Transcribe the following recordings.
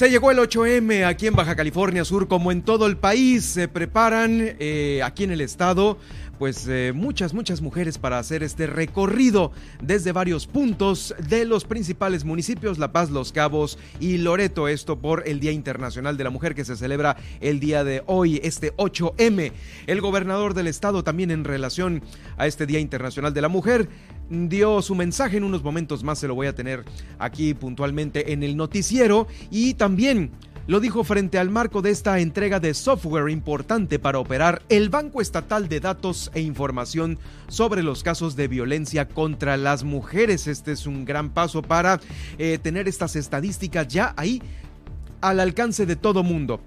Se llegó el 8M aquí en Baja California Sur, como en todo el país. Se preparan eh, aquí en el estado, pues eh, muchas, muchas mujeres para hacer este recorrido desde varios puntos de los principales municipios, La Paz, Los Cabos y Loreto. Esto por el Día Internacional de la Mujer que se celebra el día de hoy, este 8M. El gobernador del estado también en relación a este Día Internacional de la Mujer dio su mensaje en unos momentos más, se lo voy a tener aquí puntualmente en el noticiero y también lo dijo frente al marco de esta entrega de software importante para operar el Banco Estatal de Datos e Información sobre los casos de violencia contra las mujeres. Este es un gran paso para eh, tener estas estadísticas ya ahí al alcance de todo mundo.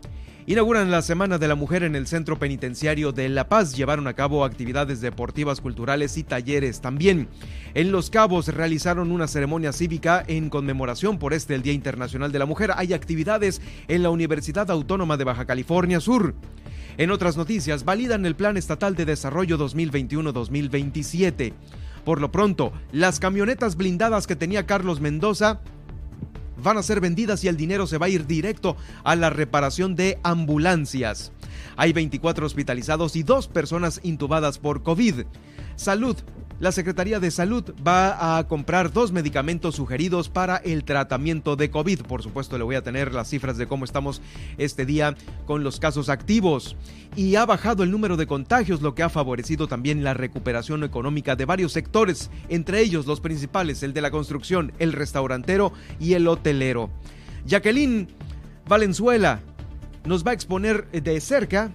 Inauguran la Semana de la Mujer en el Centro Penitenciario de La Paz. Llevaron a cabo actividades deportivas, culturales y talleres también. En Los Cabos realizaron una ceremonia cívica en conmemoración por este el Día Internacional de la Mujer. Hay actividades en la Universidad Autónoma de Baja California Sur. En otras noticias, validan el Plan Estatal de Desarrollo 2021-2027. Por lo pronto, las camionetas blindadas que tenía Carlos Mendoza van a ser vendidas y el dinero se va a ir directo a la reparación de ambulancias. Hay 24 hospitalizados y dos personas intubadas por COVID. Salud la Secretaría de Salud va a comprar dos medicamentos sugeridos para el tratamiento de COVID. Por supuesto, le voy a tener las cifras de cómo estamos este día con los casos activos. Y ha bajado el número de contagios, lo que ha favorecido también la recuperación económica de varios sectores, entre ellos los principales, el de la construcción, el restaurantero y el hotelero. Jacqueline Valenzuela nos va a exponer de cerca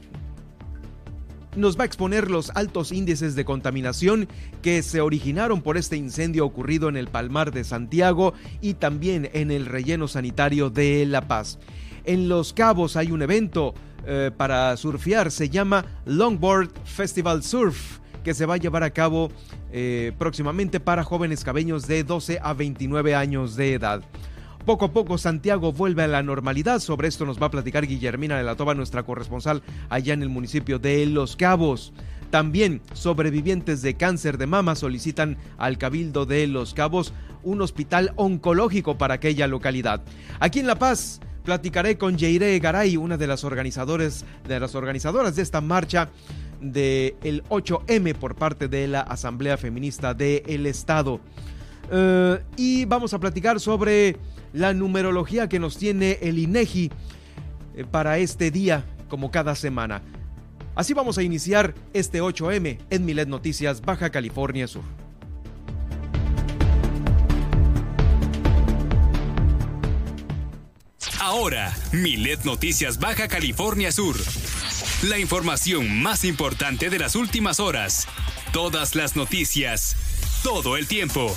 nos va a exponer los altos índices de contaminación que se originaron por este incendio ocurrido en el Palmar de Santiago y también en el relleno sanitario de La Paz. En Los Cabos hay un evento eh, para surfear, se llama Longboard Festival Surf que se va a llevar a cabo eh, próximamente para jóvenes cabeños de 12 a 29 años de edad. Poco a poco Santiago vuelve a la normalidad. Sobre esto nos va a platicar Guillermina de la Toba, nuestra corresponsal allá en el municipio de Los Cabos. También sobrevivientes de cáncer de mama solicitan al Cabildo de Los Cabos un hospital oncológico para aquella localidad. Aquí en La Paz platicaré con Yeire Garay, una de las organizadores de las organizadoras de esta marcha del el 8M por parte de la Asamblea Feminista del Estado. Eh, y vamos a platicar sobre la numerología que nos tiene el INEGI eh, para este día, como cada semana. Así vamos a iniciar este 8M en Milet Noticias Baja California Sur. Ahora, Milet Noticias Baja California Sur. La información más importante de las últimas horas. Todas las noticias. Todo el tiempo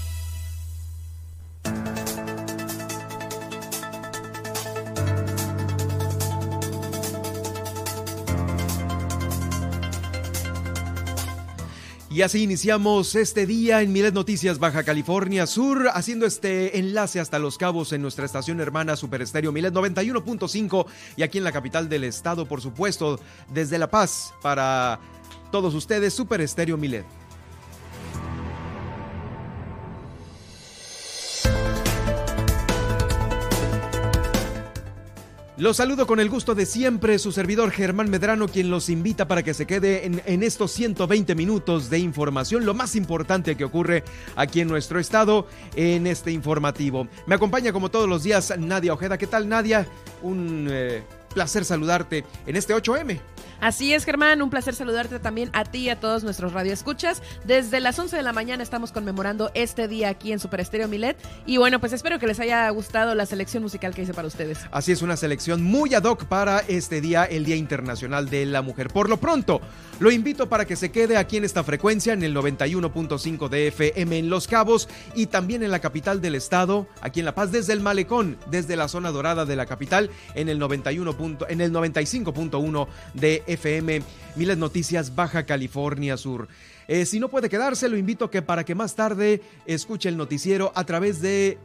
Y así iniciamos este día en Milet Noticias Baja California Sur, haciendo este enlace hasta Los Cabos en nuestra estación hermana Super Estéreo Milet 91.5 y aquí en la capital del estado, por supuesto, desde La Paz para todos ustedes, Super Estéreo Milet. Los saludo con el gusto de siempre, su servidor Germán Medrano, quien los invita para que se quede en, estos 120 minutos de información, lo más importante que ocurre aquí en nuestro estado, en este informativo. Me acompaña como todos los días Nadia Ojeda. ¿Qué tal Nadia? Un eh, placer saludarte en este 8M. Así es, Germán, un placer saludarte también a ti y a todos nuestros radioescuchas. Desde las 11 de la mañana estamos conmemorando este día aquí en Super Estéreo Milet. Y bueno, pues espero que les haya gustado la selección musical que hice para ustedes. Así es, una selección muy ad hoc para este día, el Día Internacional de la Mujer. Por lo pronto, lo invito para que se quede aquí en esta frecuencia, en el 91.5 de FM en Los Cabos y también en la capital del estado, aquí en La Paz, desde el Malecón, desde la zona dorada de la capital, en el 91. en el 95.1 de FM, Miles Noticias, Baja California Sur. Eh, si no puede quedarse, lo invito a que para que más tarde escuche el noticiero a través de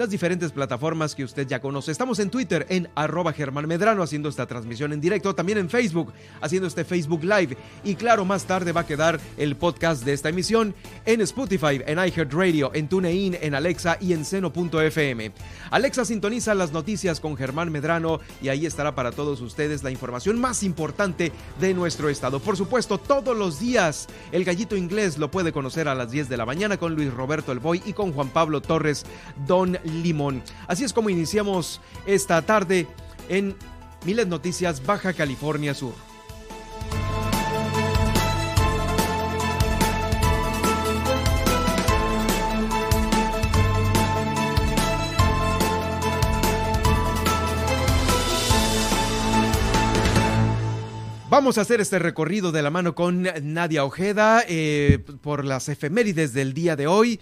las diferentes plataformas que usted ya conoce. Estamos en Twitter en arroba Germán Medrano haciendo esta transmisión en directo, también en Facebook haciendo este Facebook Live y claro, más tarde va a quedar el podcast de esta emisión en Spotify, en iHeartRadio, en TuneIn, en Alexa y en Seno.fm. Alexa sintoniza las noticias con Germán Medrano y ahí estará para todos ustedes la información más importante de nuestro estado. Por supuesto, todos los días el gallito inglés lo puede conocer a las 10 de la mañana con Luis Roberto El Boy y con Juan Pablo Torres Don Limón. Así es como iniciamos esta tarde en Miles Noticias Baja California Sur. Vamos a hacer este recorrido de la mano con Nadia Ojeda eh, por las efemérides del día de hoy.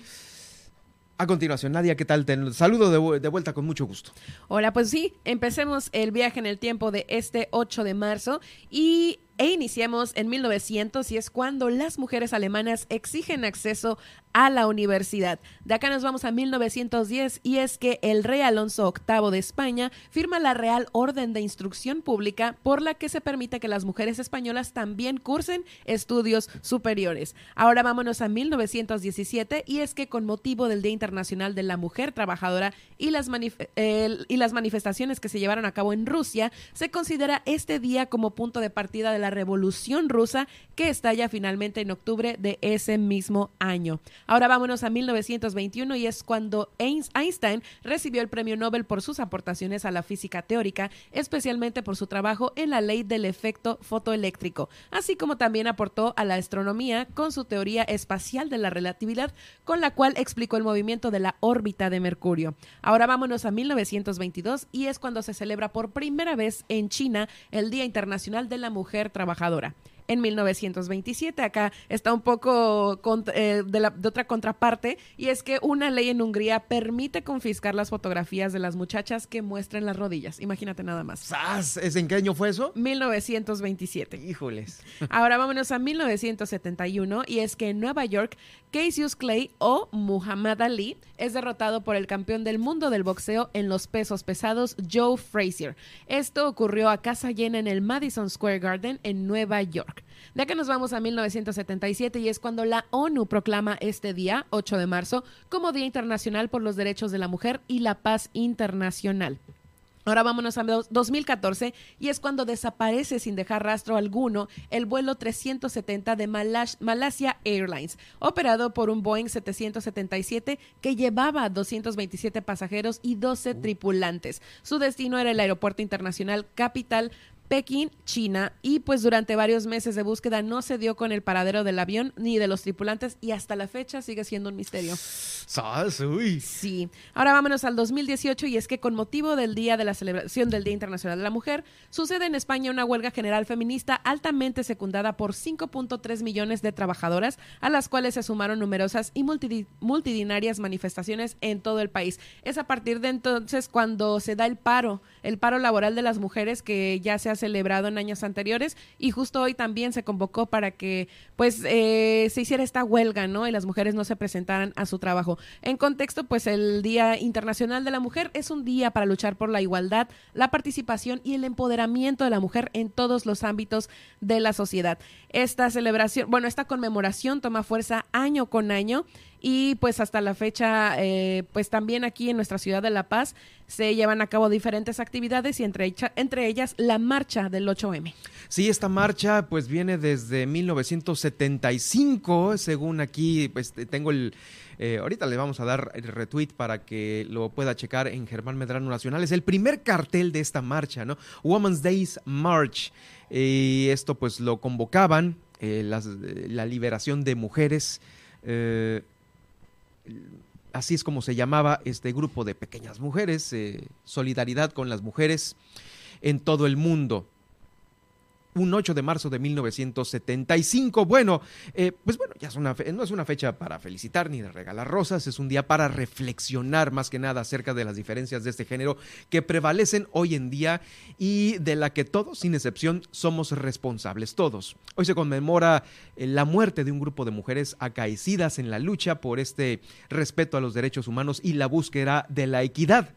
A continuación, Nadia, ¿qué tal? Te saludo de, de, vuelta con mucho gusto. Hola, pues sí, empecemos el viaje en el tiempo de este 8 de marzo y e iniciamos en 1900 y es cuando las mujeres alemanas exigen acceso a la universidad. De acá nos vamos a 1910 y es que el rey Alonso VIII de España firma la Real Orden de Instrucción Pública por la que se permite que las mujeres españolas también cursen estudios superiores. Ahora vámonos a 1917 y es que con motivo del Día Internacional de la Mujer Trabajadora y las, y las manifestaciones que se llevaron a cabo en Rusia, se considera este día como punto de partida de la Revolución Rusa que estalla finalmente en octubre de ese mismo año. Ahora vámonos a 1921 y es cuando Einstein recibió el premio Nobel por sus aportaciones a la física teórica, especialmente por su trabajo en la ley del efecto fotoeléctrico, así como también aportó a la astronomía con su teoría espacial de la relatividad, con la cual explicó el movimiento de la órbita de Mercurio. Ahora vámonos a 1922 y es cuando se celebra por primera vez en China el Día Internacional de la Mujer trabajadora en 1927. Acá está un poco eh, de, la, de, otra contraparte y es que una ley en Hungría permite confiscar las fotografías de las muchachas que muestren las rodillas. Imagínate nada más. ¿Sas? ¿En qué año fue eso? 1927. Híjoles. Ahora vámonos a 1971 y es que en Nueva York, Cassius Clay o Muhammad Ali es derrotado por el campeón del mundo del boxeo en los pesos pesados, Joe Frazier. Esto ocurrió a casa llena en el Madison Square Garden en Nueva York. De acá nos vamos a 1977 y es cuando la ONU proclama este día, 8 de marzo, como Día Internacional por los Derechos de la Mujer y la Paz Internacional. Ahora vámonos a 2014 y es cuando desaparece sin dejar rastro alguno el vuelo 370 de Malaysia Airlines, operado por un Boeing 777 que llevaba 227 pasajeros y 12 tripulantes. Su destino era el Aeropuerto Internacional Capital Pekín, China, y pues durante varios meses de búsqueda no se dio con el paradero del avión ni de los tripulantes y hasta la fecha sigue siendo un misterio. Sí. Ahora vámonos al 2018 y es que con motivo del día de la celebración del Día Internacional de la Mujer, sucede en España una huelga general feminista altamente secundada por 5.3 millones de trabajadoras, a las cuales se sumaron numerosas y multitudinarias manifestaciones en todo el país. Es a partir de entonces cuando se da el paro, el paro laboral de las mujeres que ya se ha celebrado en años anteriores y justo hoy también se convocó para que pues eh, se hiciera esta huelga, ¿no? Y las mujeres no se presentaran a su trabajo. En contexto, pues el Día Internacional de la Mujer es un día para luchar por la igualdad, la participación y el empoderamiento de la mujer en todos los ámbitos de la sociedad. Esta celebración, bueno, esta conmemoración toma fuerza año con año y pues hasta la fecha, eh, pues también aquí en nuestra ciudad de La Paz se llevan a cabo diferentes actividades y entre, ellas la marcha del 8M. Sí, esta marcha pues viene desde 1975, según aquí pues tengo el... Eh, ahorita le vamos a dar el retweet para que lo pueda checar en Germán Medrano Nacional. Es el primer cartel de esta marcha, ¿no? Women's Days March. Y esto pues lo convocaban, eh, la liberación de mujeres así es como se llamaba este grupo de pequeñas mujeres, eh, solidaridad con las mujeres en todo el mundo un 8 de marzo de 1975. Bueno, eh, pues bueno, ya es una no es una fecha para felicitar ni de regalar rosas, es un día para reflexionar más que nada acerca de las diferencias de este género que prevalecen hoy en día y de la que todos, sin excepción, somos responsables, todos. Hoy se conmemora eh, la muerte de un grupo de mujeres acaecidas en la lucha por este respeto a los derechos humanos y la búsqueda de la equidad.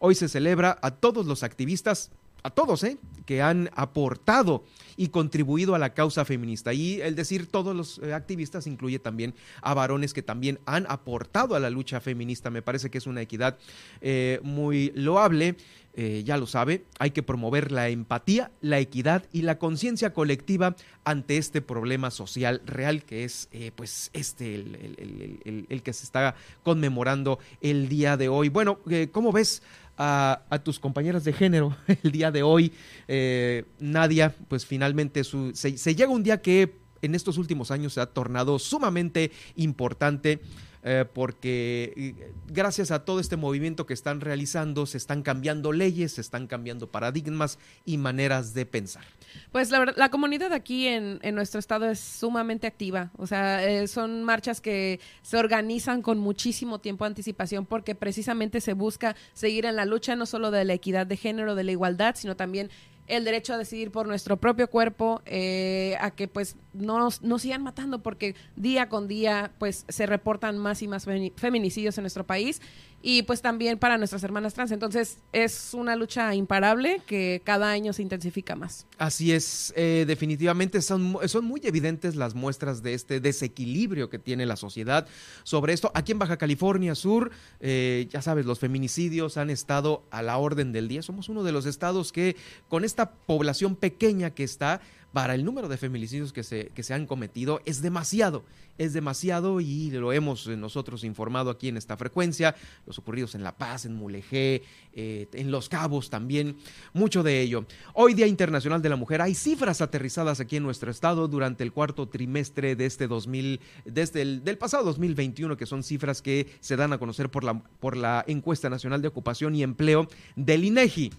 Hoy se celebra a todos los activistas a todos, ¿eh? que han aportado y contribuido a la causa feminista. Y el decir todos los eh, activistas incluye también a varones que también han aportado a la lucha feminista. Me parece que es una equidad eh, muy loable. Eh, ya lo sabe, hay que promover la empatía, la equidad y la conciencia colectiva ante este problema social real que es pues este el, el, que se está conmemorando el día de hoy. Bueno, ¿cómo ves? A, tus compañeras de género el día de hoy. Eh, Nadia, pues finalmente su, se, llega un día que en estos últimos años se ha tornado sumamente importante. Eh, porque gracias a todo este movimiento que están realizando se están cambiando leyes, se están cambiando paradigmas y maneras de pensar. Pues la, la comunidad aquí en, en, nuestro estado es sumamente activa. O sea, eh, son marchas que se organizan con muchísimo tiempo de anticipación porque precisamente se busca seguir en la lucha no solo de la equidad de género, de la igualdad, sino también el derecho a decidir por nuestro propio cuerpo, eh, a que pues no nos, sigan matando porque día con día pues se reportan más y más feminicidios en nuestro país y pues también para nuestras hermanas trans. Entonces es una lucha imparable que cada año se intensifica más. Así es, eh, definitivamente son, son muy evidentes las muestras de este desequilibrio que tiene la sociedad sobre esto. Aquí en Baja California Sur, eh, ya sabes, los feminicidios han estado a la orden del día. Somos uno de los estados que con esta población pequeña que está, para el número de feminicidios que se, que se han cometido es demasiado, es demasiado y lo hemos eh, nosotros informado aquí en esta frecuencia, los ocurridos en La Paz, en Mulegé, eh, en Los Cabos también, mucho de ello. Hoy Día Internacional de la Mujer, hay cifras aterrizadas aquí en nuestro estado durante el cuarto trimestre de este 2000, desde el del pasado 2021, que son cifras que se dan a conocer por la, por la encuesta nacional de ocupación y empleo del INEGI.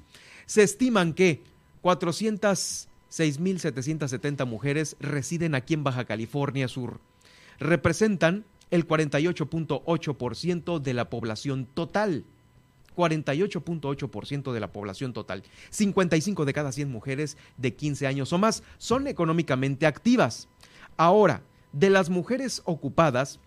Se estiman que 400 6.770 mujeres residen aquí en Baja California Sur. Representan el 48.8% de la población total. 48.8% de la población total. 55 de cada 100 mujeres de 15 años o más son económicamente activas. Ahora, de las mujeres ocupadas,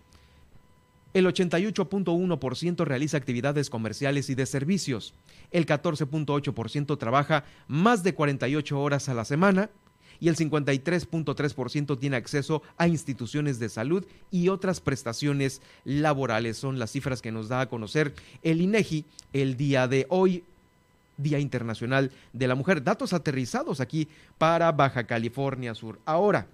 el 88.1% realiza actividades comerciales y de servicios. El 14.8% trabaja más de 48 horas a la semana y el 53.3% tiene acceso a instituciones de salud y otras prestaciones laborales. Son las cifras que nos da a conocer el INEGI el día de hoy, Día Internacional de la Mujer. Datos aterrizados aquí para Baja California Sur. Ahora,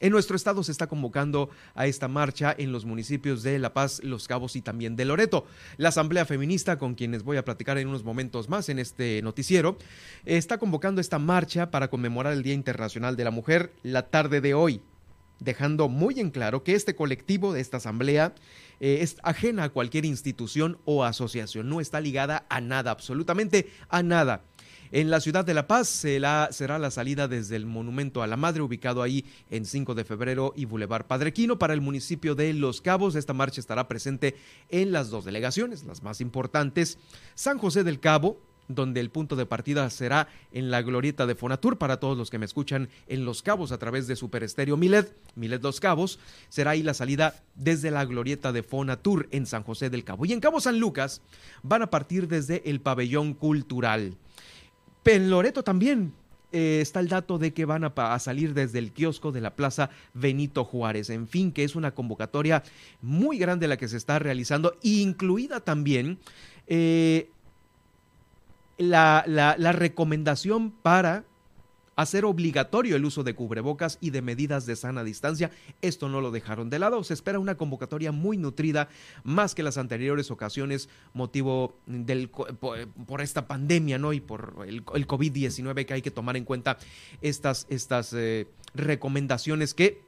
en nuestro estado se está convocando a esta marcha en los municipios de La Paz, Los Cabos y también de Loreto. La Asamblea Feminista, con quienes voy a platicar en unos momentos más en este noticiero, está convocando esta marcha para conmemorar el Día Internacional de la Mujer la tarde de hoy, dejando muy en claro que este colectivo de esta asamblea eh, es ajena a cualquier institución o asociación, no está ligada a nada, absolutamente a nada. En la ciudad de La Paz será, la salida desde el Monumento a la Madre, ubicado ahí en 5 de febrero y Boulevard Padrequino. Para el municipio de Los Cabos, esta marcha estará presente en las dos delegaciones, las más importantes, San José del Cabo donde el punto de partida será en la glorieta de Fonatur para todos los que me escuchan en Los Cabos a través de Super Estéreo Milet, Milet Los Cabos, será ahí la salida desde la glorieta de Fonatur en San José del Cabo. Y en Cabo San Lucas van a partir desde el pabellón cultural. En Loreto también eh, está el dato de que van a, salir desde el kiosco de la Plaza Benito Juárez. En fin, que es una convocatoria muy grande la que se está realizando, incluida también eh, la, la recomendación para hacer obligatorio el uso de cubrebocas y de medidas de sana distancia. Esto no lo dejaron de lado. Se espera una convocatoria muy nutrida, más que las anteriores ocasiones, motivo del, por, esta pandemia, ¿no? Y por el, COVID-19 que hay que tomar en cuenta estas, estas eh, recomendaciones que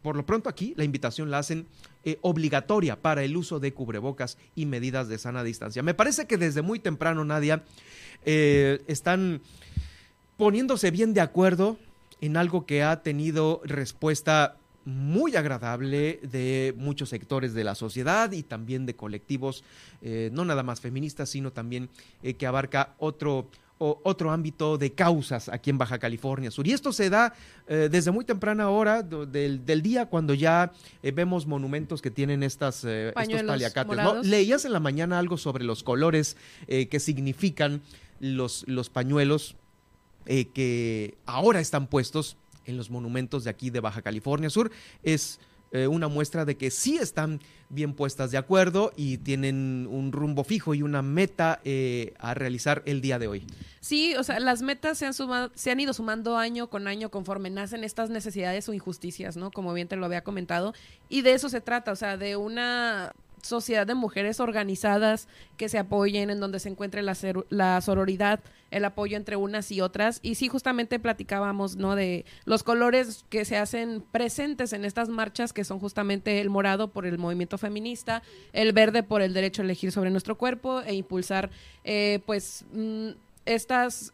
por lo pronto aquí la invitación la hacen eh, obligatoria para el uso de cubrebocas y medidas de sana distancia. Me parece que desde muy temprano, Nadia, eh, están poniéndose bien de acuerdo en algo que ha tenido respuesta muy agradable de muchos sectores de la sociedad y también de colectivos, eh, no nada más feministas, sino también eh, que abarca otro, otro ámbito de causas aquí en Baja California Sur. Y esto se da eh, desde muy temprana hora del, día cuando ya vemos monumentos que tienen estas, estos paliacates. ¿no? Leías en la mañana algo sobre los colores que significan los, los pañuelos eh, que ahora están puestos en los monumentos de aquí de Baja California Sur. Es eh, una muestra de que sí están bien puestas de acuerdo y tienen un rumbo fijo y una meta eh, a realizar el día de hoy. Sí, o sea, las metas se han, sumado, se han ido sumando año con año conforme nacen estas necesidades o injusticias, ¿no? Como bien te lo había comentado. Y de eso se trata, o sea, de una sociedad de mujeres organizadas que se apoyen, en donde se encuentre la, la sororidad, el apoyo entre unas y otras. Y sí, justamente platicábamos, ¿no? De los colores que se hacen presentes en estas marchas, que son justamente el morado por el movimiento feminista, el verde por el derecho a elegir sobre nuestro cuerpo e impulsar, eh, pues, mm, estas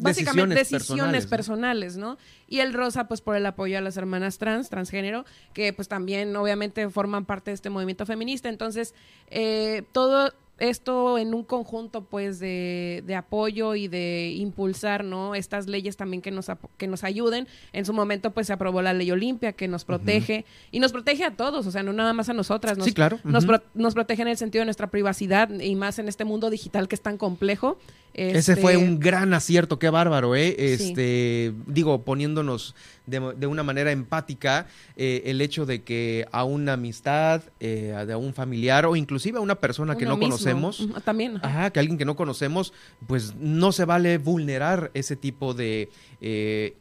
básicamente decisiones, personales, ¿no? Y el rosa, pues por el apoyo a las hermanas trans, transgénero, que pues también obviamente forman parte de este movimiento feminista. Entonces, eh, todo esto en un conjunto pues de, de, apoyo y de impulsar no estas leyes también que nos que nos ayuden. En su momento pues se aprobó la ley Olimpia que nos protege y nos protege a todos o sea no nada más a nosotras nos, sí claro. nos, nos, protege en el sentido de nuestra privacidad y más en este mundo digital que es tan complejo ese fue este, un gran acierto, qué bárbaro, ¿eh? Este, digo, poniéndonos de, una manera empática, eh, el hecho de que a una amistad, eh, a un familiar o inclusive a una persona que no conocemos, también, ajá. que alguien que no conocemos, pues no se vale vulnerar ese tipo de eh,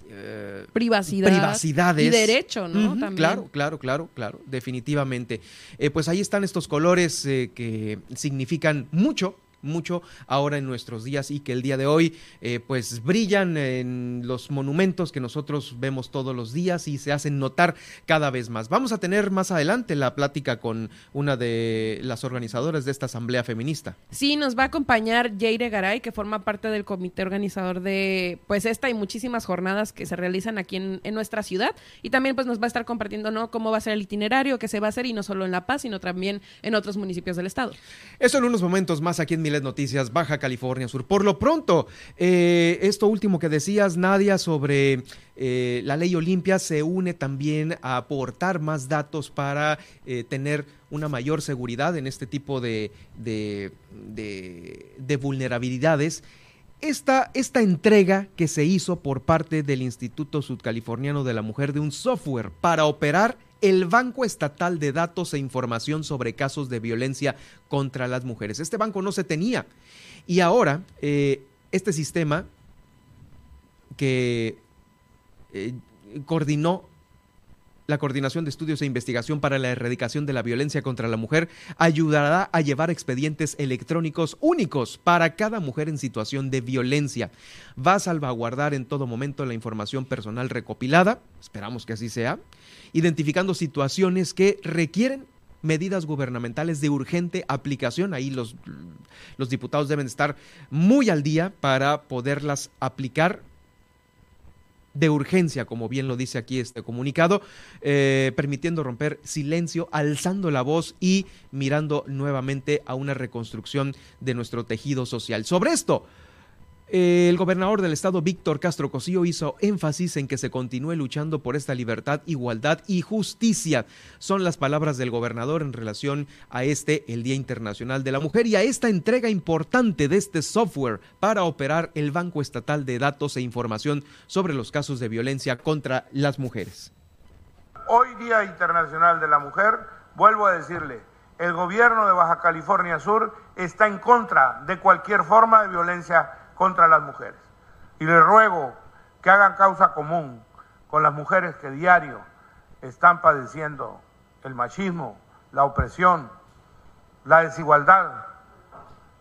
privacidad privacidades y derecho, ¿no? también. Claro, claro, claro, claro, definitivamente. pues ahí están estos colores que significan mucho mucho ahora en nuestros días y que el día de hoy eh, pues brillan en los monumentos que nosotros vemos todos los días y se hacen notar cada vez más. Vamos a tener más adelante la plática con una de las organizadoras de esta asamblea feminista. Sí, nos va a acompañar Jaire Garay, que forma parte del comité organizador de pues esta y muchísimas jornadas que se realizan aquí en, nuestra ciudad y también pues nos va a estar compartiendo ¿no? cómo va a ser el itinerario que se va a hacer y no solo en La Paz, sino también en otros municipios del estado. Eso en unos momentos más aquí en Noticias, Baja California Sur. Por lo pronto, eh, esto último que decías, Nadia, sobre eh, la ley Olimpia se une también a aportar más datos para eh, tener una mayor seguridad en este tipo de, de, de, vulnerabilidades. Esta, esta, entrega que se hizo por parte del Instituto Sudcaliforniano de la Mujer de un software para operar el Banco Estatal de Datos e Información sobre Casos de Violencia contra las Mujeres. Este banco no se tenía. Y ahora, eh, este sistema que eh, coordinó la Coordinación de Estudios e Investigación para la Erradicación de la Violencia contra la Mujer ayudará a llevar expedientes electrónicos únicos para cada mujer en situación de violencia. Va a salvaguardar en todo momento la información personal recopilada, esperamos que así sea, identificando situaciones que requieren medidas gubernamentales de urgente aplicación. Ahí los, los diputados deben estar muy al día para poderlas aplicar de urgencia, como bien lo dice aquí este comunicado, eh, permitiendo romper silencio, alzando la voz y mirando nuevamente a una reconstrucción de nuestro tejido social. Sobre esto, El gobernador del estado, Víctor Castro Cosío, hizo énfasis en que se continúe luchando por esta libertad, igualdad y justicia. Son las palabras del gobernador en relación a este, el Día Internacional de la Mujer, y a esta entrega importante de este software para operar el Banco Estatal de Datos e Información sobre los casos de violencia contra las mujeres. Hoy Día Internacional de la Mujer, vuelvo a decirle, el gobierno de Baja California Sur está en contra de cualquier forma de violencia contra las mujeres. Y les ruego que hagan causa común con las mujeres que diario están padeciendo el machismo, la opresión, la desigualdad,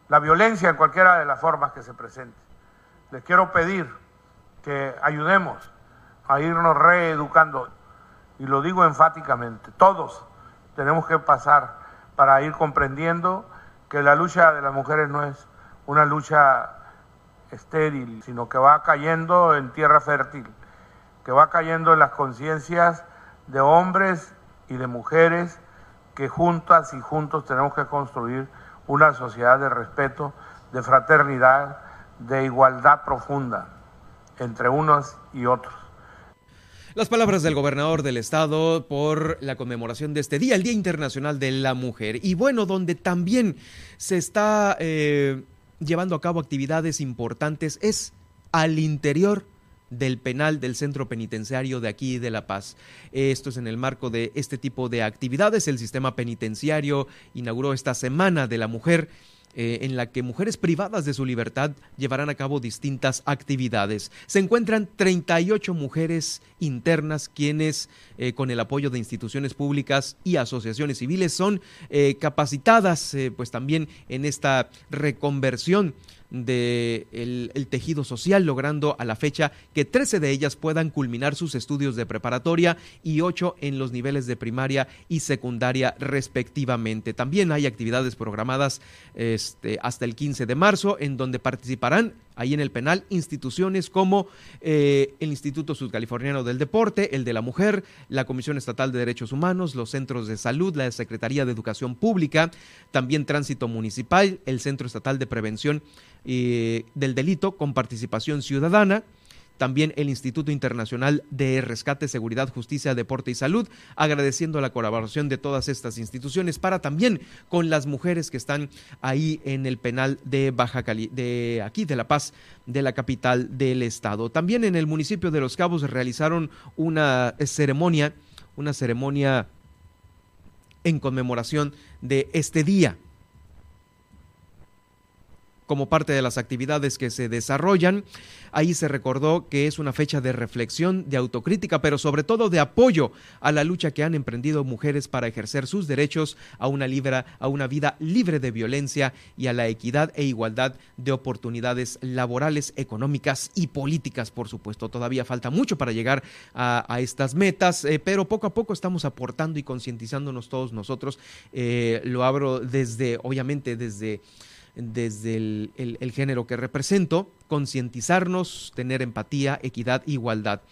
la violencia en cualquiera de las formas que se presente. Les quiero pedir que ayudemos a irnos reeducando, y lo digo enfáticamente, todos tenemos que pasar para ir comprendiendo que la lucha de las mujeres no es una lucha estéril, sino que va cayendo en tierra fértil, que va cayendo en las conciencias de hombres y de mujeres que juntas y juntos tenemos que construir una sociedad de respeto, de fraternidad, de igualdad profunda entre unos y otros. Las palabras del gobernador del estado por la conmemoración de este día, el Día Internacional de la Mujer. Y bueno, donde también se está eh, llevando a cabo actividades importantes es al interior del penal del centro penitenciario de aquí de La Paz. Esto es en el marco de este tipo de actividades. El sistema penitenciario inauguró esta Semana de la Mujer eh, en la que mujeres privadas de su libertad llevarán a cabo distintas actividades. Se encuentran 38 mujeres internas quienes, eh, con el apoyo de instituciones públicas y asociaciones civiles, son eh, capacitadas pues también en esta reconversión del de el tejido social, logrando a la fecha que 13 de ellas puedan culminar sus estudios de preparatoria y 8 en los niveles de primaria y secundaria respectivamente. También hay actividades programadas este, hasta el 15 de marzo en donde participarán ahí en el penal instituciones como eh, el Instituto Sudcaliforniano del Deporte, el de la Mujer, la Comisión Estatal de Derechos Humanos, los centros de salud, la Secretaría de Educación Pública, también Tránsito Municipal, el Centro Estatal de Prevención eh, del delito con participación ciudadana, también el Instituto Internacional de Rescate, Seguridad, Justicia, Deporte y Salud, agradeciendo la colaboración de todas estas instituciones para también con las mujeres que están ahí en el penal de Baja Cali, de aquí de La Paz, de la capital del estado. También en el municipio de Los Cabos realizaron una ceremonia, una ceremonia en conmemoración de este día como parte de las actividades que se desarrollan. Ahí se recordó que es una fecha de reflexión, de autocrítica, pero sobre todo de apoyo a la lucha que han emprendido mujeres para ejercer sus derechos a una, libre, a una vida libre de violencia y a la equidad e igualdad de oportunidades laborales, económicas y políticas, por supuesto. Todavía falta mucho para llegar a, estas metas, eh, pero poco a poco estamos aportando y concientizándonos todos nosotros. Eh, lo abro desde, obviamente, desde desde el, género que represento, concientizarnos, tener empatía, equidad, igualdad.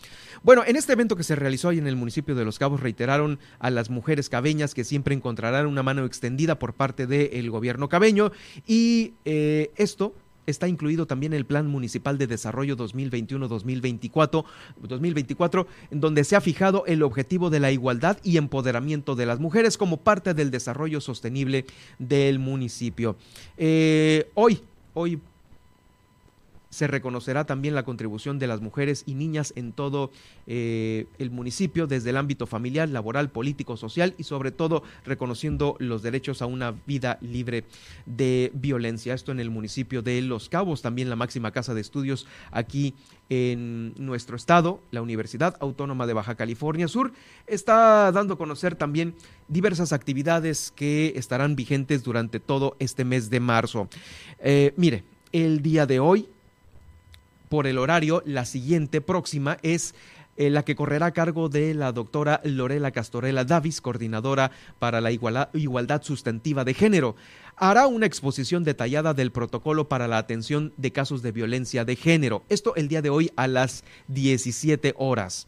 Bueno, en este evento que se realizó ahí en el municipio de Los Cabos, reiteraron a las mujeres cabeñas que siempre encontrarán una mano extendida por parte del gobierno cabeño y eh, esto está incluido también el Plan Municipal de Desarrollo 2021-2024, 2024, en donde se ha fijado el objetivo de la igualdad y empoderamiento de las mujeres como parte del desarrollo sostenible del municipio. Eh, hoy, hoy se reconocerá también la contribución de las mujeres y niñas en todo eh, el municipio, desde el ámbito familiar, laboral, político, social y sobre todo reconociendo los derechos a una vida libre de violencia. Esto en el municipio de Los Cabos, también la máxima casa de estudios aquí en nuestro estado, la Universidad Autónoma de Baja California Sur, está dando a conocer también diversas actividades que estarán vigentes durante todo este mes de marzo. Eh, mire, el día de hoy por el horario, la siguiente próxima es eh, la que correrá a cargo de la doctora Lorela Castorela Davis, coordinadora para la igualdad sustantiva de género. Hará una exposición detallada del protocolo para la atención de casos de violencia de género. Esto el día de hoy a las 17 horas.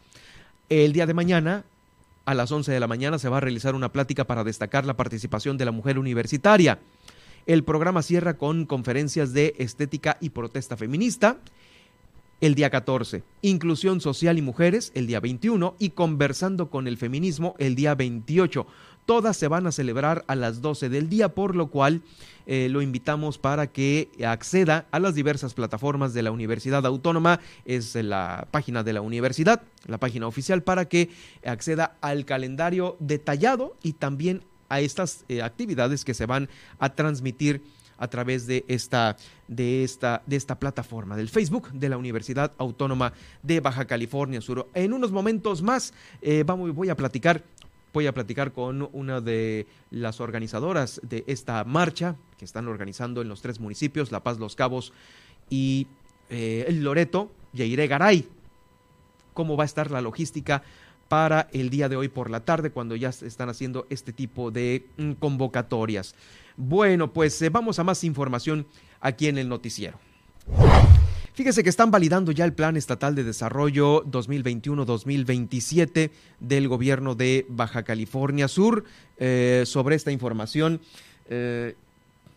El día de mañana, a las 11 de la mañana, se va a realizar una plática para destacar la participación de la mujer universitaria. El programa cierra con conferencias de estética y protesta feminista el día 14, Inclusión Social y Mujeres el día 21 y Conversando con el Feminismo el día 28. Todas se van a celebrar a las 12 del día, por lo cual eh, lo invitamos para que acceda a las diversas plataformas de la Universidad Autónoma. Es la página de la universidad, la página oficial, para que acceda al calendario detallado y también a estas eh, actividades que se van a transmitir a través de esta, de esta, de esta plataforma del Facebook de la Universidad Autónoma de Baja California Sur. En unos momentos más eh, voy a platicar voy a platicar con una de las organizadoras de esta marcha que están organizando en los tres municipios, La Paz, Los Cabos y eh, el Loreto, Yairé Garay. ¿Cómo va a estar la logística para el día de hoy por la tarde cuando ya están haciendo este tipo de mm, convocatorias? Bueno, pues eh, vamos a más información aquí en el noticiero. Fíjese que están validando ya el Plan Estatal de Desarrollo 2021-2027 del gobierno de Baja California Sur. Eh, sobre esta información, eh,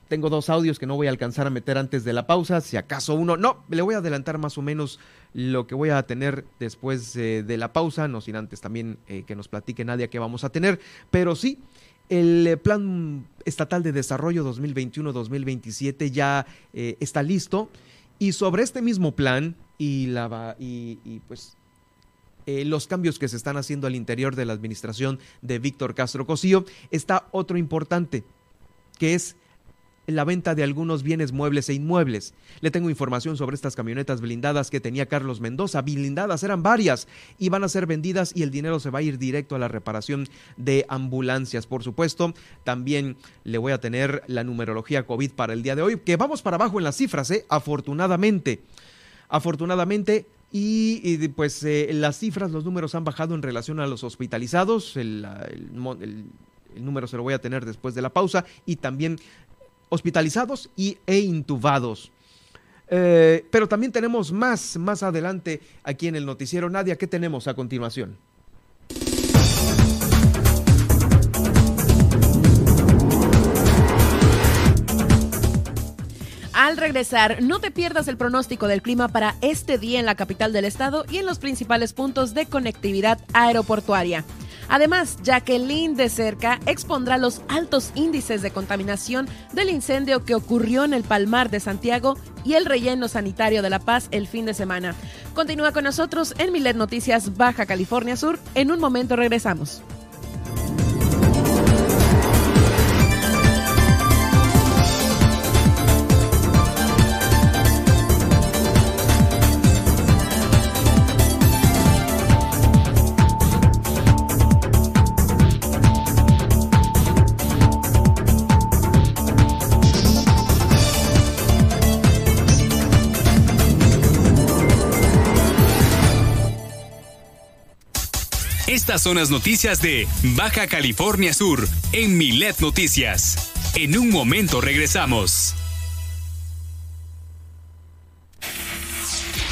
tengo dos audios que no voy a alcanzar a meter antes de la pausa. Si acaso uno, no, le voy a adelantar más o menos lo que voy a tener después de la pausa, no sin antes también que nos platique Nadia qué vamos a tener. Pero sí, el Plan Estatal de Desarrollo 2021-2027 ya está listo. Y sobre este mismo plan y, la, y, pues eh, los cambios que se están haciendo al interior de la administración de Víctor Castro Cosío, está otro importante, que es la venta de algunos bienes muebles e inmuebles. Le tengo información sobre estas camionetas blindadas que tenía Carlos Mendoza. Blindadas eran varias y van a ser vendidas y el dinero se va a ir directo a la reparación de ambulancias. Por supuesto, también le voy a tener la numerología COVID para el día de hoy, que vamos para abajo en las cifras, ¿eh? afortunadamente. Afortunadamente, y, pues eh, las cifras, los números han bajado en relación a los hospitalizados. el, número se lo voy a tener después de la pausa y también hospitalizados y, e intubados. Eh, pero también tenemos más, más adelante aquí en el noticiero. Nadia, ¿qué tenemos a continuación? Al regresar, no te pierdas el pronóstico del clima para este día en la capital del estado y en los principales puntos de conectividad aeroportuaria. Además, Jacqueline de cerca expondrá los altos índices de contaminación del incendio que ocurrió en el Palmar de Santiago y el relleno sanitario de La Paz el fin de semana. Continúa con nosotros en Milet Noticias Baja California Sur. En un momento regresamos. Estas son las noticias de Baja California Sur en Milet Noticias. En un momento regresamos.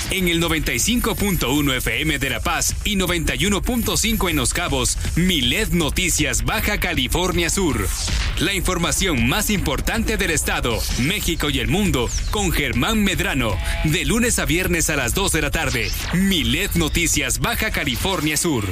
En el 95.1 FM de La Paz y 91.5 en Los Cabos, Milet Noticias Baja California Sur. La información más importante del estado, México y el mundo con Germán Medrano. De lunes a viernes a las 2 de la tarde. Milet Noticias Baja California Sur.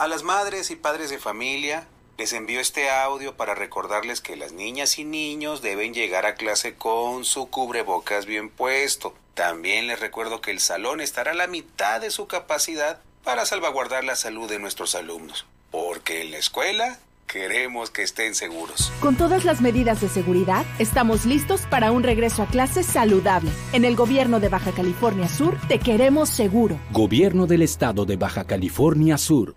A las madres y padres de familia les envío este audio para recordarles que las niñas y niños deben llegar a clase con su cubrebocas bien puesto. También les recuerdo que el salón estará a la mitad de su capacidad para salvaguardar la salud de nuestros alumnos. Porque en la escuela queremos que estén seguros. Con todas las medidas de seguridad, estamos listos para un regreso a clases saludable. En el gobierno de Baja California Sur, te queremos seguro. Gobierno del Estado de Baja California Sur.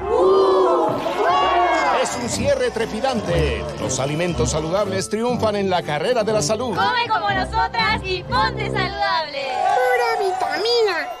cierre trepidante. Los alimentos saludables triunfan en la carrera de la salud. Come como nosotras y ponte saludable. Pura vitamina.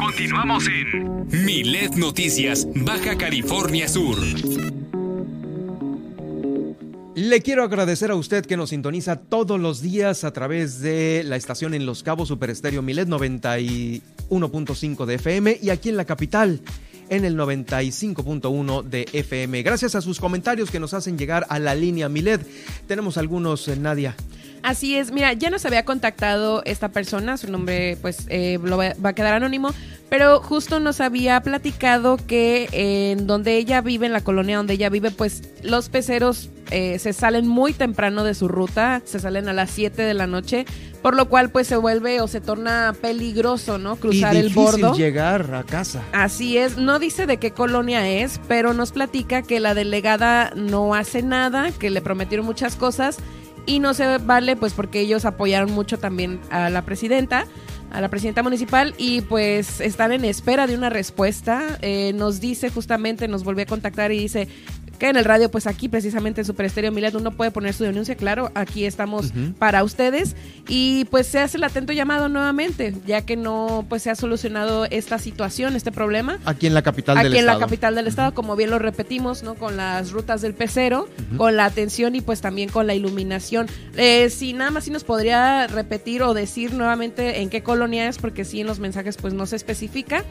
Continuamos en Milet Noticias, Baja California Sur. Le quiero agradecer a usted que nos sintoniza todos los días a través de la estación en Los Cabos Super Estéreo Milet 91.5 de FM y aquí en la capital en el 95.1 de FM. Gracias a sus comentarios que nos hacen llegar a la línea Milet. Tenemos algunos, eh, Nadia. Así es, mira, ya nos había contactado esta persona, su nombre pues eh, va, a quedar anónimo, pero justo nos había platicado que en donde ella vive, en la colonia donde ella vive, pues los peceros eh, se salen muy temprano de su ruta, se salen a las 7 de la noche, por lo cual pues se vuelve o se torna peligroso, ¿no? Cruzar y el bordo. llegar a casa. Así es, no dice de qué colonia es, pero nos platica que la delegada no hace nada, que le prometieron muchas cosas y no se vale pues porque ellos apoyaron mucho también a la presidenta a la presidenta municipal y pues están en espera de una respuesta. Eh, nos dice justamente, nos volvió a contactar y dice, que en el radio, pues aquí precisamente en Super Estéreo Milet uno puede poner su denuncia, claro, aquí estamos para ustedes y pues se hace el atento llamado nuevamente, ya que no pues se ha solucionado esta situación, este problema. Aquí en la capital del estado. Aquí en la capital del estado, como bien lo repetimos, ¿no? Con las rutas del pecero, con la atención y pues también con la iluminación. Eh, si nada más si nos podría repetir o decir nuevamente en qué colonia es, porque sí en los mensajes pues no se especifica.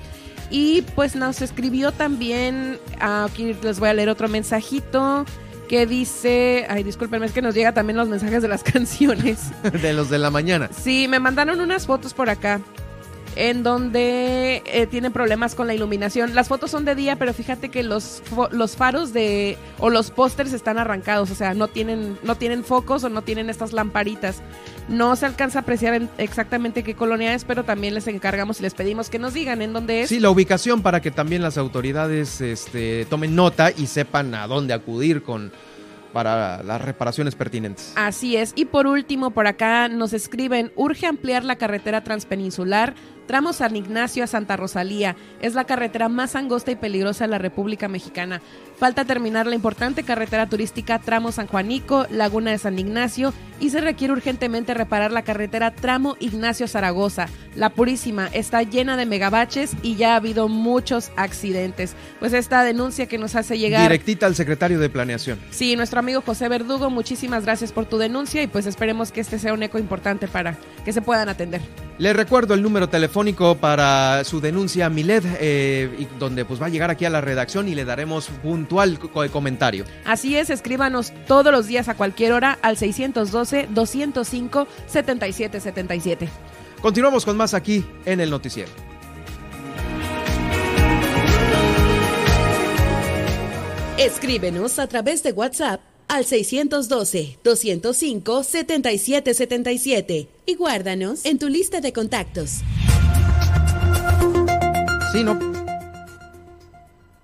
Y pues nos escribió también, aquí les voy a leer otro mensajito que dice, ay, discúlpenme, es que nos llega también los mensajes de las canciones. de los de la mañana. Sí, me mandaron unas fotos por acá en donde eh, tienen problemas con la iluminación. Las fotos son de día, pero fíjate que los, los faros de o los pósters están arrancados, o sea, no tienen no tienen focos o no tienen estas lamparitas. No se alcanza a apreciar exactamente qué colonia es, pero también les encargamos y les pedimos que nos digan en dónde es. Sí, la ubicación para que también las autoridades este, tomen nota y sepan a dónde acudir con para las reparaciones pertinentes. Así es. Y por último, por acá nos escriben, urge ampliar la carretera transpeninsular Tramo San Ignacio a Santa Rosalía. Es la carretera más angosta y peligrosa de la República Mexicana. Falta terminar la importante carretera turística Tramo San Juanico, Laguna de San Ignacio y se requiere urgentemente reparar la carretera Tramo Ignacio Zaragoza. La Purísima está llena de megabaches y ya ha habido muchos accidentes. Pues esta denuncia que nos hace llegar... Directita al secretario de Planeación. Sí, nuestro amigo José Verdugo, muchísimas gracias por tu denuncia y pues esperemos que este sea un eco importante para que se puedan atender. Les recuerdo el número telefónico para su denuncia a Milet, eh, donde pues va a llegar aquí a la redacción y le daremos puntual comentario. Así es, escríbanos todos los días a cualquier hora al 612-205-7777. Continuamos con más aquí en el noticiero. Escríbenos a través de WhatsApp al 612-205-7777 y guárdanos en tu lista de contactos. Sí, no.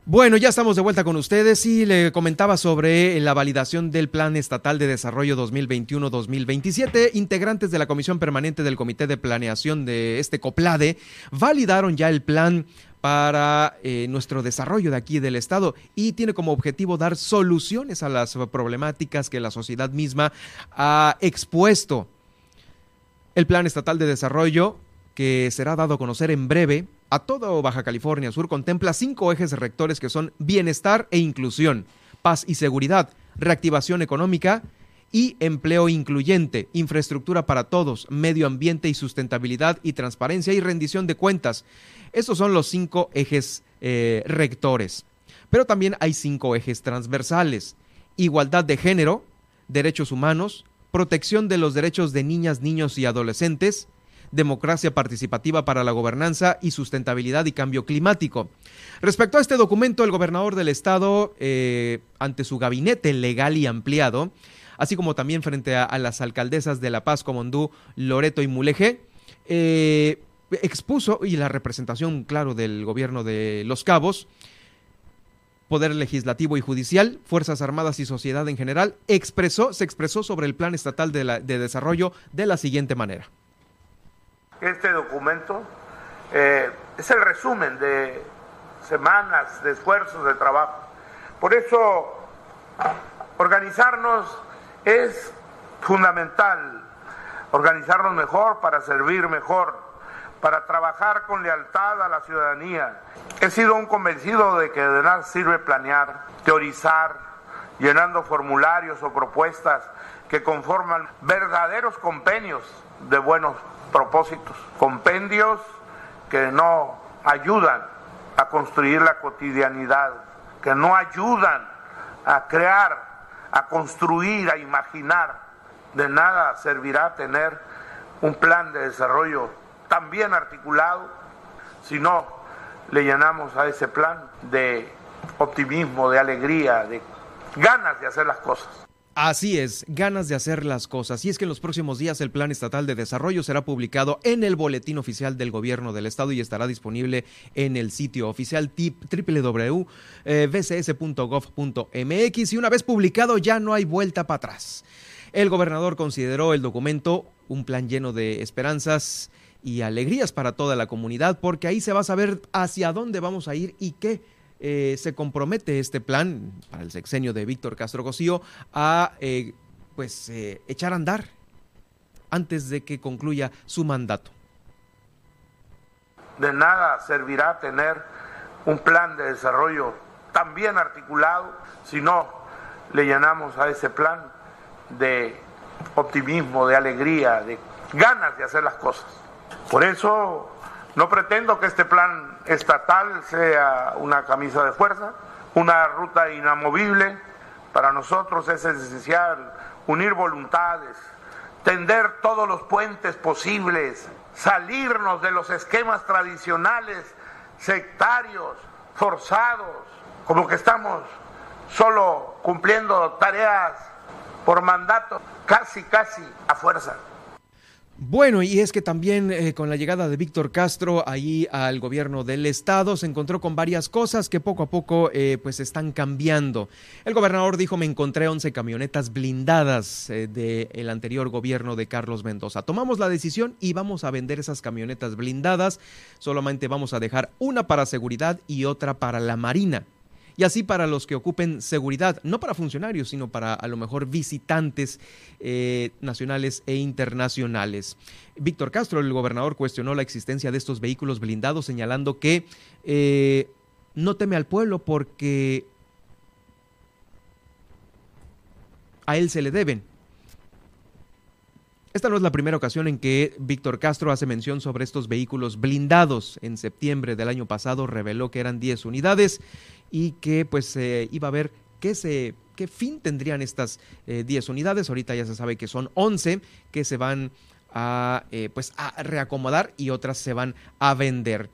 Bueno, ya estamos de vuelta con ustedes y le comentaba sobre la validación del Plan Estatal de Desarrollo 2021-2027. Integrantes de la Comisión Permanente del Comité de Planeación de este COPLADE validaron ya el plan para eh, nuestro desarrollo de aquí del Estado y tiene como objetivo dar soluciones a las problemáticas que la sociedad misma ha expuesto. El Plan Estatal de Desarrollo, que será dado a conocer en breve, a todo Baja California Sur contempla cinco ejes rectores que son bienestar e inclusión, paz y seguridad, reactivación económica y empleo incluyente, infraestructura para todos, medio ambiente y sustentabilidad y transparencia y rendición de cuentas. Estos son los cinco ejes eh, rectores. Pero también hay cinco ejes transversales. Igualdad de género, derechos humanos, protección de los derechos de niñas, niños y adolescentes, democracia participativa para la gobernanza y sustentabilidad y cambio climático. Respecto a este documento, el gobernador del estado, eh, ante su gabinete legal y ampliado, así como también frente a, las alcaldesas de La Paz, Comondú, Loreto y Mulegé, eh, expuso, y la representación, claro, del gobierno de Los Cabos, Poder Legislativo y Judicial, Fuerzas Armadas y sociedad en general, expresó, se expresó sobre el Plan Estatal de, de Desarrollo de la siguiente manera. Este documento eh, es el resumen de semanas de esfuerzos de trabajo. Por eso, organizarnos es fundamental, organizarnos mejor para servir mejor, para trabajar con lealtad a la ciudadanía. He sido un convencido de que de nada sirve planear, teorizar, llenando formularios o propuestas que conforman verdaderos compendios de buenos propósitos, compendios que no ayudan a construir la cotidianidad, que no ayudan a crear, a construir, a imaginar. De nada servirá tener un plan de desarrollo tan bien articulado si no le llenamos a ese plan de optimismo, de alegría, de ganas de hacer las cosas. Así es, ganas de hacer las cosas. Y es que en los próximos días el Plan Estatal de Desarrollo será publicado en el Boletín Oficial del Gobierno del Estado y estará disponible en el sitio oficial www.bcs.gov.mx. Y una vez publicado ya no hay vuelta para atrás. El gobernador consideró el documento un plan lleno de esperanzas y alegrías para toda la comunidad porque ahí se va a saber hacia dónde vamos a ir y qué eh, se compromete este plan para el sexenio de Víctor Castro Cosío a eh, pues eh, echar a andar antes de que concluya su mandato. De nada servirá tener un plan de desarrollo tan bien articulado si no le llenamos a ese plan de optimismo, de alegría, de ganas de hacer las cosas. Por eso no pretendo que este plan estatal sea una camisa de fuerza, una ruta inamovible. Para nosotros es esencial unir voluntades, tender todos los puentes posibles, salirnos de los esquemas tradicionales, sectarios, forzados, como que estamos solo cumpliendo tareas por mandato, casi, casi a fuerza. Bueno, y es que también eh, con la llegada de Víctor Castro ahí al gobierno del estado se encontró con varias cosas que poco a poco eh, pues están cambiando. El gobernador dijo me encontré 11 camionetas blindadas eh, del anterior gobierno de Carlos Mendoza. Tomamos la decisión y vamos a vender esas camionetas blindadas. Solamente vamos a dejar una para seguridad y otra para la Marina y así para los que ocupen seguridad, no para funcionarios, sino para a lo mejor visitantes eh, nacionales e internacionales. Víctor Castro, el gobernador, cuestionó la existencia de estos vehículos blindados, señalando que eh, no teme al pueblo porque a él se le deben. Esta no es la primera ocasión en que Víctor Castro hace mención sobre estos vehículos blindados. En septiembre del año pasado reveló que eran 10 unidades y que pues iba a ver qué se qué fin tendrían estas 10 eh, unidades. Ahorita ya se sabe que son 11 que se van a, eh, pues a reacomodar y otras se van a vender.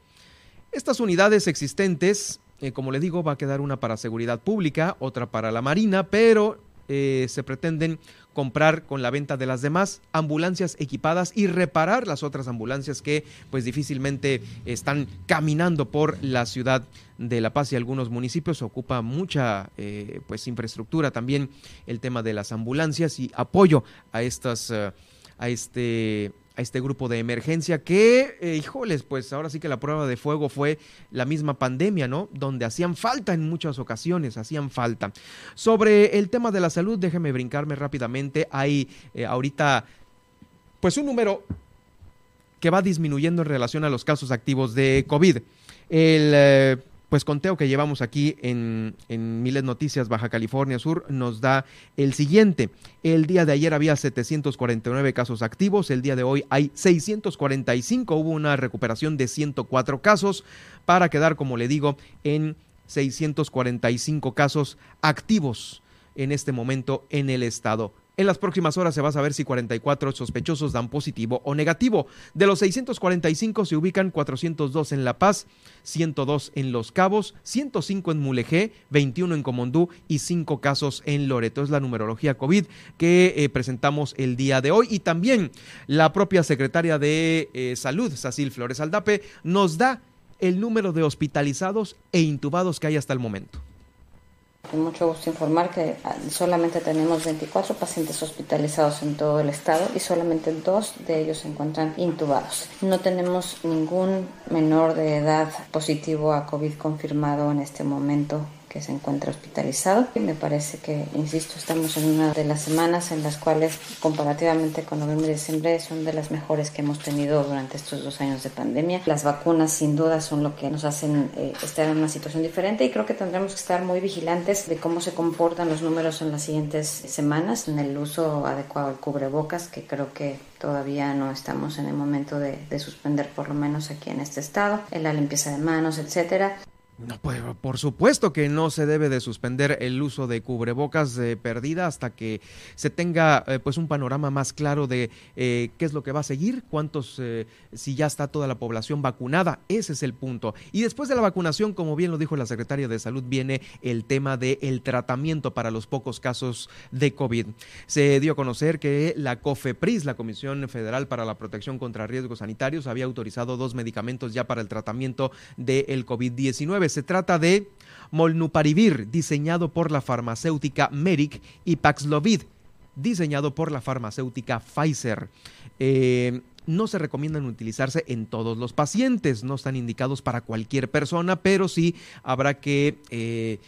Estas unidades existentes, eh, como le digo, va a quedar una para seguridad pública, otra para la Marina, pero eh, se pretenden comprar con la venta de las demás ambulancias equipadas y reparar las otras ambulancias que pues difícilmente están caminando por la ciudad de La Paz y algunos municipios. Ocupa mucha eh, pues infraestructura también el tema de las ambulancias y apoyo a estas eh, a este a este grupo de emergencia que, eh, híjoles, pues ahora sí que la prueba de fuego fue la misma pandemia, ¿no? Donde hacían falta en muchas ocasiones, hacían falta. Sobre el tema de la salud, déjeme brincarme rápidamente. Hay eh, ahorita, pues un número que va disminuyendo en relación a los casos activos de COVID. El eh, pues conteo que llevamos aquí en, en Miles Noticias Baja California Sur nos da el siguiente. El día de ayer había 749 casos activos, el día de hoy hay 645, hubo una recuperación de 104 casos para quedar, como le digo, en 645 casos activos en este momento en el estado. En las próximas horas se va a saber si 44 sospechosos dan positivo o negativo. De los 645 se ubican 402 en La Paz, 102 en Los Cabos, 105 en Mulegé, 21 en Comondú y 5 casos en Loreto. Es la numerología COVID que eh, presentamos el día de hoy. Y también la propia secretaria de eh, Salud, Sacil Flores Aldape, nos da el número de hospitalizados e intubados que hay hasta el momento. Con mucho gusto informar que ah, solamente tenemos 24 pacientes hospitalizados en todo el estado y solamente dos de ellos se encuentran intubados. No tenemos ningún menor de edad positivo a COVID confirmado en este momento que se encuentra hospitalizado. Y me parece que, insisto, estamos en una de las semanas en las cuales, comparativamente con noviembre y diciembre, son de las mejores que hemos tenido durante estos dos años de pandemia. Las vacunas, sin duda, son lo que nos hacen eh, estar en una situación diferente y creo que tendremos que estar muy vigilantes de cómo se comportan los números en las siguientes semanas, en el uso adecuado del cubrebocas, que creo que todavía no estamos en el momento de, de, suspender por lo menos aquí en este estado, en la limpieza de manos, etcétera. No, pues, por supuesto que no se debe de suspender el uso de cubrebocas de perdida hasta que se tenga eh, pues un panorama más claro de eh, qué es lo que va a seguir, cuántos, eh, si ya está toda la población vacunada, ese es el punto. Y después de la vacunación, como bien lo dijo la secretaria de Salud, viene el tema del el tratamiento para los pocos casos de COVID. Se dio a conocer que la COFEPRIS, la Comisión Federal para la Protección contra Riesgos Sanitarios, había autorizado dos medicamentos ya para el tratamiento del COVID-19 se trata de Molnuparivir, diseñado por la farmacéutica Merck, y Paxlovid, diseñado por la farmacéutica Pfizer. Eh, no se recomiendan utilizarse en todos los pacientes, no están indicados para cualquier persona, pero sí habrá que eh,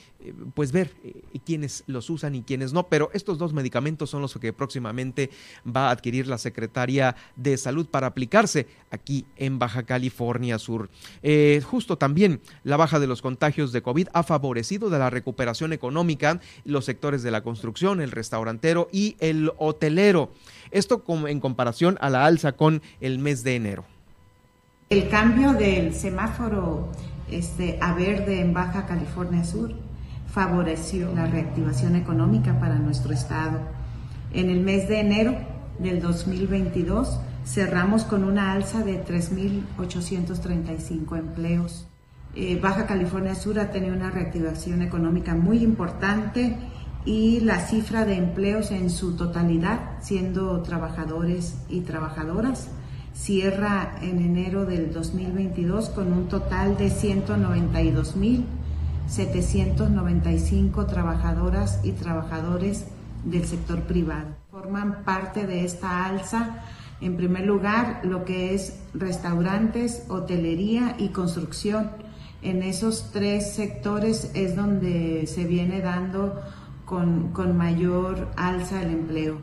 pues ver eh, quiénes los usan y quiénes no. Pero estos dos medicamentos son los que próximamente va a adquirir la Secretaría de Salud para aplicarse aquí en Baja California Sur. Eh, justo también la baja de los contagios de COVID ha favorecido de la recuperación económica los sectores de la construcción, el restaurantero y el hotelero. Esto en comparación a la alza con el mes de enero. El cambio del semáforo este, a verde en Baja California Sur favoreció la reactivación económica para nuestro estado. En el mes de enero del 2022 cerramos con una alza de 3.835 empleos. Eh, Baja California Sur ha tenido una reactivación económica muy importante y la cifra de empleos en su totalidad, siendo trabajadores y trabajadoras, cierra en enero del 2022 con un total de 192.795 trabajadoras y trabajadores del sector privado. Forman parte de esta alza, en primer lugar, lo que es restaurantes, hotelería y construcción. En esos tres sectores es donde se viene dando con, con mayor alza del empleo.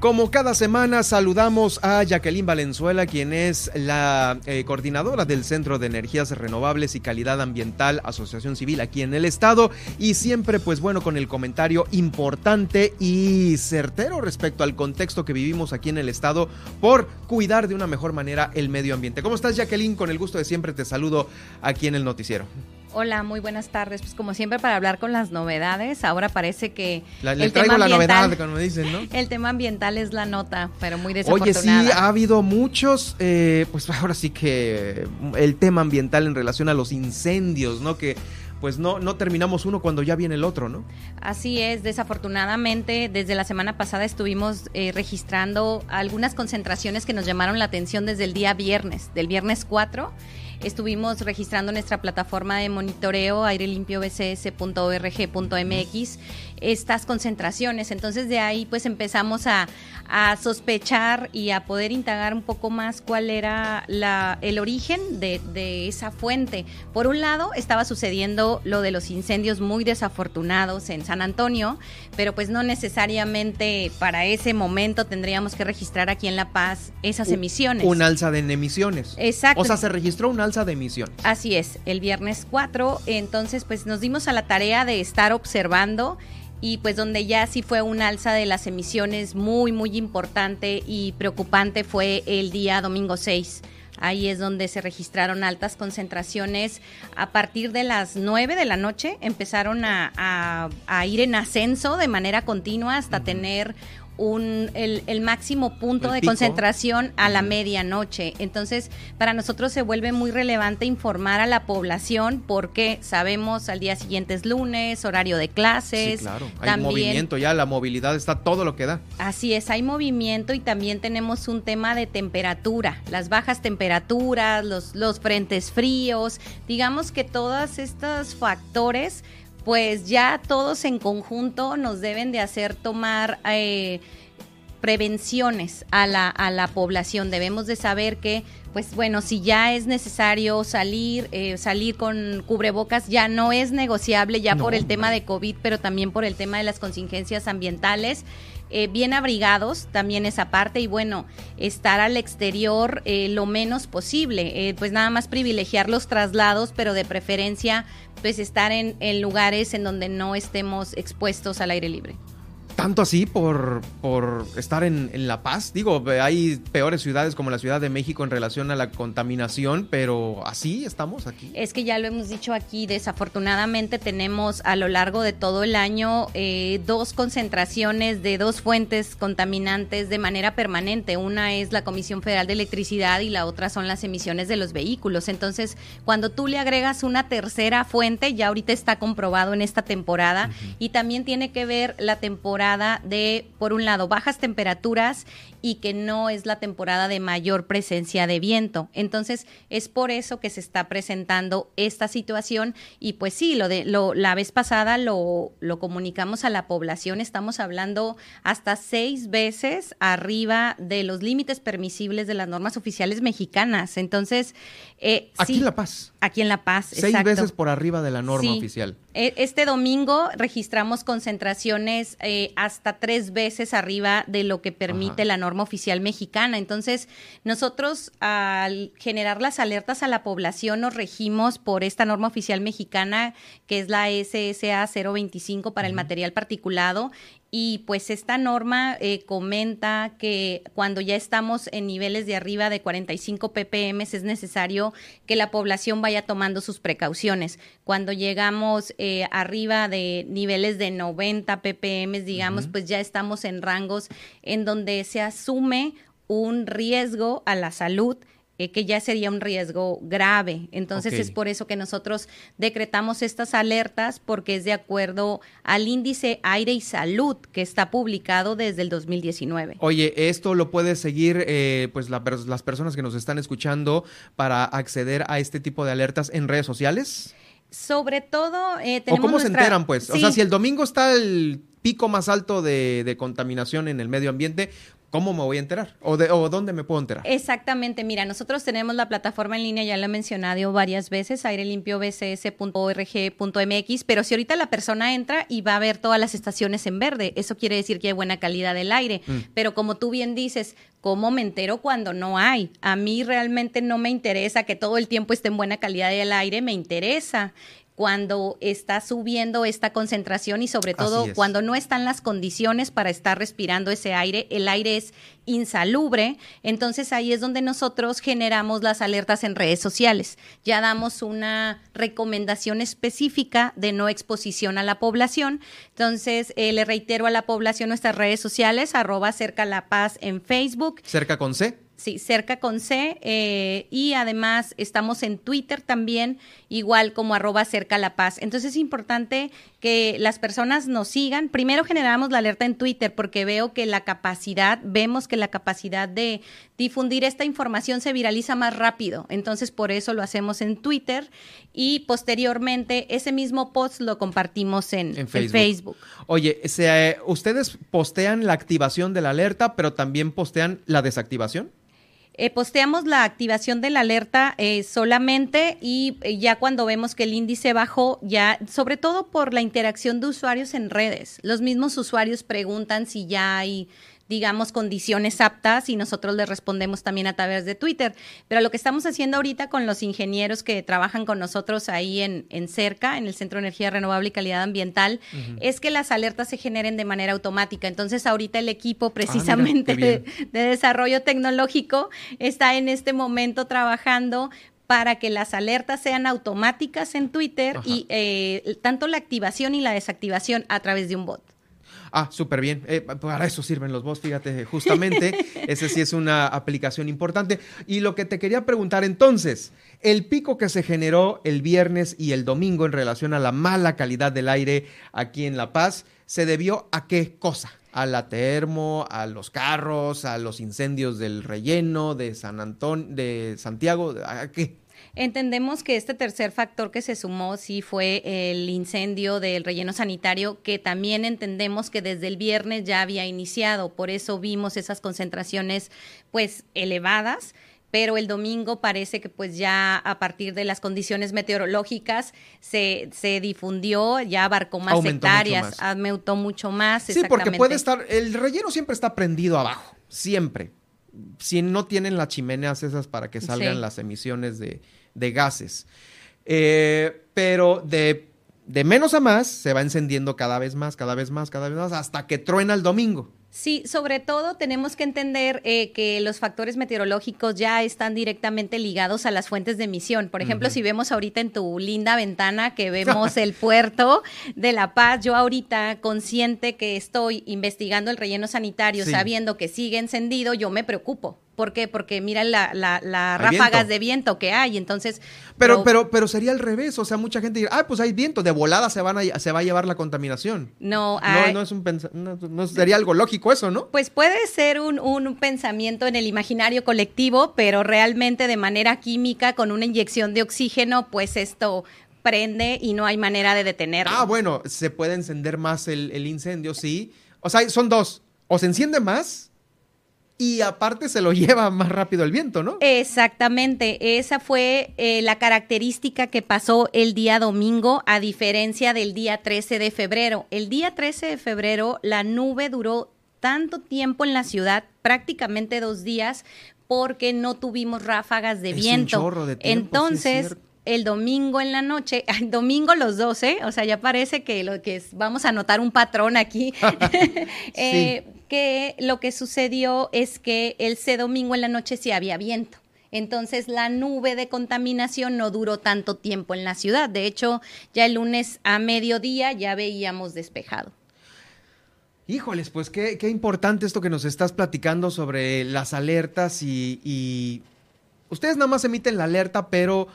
Como cada semana saludamos a Jacqueline Valenzuela, quien es la eh, coordinadora del Centro de Energías Renovables y Calidad Ambiental Asociación Civil aquí en el estado y siempre pues bueno con el comentario importante y certero respecto al contexto que vivimos aquí en el estado por cuidar de una mejor manera el medio ambiente. ¿Cómo estás Jacqueline? Con el gusto de siempre te saludo aquí en el noticiero. Hola, muy buenas tardes. Pues como siempre para hablar con las novedades, ahora parece que la, le traigo la novedad, como me dicen, ¿no? El tema ambiental es la nota, pero muy desafortunada. Oye, sí, ha habido muchos, eh, pues ahora sí que el tema ambiental en relación a los incendios, ¿no? Que pues no, no terminamos uno cuando ya viene el otro, ¿no? Así es, desafortunadamente desde la semana pasada estuvimos eh, registrando algunas concentraciones que nos llamaron la atención desde el día viernes, del viernes 4 estuvimos registrando nuestra plataforma de monitoreo airelimpio.bcs.org.mx estas concentraciones. Entonces de ahí pues empezamos a, sospechar y a poder indagar un poco más cuál era la, el origen de, de, esa fuente. Por un lado estaba sucediendo lo de los incendios muy desafortunados en San Antonio, pero pues no necesariamente para ese momento tendríamos que registrar aquí en La Paz esas emisiones. Un alza de emisiones. Exacto. O sea, se registró un alza de emisiones. Así es, el viernes 4, entonces pues nos dimos a la tarea de estar observando y pues donde ya sí fue un alza de las emisiones muy, muy importante y preocupante fue el día domingo 6. Ahí es donde se registraron altas concentraciones. A partir de las 9 de la noche empezaron a, ir en ascenso de manera continua hasta tener un, el, máximo punto de concentración a la medianoche. Entonces, para nosotros se vuelve muy relevante informar a la población porque sabemos al día siguiente es lunes, horario de clases. Sí, claro, hay movimiento ya, la movilidad está todo lo que da. Así es, hay movimiento y también tenemos un tema de temperatura, las bajas temperaturas, los, los frentes fríos, digamos que todos estos factores pues ya todos en conjunto nos deben de hacer tomar eh, prevenciones a la, a la población. Debemos de saber que, pues bueno, si ya es necesario salir, eh, salir con cubrebocas, ya no es negociable, ya por el tema de COVID, pero también por el tema de las contingencias ambientales. Eh, bien abrigados, también esa parte, y bueno, estar al exterior lo menos posible, pues nada más privilegiar los traslados, pero de preferencia pues estar en, en lugares en donde no estemos expuestos al aire libre tanto así por, por estar en, La Paz. Digo, hay peores ciudades como la Ciudad de México en relación a la contaminación, pero así estamos aquí. Es que ya lo hemos dicho aquí, desafortunadamente tenemos a lo largo de todo el año eh, dos concentraciones de dos fuentes contaminantes de manera permanente. Una es la Comisión Federal de Electricidad y la otra son las emisiones de los vehículos. Entonces, cuando tú le agregas una tercera fuente, ya ahorita está comprobado en esta temporada y también tiene que ver la temporada de, por un lado, bajas temperaturas y que no es la temporada de mayor presencia de viento. Entonces, es por eso que se está presentando esta situación y pues sí, lo de lo, la vez pasada lo, lo comunicamos a la población, estamos hablando hasta seis veces arriba de los límites permisibles de las normas oficiales mexicanas. Entonces, eh, aquí en La Paz. Aquí en La Paz. Seis veces por arriba de la norma oficial. E, este domingo registramos concentraciones eh, hasta tres veces arriba de lo que permite la norma oficial mexicana. Entonces, nosotros al generar las alertas a la población nos regimos por esta norma oficial mexicana que es la SSA 025 para el material particulado y pues esta norma eh, comenta que cuando ya estamos en niveles de arriba de 45 ppm es necesario que la población vaya tomando sus precauciones. Cuando llegamos eh, arriba de niveles de 90 ppm, digamos, pues ya estamos en rangos en donde se asume un riesgo a la salud eh, que ya sería un riesgo grave. Entonces es por eso que nosotros decretamos estas alertas porque es de acuerdo al índice aire y salud que está publicado desde el 2019. Oye, esto lo puede seguir eh, pues las personas que nos están escuchando para acceder a este tipo de alertas en redes sociales. Sobre todo, eh, tenemos ¿O cómo se enteran, pues? O sea, si el domingo está el pico más alto de, de, contaminación en el medio ambiente, ¿Cómo me voy a enterar? ¿O, de, ¿O dónde me puedo enterar? Exactamente, mira, nosotros tenemos la plataforma en línea, ya la he mencionado varias veces, airelimpio.bcs.org.mx, pero si ahorita la persona entra y va a ver todas las estaciones en verde, eso quiere decir que hay buena calidad del aire. Mm. Pero como tú bien dices, ¿cómo me entero cuando no hay? A mí realmente no me interesa que todo el tiempo esté en buena calidad del aire, me interesa cuando está subiendo esta concentración y sobre todo cuando no están las condiciones para estar respirando ese aire, el aire es insalubre, entonces ahí es donde nosotros generamos las alertas en redes sociales. Ya damos una recomendación específica de no exposición a la población. Entonces, eh, le reitero a la población nuestras redes sociales, arroba cerca la paz en Facebook. Cerca con C. Sí, cerca con C. Eh, y además estamos en Twitter también, igual como arroba cerca la paz. Entonces es importante que las personas nos sigan. Primero generamos la alerta en Twitter porque veo que la capacidad, vemos que la capacidad de difundir esta información se viraliza más rápido. Entonces por eso lo hacemos en Twitter y posteriormente ese mismo post lo compartimos en, Facebook. Oye, eh, ustedes postean la activación de la alerta, pero también postean la desactivación. Eh, posteamos la activación de la alerta eh, solamente y eh, ya cuando vemos que el índice bajó, ya, sobre todo por la interacción de usuarios en redes. Los mismos usuarios preguntan si ya hay digamos, condiciones aptas y nosotros le respondemos también a través de Twitter. Pero lo que estamos haciendo ahorita con los ingenieros que trabajan con nosotros ahí en, en CERCA, en el Centro de Energía Renovable y Calidad Ambiental, es que las alertas se generen de manera automática. Entonces, ahorita el equipo ah, precisamente de, desarrollo tecnológico está en este momento trabajando para que las alertas sean automáticas en Twitter y eh, tanto la activación y la desactivación a través de un bot. Ah, súper bien. Eh, para eso sirven los bots, fíjate, justamente. Ese sí es una aplicación importante. Y lo que te quería preguntar entonces, el pico que se generó el viernes y el domingo en relación a la mala calidad del aire aquí en La Paz, ¿se debió a qué cosa? a la termo, a los carros, a los incendios del relleno, de San Antonio, de Santiago, ¿a qué? Entendemos que este tercer factor que se sumó sí fue el incendio del relleno sanitario, que también entendemos que desde el viernes ya había iniciado, por eso vimos esas concentraciones pues elevadas pero el domingo parece que pues ya a partir de las condiciones meteorológicas se, se difundió, ya abarcó más hectáreas, aumentó mucho más. Sí, porque puede estar, el relleno siempre está prendido abajo, siempre. Si no tienen las chimeneas esas para que salgan las emisiones de, de gases. Eh, pero de, de menos a más se va encendiendo cada vez más, cada vez más, cada vez más, hasta que truena el domingo. Sí, sobre todo tenemos que entender eh, que los factores meteorológicos ya están directamente ligados a las fuentes de emisión. Por ejemplo, si vemos ahorita en tu linda ventana que vemos el puerto de La Paz, yo ahorita consciente que estoy investigando el relleno sanitario, sabiendo que sigue encendido, yo me preocupo. ¿Por qué? Porque mira las la, ráfagas de viento que hay, entonces... Pero, pero, pero sería al revés, o sea, mucha gente dirá, ah, pues hay viento, de volada se, van a, se va a llevar la contaminación. No, no, no, es un no, sería algo lógico eso, ¿no? Pues puede ser un, un pensamiento en el imaginario colectivo, pero realmente de manera química, con una inyección de oxígeno, pues esto prende y no hay manera de detenerlo. Ah, bueno, se puede encender más el, el incendio, sí. O sea, son dos, o se enciende más y aparte se lo lleva más rápido el viento, ¿no? Exactamente, esa fue eh, la característica que pasó el día domingo a diferencia del día 13 de febrero. El día 13 de febrero la nube duró tanto tiempo en la ciudad, prácticamente dos días, porque no tuvimos ráfagas de viento. Un chorro de tiempo, Entonces, el domingo en la noche, domingo los 12, o sea, ya parece que lo que es, vamos a notar un patrón aquí. eh, que lo que sucedió es que ese domingo en la noche sí había viento. Entonces la nube de contaminación no duró tanto tiempo en la ciudad. De hecho, ya el lunes a mediodía ya veíamos despejado. Híjoles, pues qué, qué importante esto que nos estás platicando sobre las alertas y, y... Ustedes nada más emiten la alerta, pero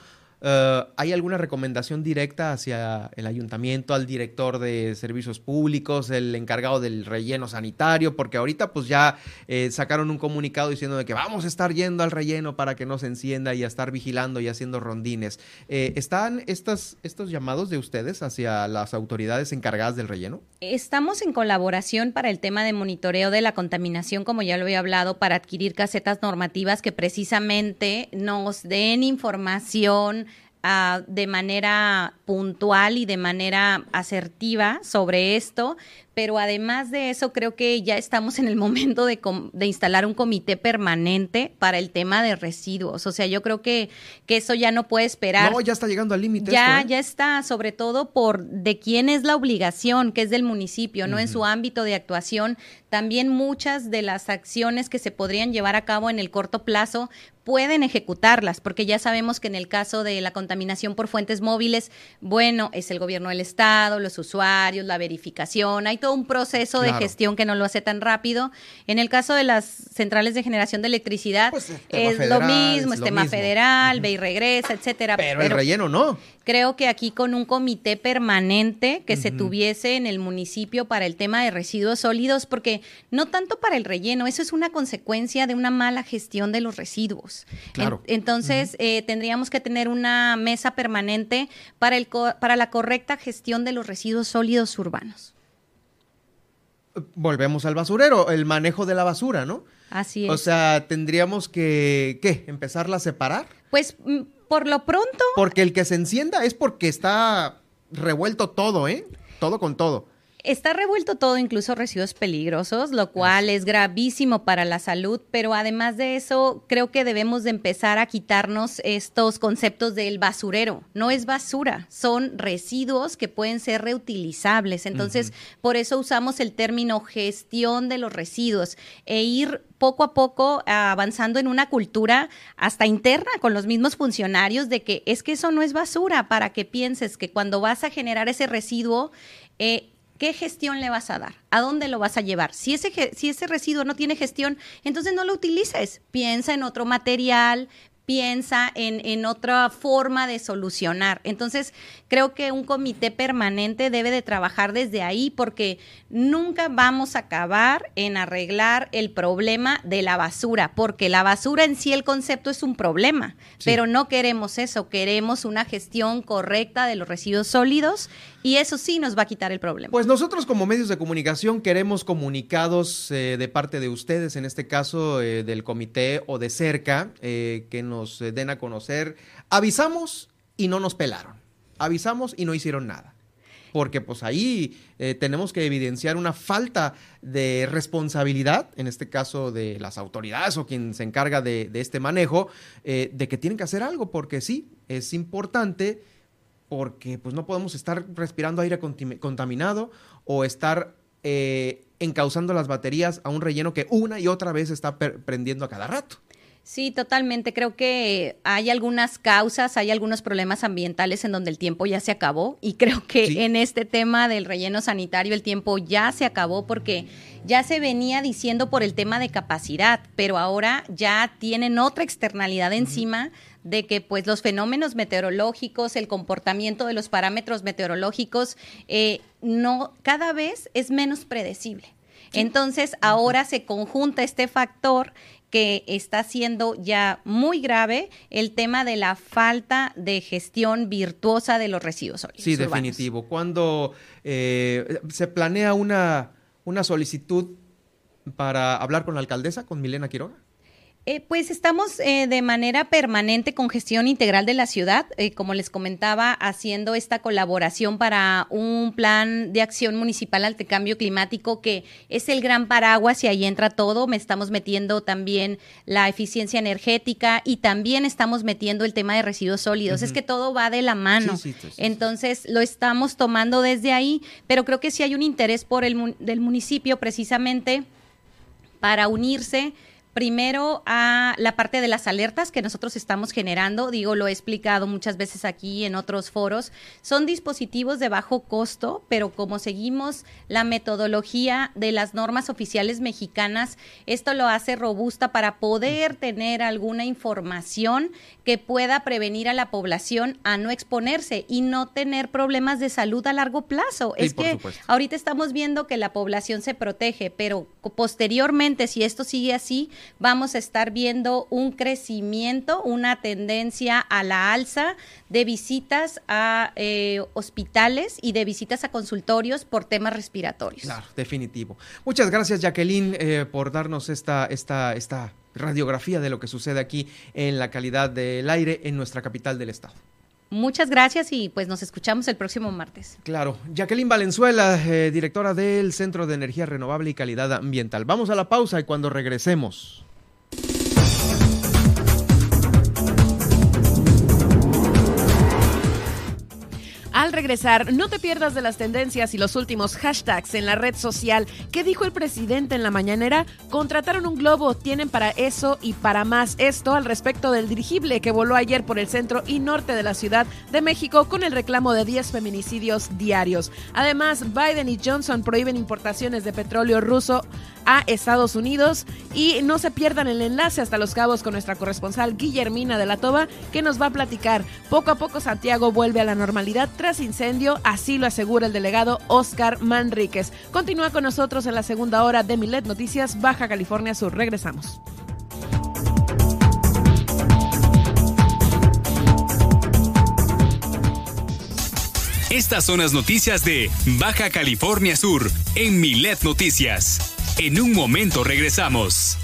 eh, ¿Hay alguna recomendación directa hacia el ayuntamiento, al director de servicios públicos, el encargado del relleno sanitario? Porque ahorita pues ya eh, sacaron un comunicado diciendo de que vamos a estar yendo al relleno para que no se encienda y a estar vigilando y haciendo rondines. Eh, ¿Están estas, estos llamados de ustedes hacia las autoridades encargadas del relleno? Estamos en colaboración para el tema de monitoreo de la contaminación, como ya lo había hablado, para adquirir casetas normativas que precisamente nos den información de manera puntual y de manera asertiva sobre esto pero además de eso creo que ya estamos en el momento de, de, instalar un comité permanente para el tema de residuos. O sea, yo creo que, que eso ya no puede esperar. No, ya está llegando al límite. Ya, ¿eh? ya está, sobre todo por de quién es la obligación, que es del municipio, ¿no? En su ámbito de actuación, también muchas de las acciones que se podrían llevar a cabo en el corto plazo pueden ejecutarlas, porque ya sabemos que en el caso de la contaminación por fuentes móviles, bueno, es el gobierno del estado, los usuarios, la verificación, hay todo un proceso de gestión que no lo hace tan rápido. En el caso de las centrales de generación de electricidad, pues es, lo mismo, es, tema federal, ve y regresa, etcétera. Pero, el relleno no. Creo que aquí con un comité permanente que se tuviese en el municipio para el tema de residuos sólidos, porque no tanto para el relleno, eso es una consecuencia de una mala gestión de los residuos. Claro. entonces, eh, tendríamos que tener una mesa permanente para, el para la correcta gestión de los residuos sólidos urbanos. Volvemos al basurero, el manejo de la basura, ¿no? Así es. O sea, tendríamos que, ¿qué? ¿Empezarla a separar? Pues mm, por lo pronto. Porque el que se encienda es porque está revuelto todo, ¿eh? Todo con todo. Está revuelto todo, incluso residuos peligrosos, lo cual es gravísimo para la salud, pero además de eso, creo que debemos de empezar a quitarnos estos conceptos del basurero. No es basura, son residuos que pueden ser reutilizables. Entonces, por eso usamos el término gestión de los residuos e ir poco a poco avanzando en una cultura hasta interna con los mismos funcionarios de que es que eso no es basura, para que pienses que cuando vas a generar ese residuo, eh, ¿Qué gestión le vas a dar? ¿A dónde lo vas a llevar? Si ese, si ese residuo no tiene gestión, entonces no lo utilices. Piensa en otro material, piensa en, en, otra forma de solucionar. Entonces, creo que un comité permanente debe de trabajar desde ahí porque nunca vamos a acabar en arreglar el problema de la basura, porque la basura en sí el concepto es un problema, pero no queremos eso, queremos una gestión correcta de los residuos sólidos y eso sí nos va a quitar el problema. Pues nosotros como medios de comunicación queremos comunicados eh, de parte de ustedes, en este caso eh, del comité o de cerca, eh, que nos den a conocer. Avisamos y no nos pelaron. Avisamos y no hicieron nada. Porque pues ahí tenemos que evidenciar una falta de responsabilidad, en este caso de las autoridades o quien se encarga de, este manejo, de que tienen que hacer algo, porque sí, es importante porque pues no podemos estar respirando aire contaminado o estar eh, encauzando las baterías a un relleno que una y otra vez está prendiendo a cada rato. Sí, totalmente. Creo que hay algunas causas, hay algunos problemas ambientales en donde el tiempo ya se acabó y creo que en este tema del relleno sanitario el tiempo ya se acabó porque ya se venía diciendo por el tema de capacidad, pero ahora ya tienen otra externalidad encima de que pues los fenómenos meteorológicos, el comportamiento de los parámetros meteorológicos, eh, no, cada vez es menos predecible. Entonces, ahora se conjunta este factor que está siendo ya muy grave el tema de la falta de gestión virtuosa de los residuos sólidos. Sí, definitivo. Cuando eh, se planea una, una solicitud para hablar con la alcaldesa, con Milena Quiroga. Eh, pues estamos eh, de manera permanente con gestión integral de la ciudad, eh, como les comentaba, haciendo esta colaboración para un plan de acción municipal ante cambio climático que es el gran paraguas y ahí entra todo. Me estamos metiendo también la eficiencia energética y también estamos metiendo el tema de residuos sólidos. Es que todo va de la mano. Entonces lo estamos tomando desde ahí, pero creo que sí hay un interés por el del municipio precisamente para unirse primero a la parte de las alertas que nosotros estamos generando, digo, lo he explicado muchas veces aquí en otros foros, son dispositivos de bajo costo, pero como seguimos la metodología de las normas oficiales mexicanas, esto lo hace robusta para poder tener alguna información que pueda prevenir a la población a no exponerse y no tener problemas de salud a largo plazo. es que ahorita estamos viendo que la población se protege, pero posteriormente, si esto sigue así, vamos a estar viendo un crecimiento, una tendencia a la alza de visitas a eh, hospitales y de visitas a consultorios por temas respiratorios. Claro, definitivo. Muchas gracias, Jacqueline, eh, por darnos esta, esta, esta radiografía de lo que sucede aquí en la calidad del aire en nuestra capital del estado. Muchas gracias y pues nos escuchamos el próximo martes. Claro. Jacqueline Valenzuela, eh, directora del Centro de Energía Renovable y Calidad Ambiental. Vamos a la pausa y cuando regresemos. Regresar, no te pierdas de las tendencias y los últimos hashtags en la red social. ¿Qué dijo el presidente en la mañanera? Contrataron un globo, tienen para eso y para más. Esto al respecto del dirigible que voló ayer por el centro y norte de la Ciudad de México con el reclamo de 10 feminicidios diarios. Además, Biden y Johnson prohíben importaciones de petróleo ruso a Estados Unidos y no se pierdan el enlace hasta Los Cabos con nuestra corresponsal Guillermina de la Toba que nos va a platicar. Poco a poco Santiago vuelve a la normalidad tras incendio, así lo asegura el delegado Oscar Manríquez. Continúa con nosotros en la segunda hora de Milet Noticias, Baja California Sur. Regresamos. Estas son las noticias de Baja California Sur en Milet Noticias. En un momento regresamos.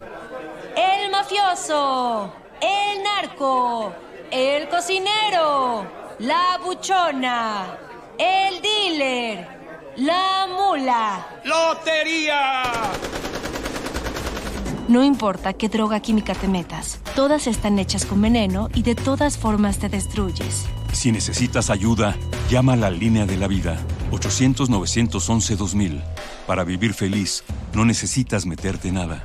El mafioso, el narco, el cocinero, la buchona, el dealer, la mula. ¡Lotería! No importa qué droga química te metas, todas están hechas con veneno y de todas formas te destruyes. Si necesitas ayuda, llama a la línea de la vida 800-911-2000. Para vivir feliz, no necesitas meterte nada.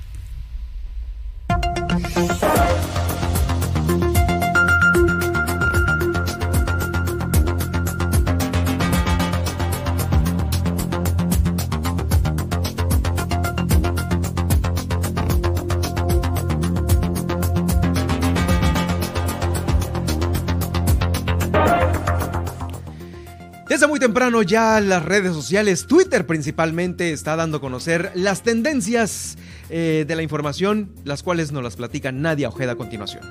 Temprano ya las redes sociales, Twitter principalmente, está dando a conocer las tendencias eh, de la información, las cuales nos las platica Nadia Ojeda a continuación.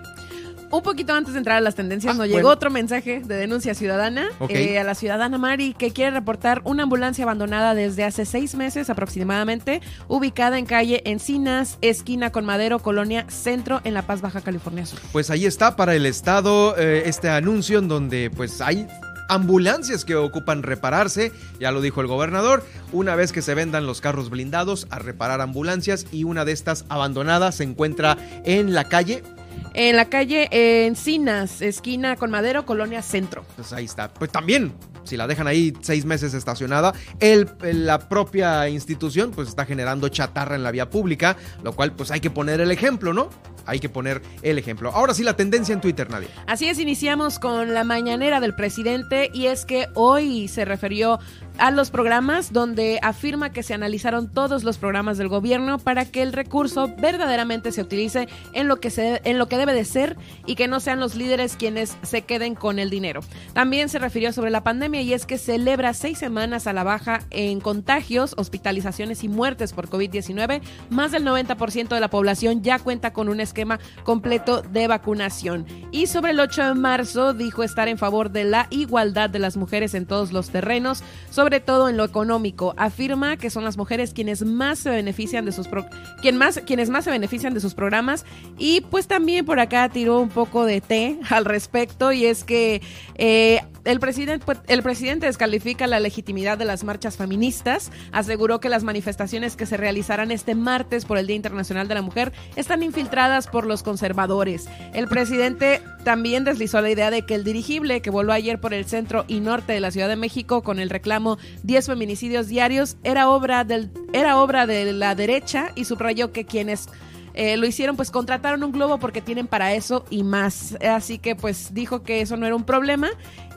Un poquito antes de entrar a las tendencias, Ah, nos bueno. llegó otro mensaje de denuncia ciudadana eh, a la ciudadana Mari que quiere reportar una ambulancia abandonada desde hace seis meses aproximadamente, ubicada en calle Encinas, esquina con Madero, Colonia Centro, en La Paz, Baja California Sur. Pues ahí está para el estado eh, este anuncio en donde pues hay ambulancias que ocupan repararse, ya lo dijo el gobernador, una vez que se vendan los carros blindados a reparar ambulancias y una de estas abandonadas se encuentra en la calle En la calle Encinas, esquina con Madero, Colonia Centro. Pues ahí está. Pues también, si la dejan ahí seis meses estacionada, el, la propia institución pues está generando chatarra en la vía pública, lo cual pues hay que poner el ejemplo, ¿no? Hay que poner el ejemplo. Ahora sí, la tendencia en Twitter, Nadia. Así es, iniciamos con la mañanera del presidente y es que hoy se refirió a los programas donde afirma que se analizaron todos los programas del gobierno para que el recurso verdaderamente se utilice en lo que se en lo que debe de ser y que no sean los líderes quienes se queden con el dinero. También se refirió sobre la pandemia y es que celebra seis semanas a la baja en contagios, hospitalizaciones y muertes por COVID-19. Más del 90% de la población ya cuenta con un esquema completo de vacunación. Y sobre el 8 de marzo dijo estar en favor de la igualdad de las mujeres en todos los terrenos, sobre todo en lo económico. Afirma que son las mujeres quienes más se benefician de sus pro- quien más, quienes más se benefician de sus programas y pues también por acá tiró un poco de té al respecto y es que eh, el presidente, pues, el presidente descalifica la legitimidad de las marchas feministas, aseguró que las manifestaciones que se realizarán este martes por el Día Internacional de la Mujer están infiltradas por los conservadores. El presidente también deslizó la idea de que el dirigible que voló ayer por el centro y norte de la Ciudad de México con el reclamo 10 feminicidios diarios era obra, del, era obra de la derecha y subrayó que quienes eh, lo hicieron, pues contrataron un globo porque tienen para eso y más. Así que pues dijo que eso no era un problema.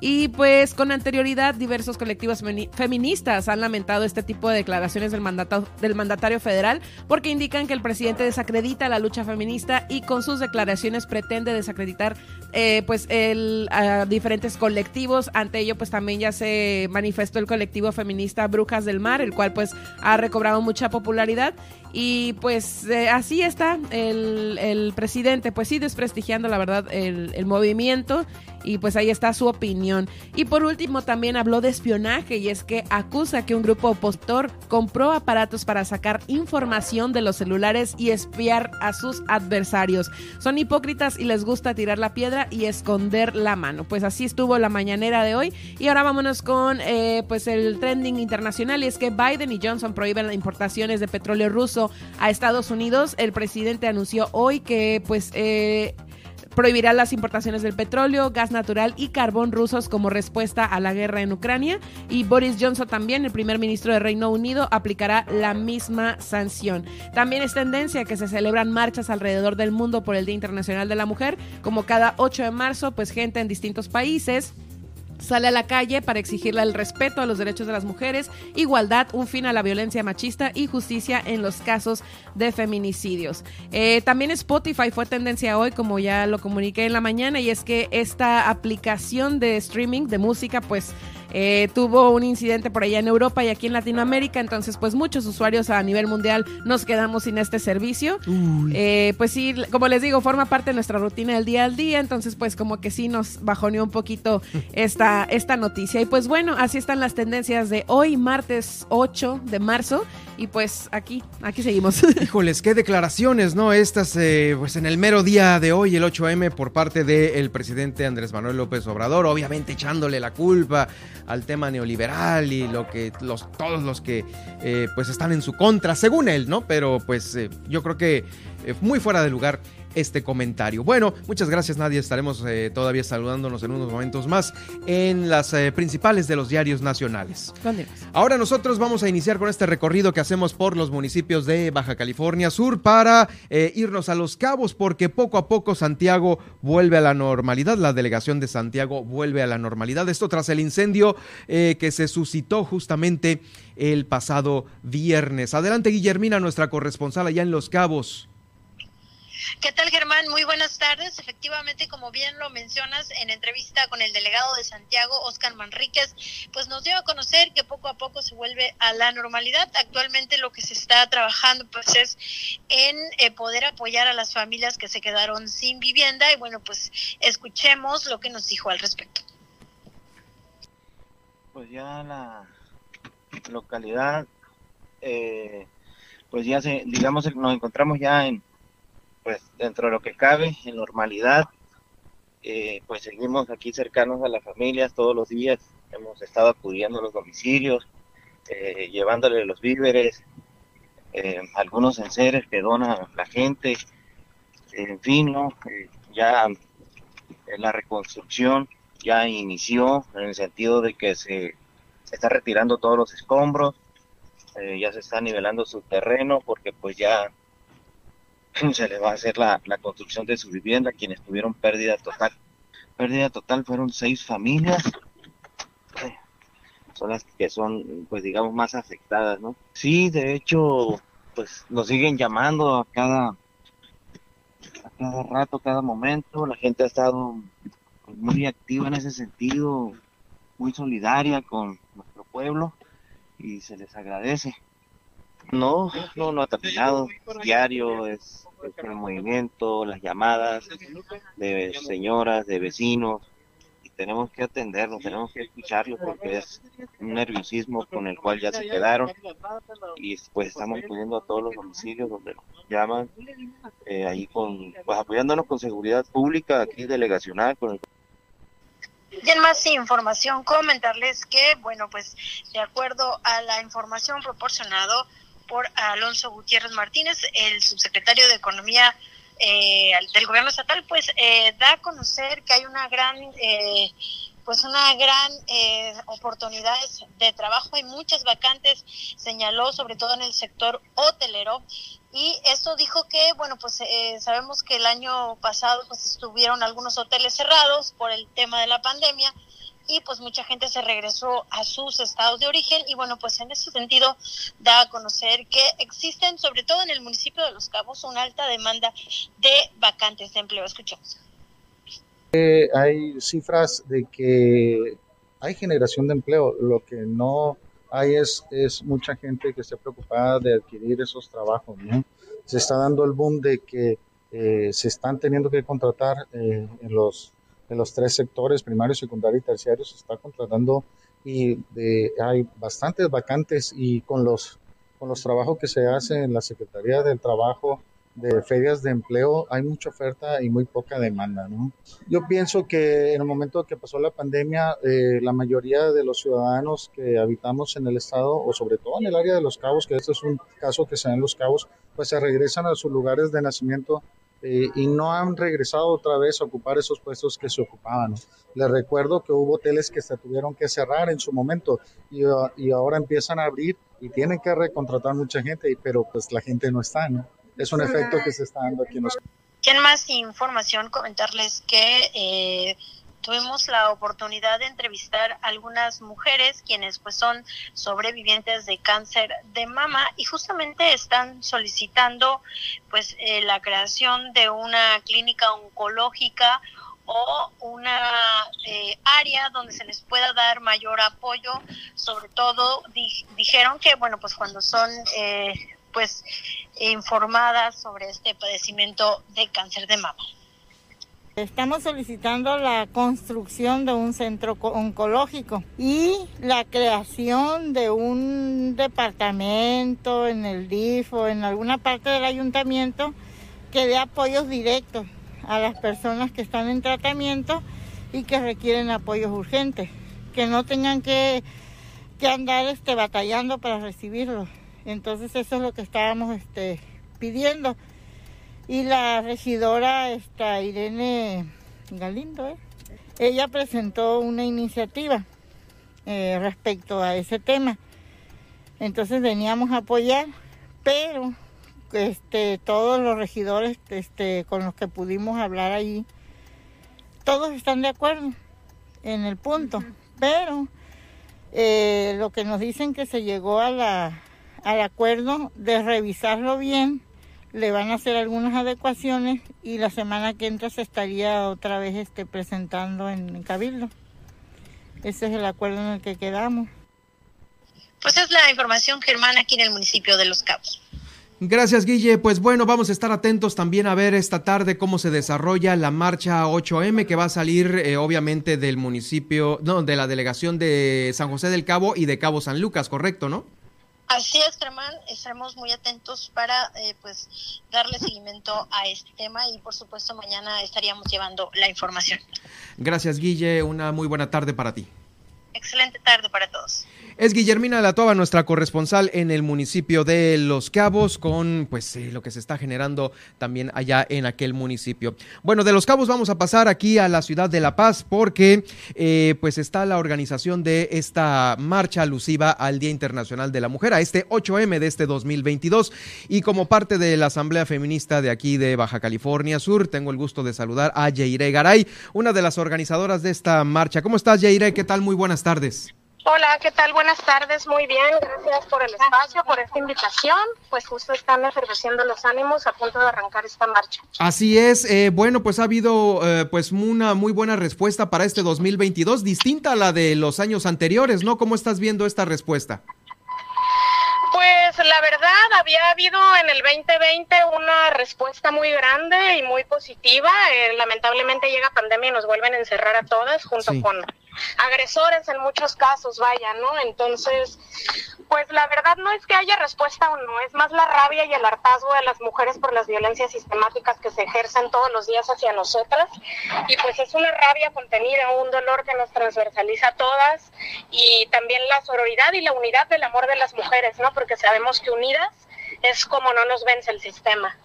Y pues con anterioridad diversos colectivos feministas han lamentado este tipo de declaraciones del, mandato, del mandatario federal porque indican que el presidente desacredita la lucha feminista y con sus declaraciones pretende desacreditar eh, pues el, a diferentes colectivos. Ante ello pues también ya se manifestó el colectivo feminista Brujas del Mar, el cual pues ha recobrado mucha popularidad y pues eh, así está el, el, presidente, pues sí desprestigiando la verdad el, el movimiento y pues ahí está su opinión. Y por último también habló de espionaje y es que acusa que un grupo opositor compró aparatos para sacar información de los celulares y espiar a sus adversarios. Son hipócritas y les gusta tirar la piedra y esconder la mano. Pues así estuvo la mañanera de hoy y ahora vámonos con eh, pues el trending internacional y es que Biden y Johnson prohíben las importaciones de petróleo ruso a Estados Unidos. El presidente anunció hoy que pues eh, prohibirá las importaciones del petróleo, gas natural y carbón rusos como respuesta a la guerra en Ucrania. Y Boris Johnson también, el primer ministro de Reino Unido, aplicará la misma sanción. También es tendencia que se celebran marchas alrededor del mundo por el Día Internacional de la Mujer, como cada 8 de marzo, pues gente en distintos países sale a la calle para exigirle el respeto a los derechos de las mujeres, igualdad, un fin a la violencia machista y justicia en los casos de feminicidios. Eh, también Spotify fue tendencia hoy, como ya lo comuniqué en la mañana, y es que esta aplicación de streaming de música, pues eh, tuvo un incidente por allá en Europa y aquí en Latinoamérica, entonces pues muchos usuarios a nivel mundial nos quedamos sin este servicio. Eh, pues sí, como les digo, forma parte de nuestra rutina del día al día, entonces pues como que sí nos bajoneó un poquito esta, esta noticia. Y pues bueno, así están las tendencias de hoy, martes 8 de marzo. Y pues aquí, aquí seguimos. Híjoles, qué declaraciones, ¿no? Estas, eh, pues en el mero día de hoy, el 8M, por parte del presidente Andrés Manuel López Obrador, obviamente echándole la culpa al tema neoliberal y lo que los, todos los que eh, pues están en su contra, según él, ¿no? Pero pues eh, yo creo que muy fuera de lugar este comentario. Bueno, muchas gracias Nadia, estaremos eh, todavía saludándonos en unos momentos más en las eh, principales de los diarios nacionales. Ahora nosotros vamos a iniciar con este recorrido que hacemos por los municipios de Baja California Sur para eh, irnos a Los Cabos porque poco a poco Santiago vuelve a la normalidad, la delegación de Santiago vuelve a la normalidad. Esto tras el incendio que se suscitó justamente el pasado viernes. Adelante Guillermina, nuestra corresponsal allá en Los Cabos. ¿Qué tal, Germán? Muy buenas tardes. Efectivamente, como bien lo mencionas en entrevista con el delegado de Santiago, Oscar Manríquez, pues nos dio a conocer que poco a poco se vuelve a la normalidad. Actualmente lo que se está trabajando pues es en eh, poder apoyar a las familias que se quedaron sin vivienda y bueno, pues escuchemos lo que nos dijo al respecto. Pues ya la localidad, eh, pues ya se, digamos, nos encontramos ya en pues dentro de lo que cabe, en normalidad, eh, pues seguimos aquí cercanos a las familias todos los días, hemos estado acudiendo a los domicilios, eh, llevándole los víveres, eh, algunos enseres que dona la gente, en fin, ¿no? ya la reconstrucción ya inició en el sentido de que se, se está retirando todos los escombros, ya se está nivelando su terreno porque pues ya se le va a hacer la, construcción de su vivienda, quienes tuvieron pérdida total. Pérdida total fueron seis familias, son las que son, pues digamos, más afectadas, ¿no? Sí, de hecho, pues nos siguen llamando a cada, a cada rato, cada momento, la gente ha estado muy activa en ese sentido, muy solidaria con nuestro pueblo y se les agradece. No, no, no ha terminado. Diario es, el movimiento, las llamadas de señoras, de vecinos. Y tenemos que atenderlos, tenemos que escucharlos porque es un nerviosismo con el cual ya se quedaron. Y pues estamos acudiendo a todos los domicilios donde nos llaman, eh, ahí con, pues apoyándonos con seguridad pública, aquí delegacional, con el Y en más información, comentarles que, bueno, pues de acuerdo a la información proporcionado por Alonso Gutiérrez Martínez, el subsecretario de Economía eh, del gobierno estatal, pues eh, da a conocer que hay una gran... Eh, pues una gran eh, oportunidades de trabajo, hay muchas vacantes, señaló sobre todo en el sector hotelero. Y esto dijo que, bueno, pues eh, sabemos que el año pasado pues estuvieron algunos hoteles cerrados por el tema de la pandemia y pues mucha gente se regresó a sus estados de origen y bueno, pues en ese sentido da a conocer que existen, sobre todo en el municipio de Los Cabos, una alta demanda de vacantes de empleo. Escuchemos. Eh, hay cifras de que hay generación de empleo, lo que no hay es, es mucha gente que esté preocupada de adquirir esos trabajos. ¿no? Se está dando el boom de que eh, se están teniendo que contratar eh, en, los, en los tres sectores, primario, secundario y terciario, se está contratando y de, hay bastantes vacantes y con los, con los trabajos que se hacen en la Secretaría del Trabajo, de ferias de empleo hay mucha oferta y muy poca demanda. ¿no? Yo pienso que en el momento que pasó la pandemia, eh, la mayoría de los ciudadanos que habitamos en el estado, o sobre todo en el área de los cabos, que este es un caso que se da en los cabos, pues se regresan a sus lugares de nacimiento eh, y no han regresado otra vez a ocupar esos puestos que se ocupaban. Les recuerdo que hubo hoteles que se tuvieron que cerrar en su momento y, y ahora empiezan a abrir y tienen que recontratar mucha gente, pero pues la gente no está, ¿no? es un efecto que se está dando aquí en los... ¿Quién más información? Comentarles que eh, tuvimos la oportunidad de entrevistar a algunas mujeres quienes pues son sobrevivientes de cáncer de mama y justamente están solicitando pues eh, la creación de una clínica oncológica o una eh, área donde se les pueda dar mayor apoyo sobre todo dijeron que bueno pues cuando son eh, pues informadas sobre este padecimiento de cáncer de mama. Estamos solicitando la construcción de un centro oncológico y la creación de un departamento en el DIF o en alguna parte del ayuntamiento que dé apoyos directos a las personas que están en tratamiento y que requieren apoyos urgentes, que no tengan que, que andar este, batallando para recibirlos. Entonces eso es lo que estábamos este, pidiendo. Y la regidora esta, Irene Galindo, ¿eh? ella presentó una iniciativa eh, respecto a ese tema. Entonces veníamos a apoyar, pero este, todos los regidores este, con los que pudimos hablar allí, todos están de acuerdo en el punto, pero eh, lo que nos dicen que se llegó a la, al acuerdo de revisarlo bien, le van a hacer algunas adecuaciones y la semana que entra se estaría otra vez este, presentando en, Cabildo. Ese es el acuerdo en el que quedamos. Pues es la información, Germán, aquí en el municipio de Los Cabos. Gracias, Guille. Pues bueno, vamos a estar atentos también a ver esta tarde cómo se desarrolla la marcha 8M que va a salir eh, obviamente del municipio, no, de la delegación de San José del Cabo y de Cabo San Lucas, ¿correcto, no? Así es, Germán, estaremos muy atentos para eh, pues darle seguimiento a este tema y por supuesto mañana estaríamos llevando la información. Gracias, Guille, una muy buena tarde para ti. Excelente tarde para todos. Es Guillermina Latoba, nuestra corresponsal en el municipio de Los Cabos, con pues lo que se está generando también allá en aquel municipio. Bueno, de Los Cabos vamos a pasar aquí a la ciudad de La Paz porque eh, pues está la organización de esta marcha alusiva al Día Internacional de la Mujer, a este 8M de este 2022. Y como parte de la Asamblea Feminista de aquí de Baja California Sur, tengo el gusto de saludar a Yaire Garay, una de las organizadoras de esta marcha. ¿Cómo estás, Yaire? ¿Qué tal? Muy buenas tardes. Hola, ¿qué tal? Buenas tardes, muy bien, gracias por el espacio, por esta invitación. Pues justo están efervesciendo los ánimos a punto de arrancar esta marcha. Así es, eh, bueno, pues ha habido eh, pues una muy buena respuesta para este 2022, distinta a la de los años anteriores, ¿no? ¿Cómo estás viendo esta respuesta? Pues la verdad, había habido en el 2020 una respuesta muy grande y muy positiva. Eh, lamentablemente llega pandemia y nos vuelven a encerrar a todas junto con agresores en muchos casos, vaya, ¿no? Entonces, Pues la verdad no es que haya respuesta o no, es más la rabia y el hartazgo de las mujeres por las violencias sistemáticas que se ejercen todos los días hacia nosotras. Y pues es una rabia contenida, un dolor que nos transversaliza a todas y también la sororidad y la unidad del amor de las mujeres, ¿no? Porque sabemos que unidas es como no nos vence el sistema.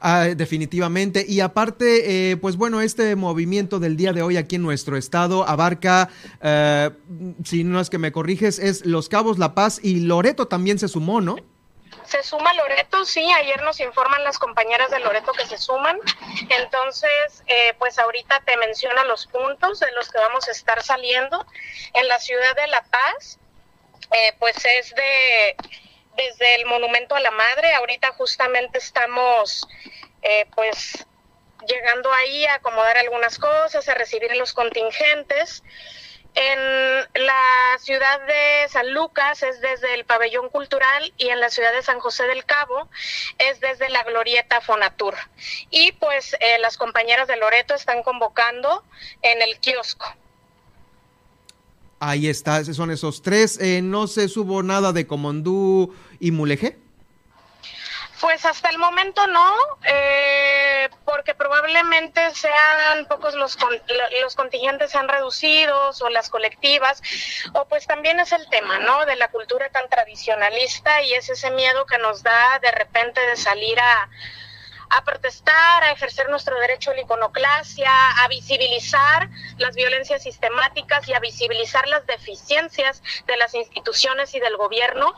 Ah, definitivamente. Y aparte, eh, pues bueno, este movimiento del día de hoy aquí en nuestro estado abarca, eh, si no es que me corriges, es Los Cabos, La Paz y Loreto también se sumó, ¿no? Se suma Loreto, sí, ayer nos informan las compañeras de Loreto que se suman. Entonces, eh, pues ahorita te menciono los puntos de los que vamos a estar saliendo. En la ciudad de La Paz, pues es de desde el Monumento a la Madre. Ahorita justamente estamos, eh, pues, llegando ahí a acomodar algunas cosas, a recibir los contingentes. En la ciudad de San Lucas es desde el pabellón cultural y en la ciudad de San José del Cabo es desde la glorieta Fonatur. Y pues eh, las compañeras de Loreto están convocando en el kiosco. Ahí está, esos son esos tres. Eh, ¿No se subo nada de Comondú y Mulegé? Pues hasta el momento no, eh, porque probablemente sean pocos los, los contingentes sean reducidos o las colectivas, o pues también es el tema, ¿no? De la cultura tan tradicionalista y es ese miedo que nos da de repente de salir a, a protestar, a ejercer nuestro derecho a la iconoclasia, a visibilizar las violencias sistemáticas y a visibilizar las deficiencias de las instituciones y del gobierno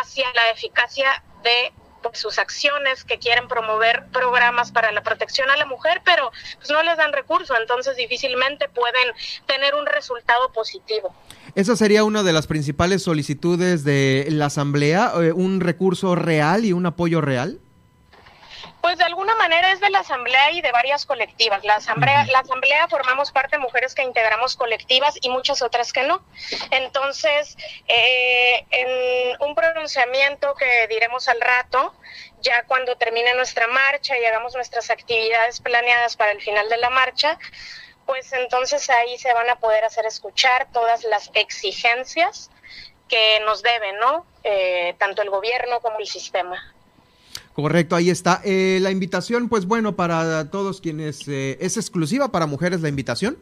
hacia la eficacia de pues, sus acciones que quieren promover programas para la protección a la mujer, pero pues no les dan recursos, entonces difícilmente pueden tener un resultado positivo. Esa sería una de las principales solicitudes de la Asamblea, eh, un recurso real y un apoyo real. Pues de alguna manera es de la asamblea y de varias colectivas. La asamblea, la asamblea formamos parte mujeres que integramos colectivas y muchas otras que no. Entonces, eh, en un pronunciamiento que diremos al rato, ya cuando termine nuestra marcha y hagamos nuestras actividades planeadas para el final de la marcha, pues entonces ahí se van a poder hacer escuchar todas las exigencias que nos deben, ¿no? Eh, tanto el gobierno como el sistema. Correcto, ahí está. Eh, la invitación, pues bueno, para todos quienes eh, es exclusiva para mujeres la invitación.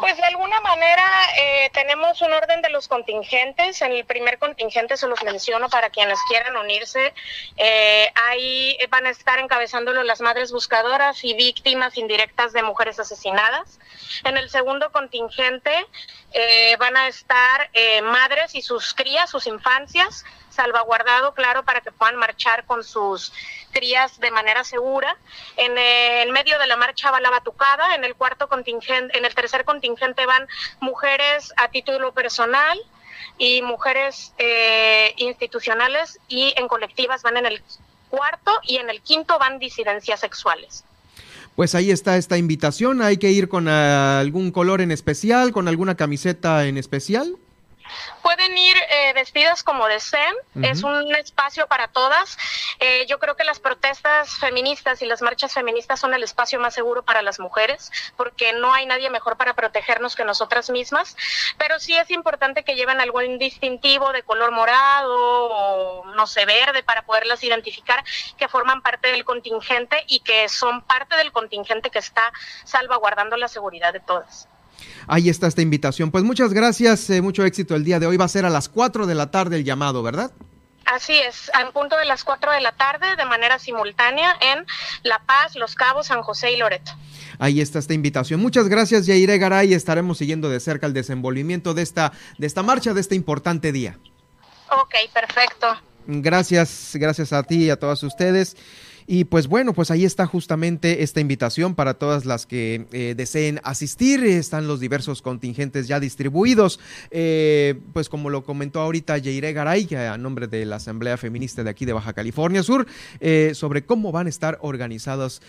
Pues de alguna manera eh, tenemos un orden de los contingentes. En el primer contingente se los menciono para quienes quieran unirse. ahí van a estar encabezándolo las madres buscadoras y víctimas indirectas de mujeres asesinadas. En el segundo contingente van a estar madres y sus crías, sus infancias, salvaguardado, claro, para que puedan marchar con sus crías de manera segura. En el medio de la marcha va la batucada, en el cuarto contingente, en el tercer contingente van mujeres a título personal y mujeres eh, institucionales y en colectivas van en el cuarto y en el quinto van disidencias sexuales. Pues ahí está esta invitación, hay que ir con algún color en especial, con alguna camiseta en especial. Pueden ir eh, vestidas como deseen, es un espacio para todas. Eh, yo creo que las protestas feministas y las marchas feministas son el espacio más seguro para las mujeres, porque no hay nadie mejor para protegernos que nosotras mismas, pero sí es importante que lleven algún distintivo de color morado o no sé, verde, para poderlas identificar que forman parte del contingente y que son parte del contingente que está salvaguardando la seguridad de todas. Ahí está esta invitación. Pues muchas gracias, eh, mucho éxito el día de hoy. Va a ser a las 4 de la tarde el llamado, ¿verdad? Así es, al punto de las 4 de la tarde, de manera simultánea, en La Paz, Los Cabos, San José y Loreto. Ahí está esta invitación. Muchas gracias, Yaire Garay. Estaremos siguiendo de cerca el desenvolvimiento de esta, de esta marcha, de este importante día. Ok, perfecto. Gracias, gracias a ti y a todas ustedes. Y pues bueno, pues ahí está justamente esta invitación para todas las que eh, deseen asistir. Están los diversos contingentes ya distribuidos. Eh, pues como lo comentó ahorita Yaire Garay, a nombre de la Asamblea Feminista de aquí de Baja California Sur, eh, sobre cómo van a estar organizados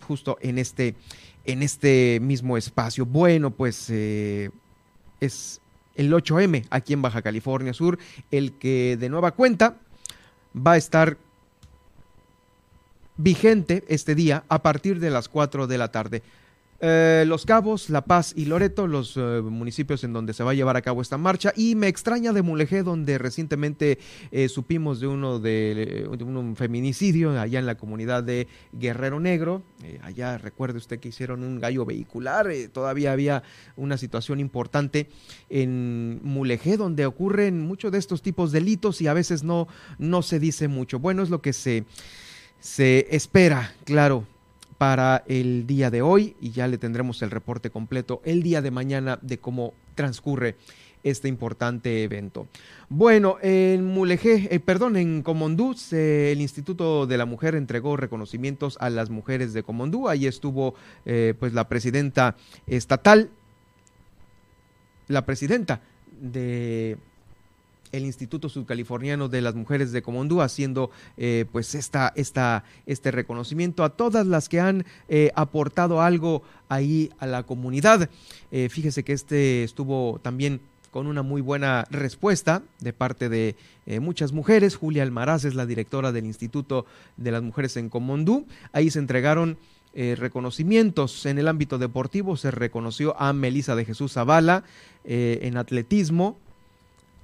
justo en este, en este mismo espacio. Bueno, pues es el 8M aquí en Baja California Sur, el que de nueva cuenta va a estar vigente este día a partir de las 4 de la tarde. Eh, los Cabos, La Paz y Loreto, los eh, municipios en donde se va a llevar a cabo esta marcha. Y me extraña de Mulegé, donde recientemente eh, supimos de uno de, un feminicidio allá en la comunidad de Guerrero Negro. allá recuerde usted que hicieron un gallo vehicular. todavía había una situación importante en Mulegé, donde ocurren muchos de estos tipos de delitos y a veces no, no se dice mucho. Bueno, es lo que se, se espera, claro para el día de hoy y ya le tendremos el reporte completo el día de mañana de cómo transcurre este importante evento. Bueno, en Mulegé, eh, perdón, en Comondú, el Instituto de la Mujer entregó reconocimientos a las mujeres de Comondú. Ahí estuvo eh, pues la presidenta estatal, la presidenta de el Instituto Sudcaliforniano de las Mujeres de Comondú haciendo eh, pues esta, esta, este reconocimiento a todas las que han eh, aportado algo ahí a la comunidad. Eh, fíjese que este estuvo también con una muy buena respuesta de parte de muchas mujeres. Julia Almaraz es la directora del Instituto de las Mujeres en Comondú. Ahí se entregaron reconocimientos en el ámbito deportivo. Se reconoció a Melisa de Jesús Zavala en atletismo,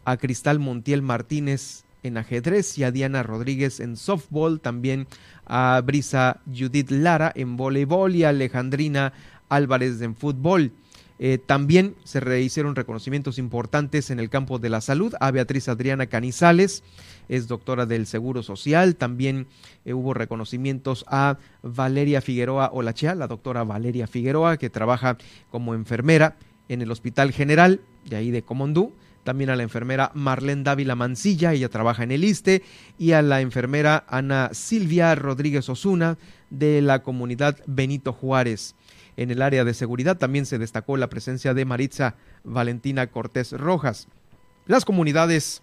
a Cristal Montiel Martínez en ajedrez y a Diana Rodríguez en softball, también a Brisa Judith Lara en voleibol y a Alejandrina Álvarez en fútbol. Eh, también se hicieron reconocimientos importantes en el campo de la salud a Beatriz Adriana Canizales, es doctora del Seguro Social. También eh, hubo reconocimientos a Valeria Figueroa Olachea, la doctora Valeria Figueroa, que trabaja como enfermera en el Hospital General de ahí de Comondú también a la enfermera Marlene Dávila Mancilla, ella trabaja en el ISTE, y a la enfermera Ana Silvia Rodríguez Osuna de la comunidad Benito Juárez. En el área de seguridad también se destacó la presencia de Maritza Valentina Cortés Rojas. Las comunidades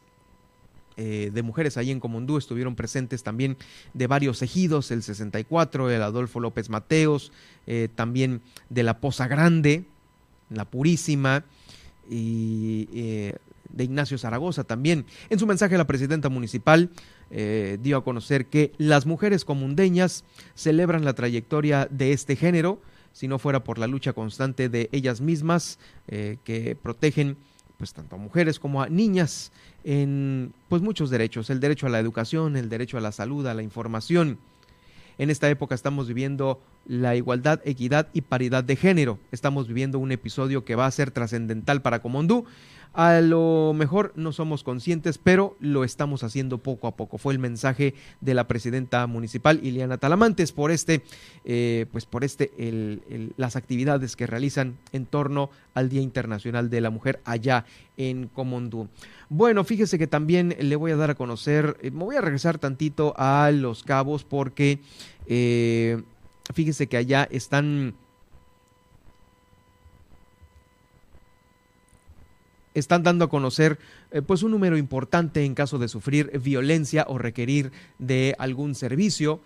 eh, de mujeres ahí en Comondú estuvieron presentes también de varios ejidos, el 64, el Adolfo López Mateos, eh, también de la Poza Grande, la Purísima, y eh, de Ignacio Zaragoza también. En su mensaje la presidenta municipal eh, dio a conocer que las mujeres comundeñas celebran la trayectoria de este género, si no fuera por la lucha constante de ellas mismas eh, que protegen pues tanto a mujeres como a niñas en pues muchos derechos, el derecho a la educación, el derecho a la salud, a la información. En esta época estamos viviendo la igualdad, equidad y paridad de género. Estamos viviendo un episodio que va a ser trascendental para Comondú a lo mejor no somos conscientes, pero lo estamos haciendo poco a poco. Fue el mensaje de la presidenta municipal, Ileana Talamantes, por este, eh, pues por este, las actividades que realizan en torno al Día Internacional de la Mujer allá en Comondú. Bueno, fíjese que también le voy a dar a conocer, eh, me voy a regresar tantito a Los Cabos porque eh, fíjese que allá están están dando a conocer eh, pues un número importante en caso de sufrir violencia o requerir de algún servicio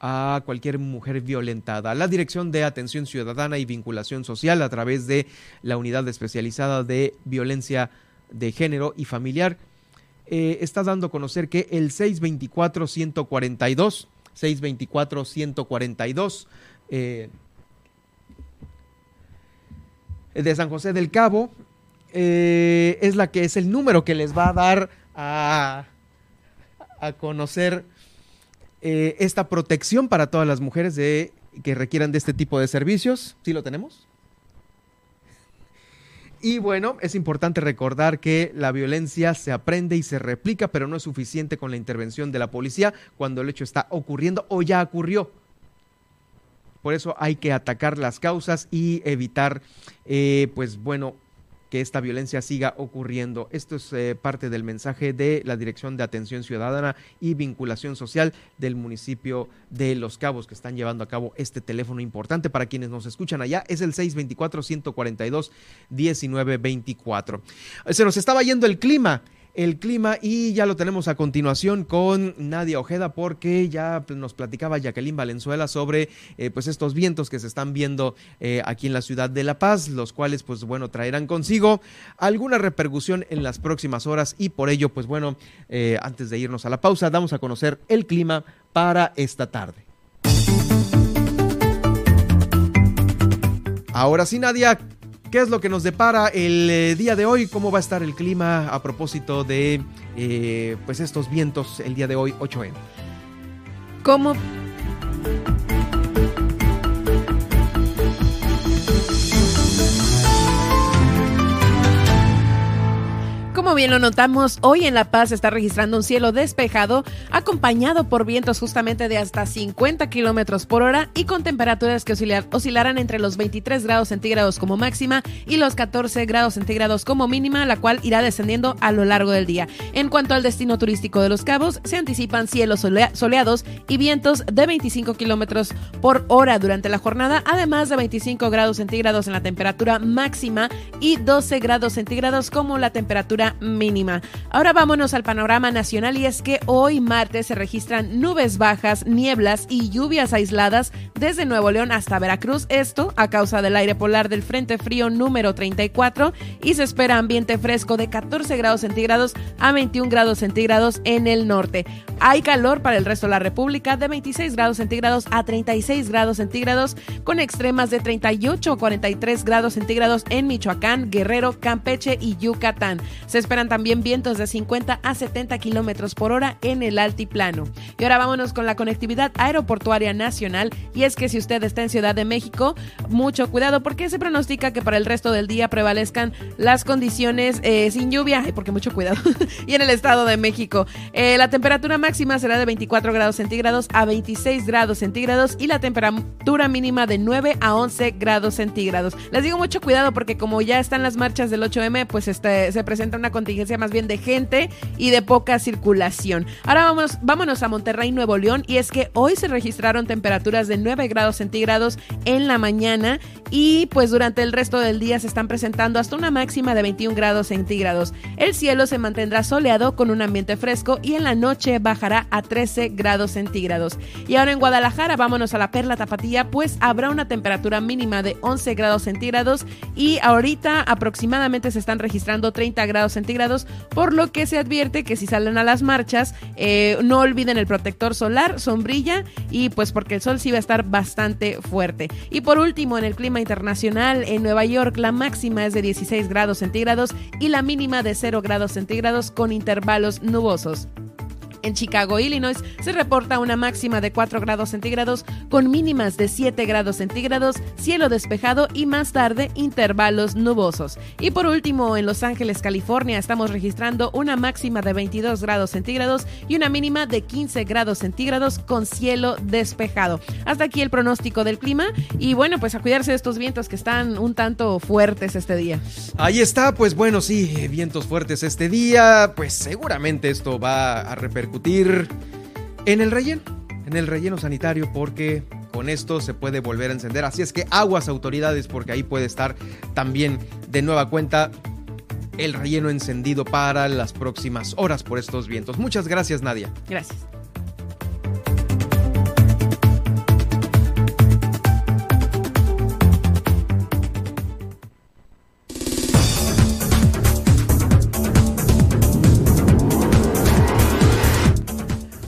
a cualquier mujer violentada. La Dirección de Atención Ciudadana y Vinculación Social a través de la Unidad Especializada de Violencia de Género y Familiar eh, está dando a conocer que el 624-142, 624-142 eh, de San José del Cabo eh, es la que es el número que les va a dar a, conocer eh, esta protección para todas las mujeres de, que requieran de este tipo de servicios. ¿Sí lo tenemos? Y bueno, es importante recordar que la violencia se aprende y se replica, pero no es suficiente con la intervención de la policía cuando el hecho está ocurriendo o ya ocurrió. Por eso hay que atacar las causas y evitar, eh, pues bueno, que esta violencia siga ocurriendo. Esto es eh, parte del mensaje de la Dirección de Atención Ciudadana y Vinculación Social del municipio de Los Cabos, que están llevando a cabo este teléfono importante para quienes nos escuchan allá. Es el 624-142-1924. Se nos estaba yendo el clima el clima y ya lo tenemos a continuación con Nadia Ojeda porque ya nos platicaba Jacqueline Valenzuela sobre eh, pues estos vientos que se están viendo eh, aquí en la ciudad de La Paz, los cuales pues bueno traerán consigo alguna repercusión en las próximas horas y por ello pues bueno eh, antes de irnos a la pausa damos a conocer el clima para esta tarde. Ahora sí, Nadia, ¿qué es lo que nos depara el eh, día de hoy? ¿Cómo va a estar el clima a propósito de eh, pues estos vientos el día de hoy, 8M? ¿Cómo Como bien lo notamos, hoy en La Paz está registrando un cielo despejado, acompañado por vientos justamente de hasta 50 kilómetros por hora y con temperaturas que oscilarán entre los 23 grados centígrados como máxima y los 14 grados centígrados como mínima, la cual irá descendiendo a lo largo del día. En cuanto al destino turístico de Los Cabos, se anticipan cielos soleados y vientos de 25 kilómetros por hora durante la jornada, además de 25 grados centígrados en la temperatura máxima y 12 grados centígrados como la temperatura mínima. Ahora vámonos al panorama nacional y es que hoy martes se registran nubes bajas, nieblas y lluvias aisladas desde Nuevo León hasta Veracruz, esto a causa del aire polar del Frente Frío número 34 y se espera ambiente fresco de 14 grados centígrados a 21 grados centígrados en el norte. Hay calor para el resto de la República de 26 grados centígrados a 36 grados centígrados con extremas de 38 a 43 grados centígrados en Michoacán, Guerrero, Campeche y Yucatán. Se esperan también vientos de 50 a 70 kilómetros por hora en el altiplano. Y ahora vámonos con la conectividad aeroportuaria nacional. Y es que si usted está en Ciudad de México, mucho cuidado porque se pronostica que para el resto del día prevalezcan las condiciones eh, sin lluvia. Porque mucho cuidado. y en el Estado de México, eh, la temperatura máxima será de 24 grados centígrados a 26 grados centígrados y la temperatura mínima de 9 a 11 grados centígrados. Les digo mucho cuidado porque como ya están las marchas del 8M, pues este, se presenta una contingencia más bien de gente y de poca circulación. Ahora vamos, vámonos a Monterrey, Nuevo León, y es que hoy se registraron temperaturas de 9 grados centígrados en la mañana y pues durante el resto del día se están presentando hasta una máxima de 21 grados centígrados. El cielo se mantendrá soleado con un ambiente fresco y en la noche bajará a 13 grados centígrados. Y ahora en Guadalajara vámonos a la Perla Tapatía, pues habrá una temperatura mínima de 11 grados centígrados y ahorita aproximadamente se están registrando 30 grados centígrados, por lo que se advierte que si salen a las marchas, eh, no olviden el protector solar, sombrilla y pues porque el sol sí va a estar bastante fuerte. Y por último, en el clima internacional, en Nueva York la máxima es de 16 grados centígrados y la mínima de 0 grados centígrados con intervalos nubosos. En Chicago, Illinois, se reporta una máxima de 4 grados centígrados con mínimas de 7 grados centígrados, cielo despejado y más tarde intervalos nubosos. Y por último, en Los Ángeles, California, estamos registrando una máxima de 22 grados centígrados y una mínima de 15 grados centígrados con cielo despejado. Hasta aquí el pronóstico del clima y bueno, pues a cuidarse de estos vientos que están un tanto fuertes este día. Ahí está, pues bueno, sí, vientos fuertes este día, pues seguramente esto va a repercutir en el relleno, en el relleno sanitario, porque con esto se puede volver a encender. Así es que aguas autoridades, porque ahí puede estar también de nueva cuenta el relleno encendido para las próximas horas por estos vientos. Muchas gracias, Nadia. Gracias.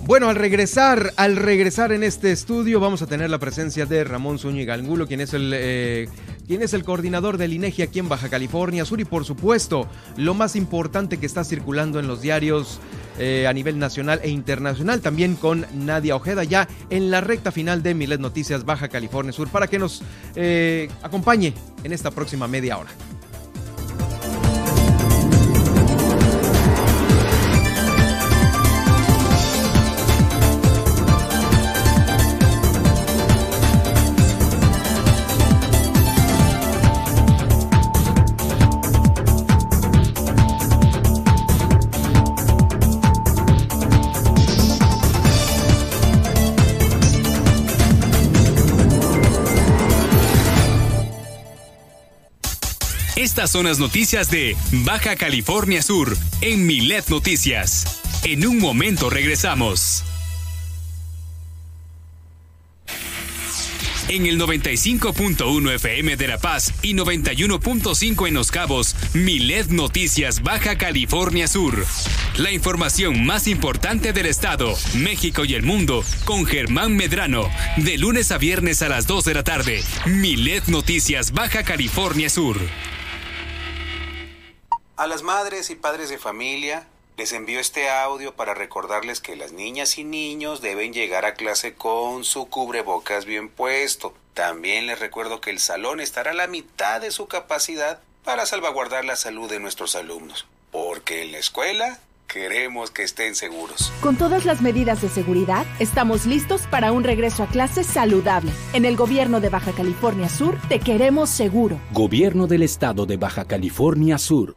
Bueno, al regresar, al regresar en este estudio vamos a tener la presencia de Ramón Zúñiga Angulo, quien es el eh, quien es el coordinador del INEGI aquí en Baja California Sur y por supuesto lo más importante que está circulando en los diarios eh, a nivel nacional e internacional, también con Nadia Ojeda ya en la recta final de Milet Noticias Baja California Sur para que nos eh, acompañe en esta próxima media hora. Estas son las noticias de Baja California Sur en Milet Noticias. En un momento regresamos. En el 95.1 FM de La Paz y 91.5 en Los Cabos, Milet Noticias Baja California Sur. La información más importante del estado, México y el mundo con Germán Medrano, de lunes a viernes a las 2 de la tarde. Milet Noticias Baja California Sur. A las madres y padres de familia les envío este audio para recordarles que las niñas y niños deben llegar a clase con su cubrebocas bien puesto. También les recuerdo que el salón estará a la mitad de su capacidad para salvaguardar la salud de nuestros alumnos. Porque en la escuela queremos que estén seguros. Con todas las medidas de seguridad, estamos listos para un regreso a clases saludable. En el gobierno de Baja California Sur, te queremos seguro. Gobierno del estado de Baja California Sur.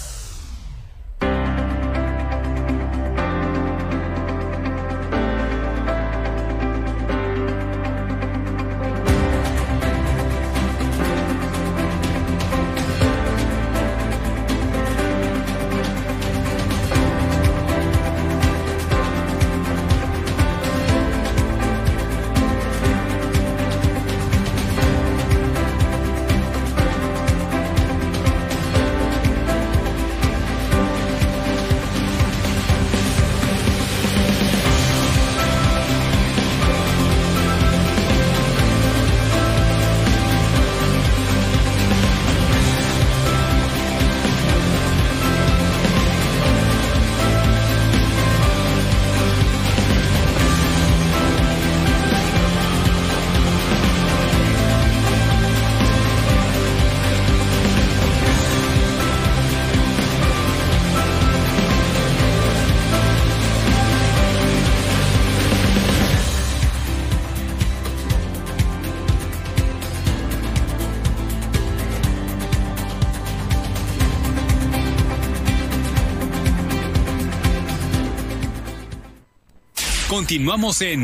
Continuamos en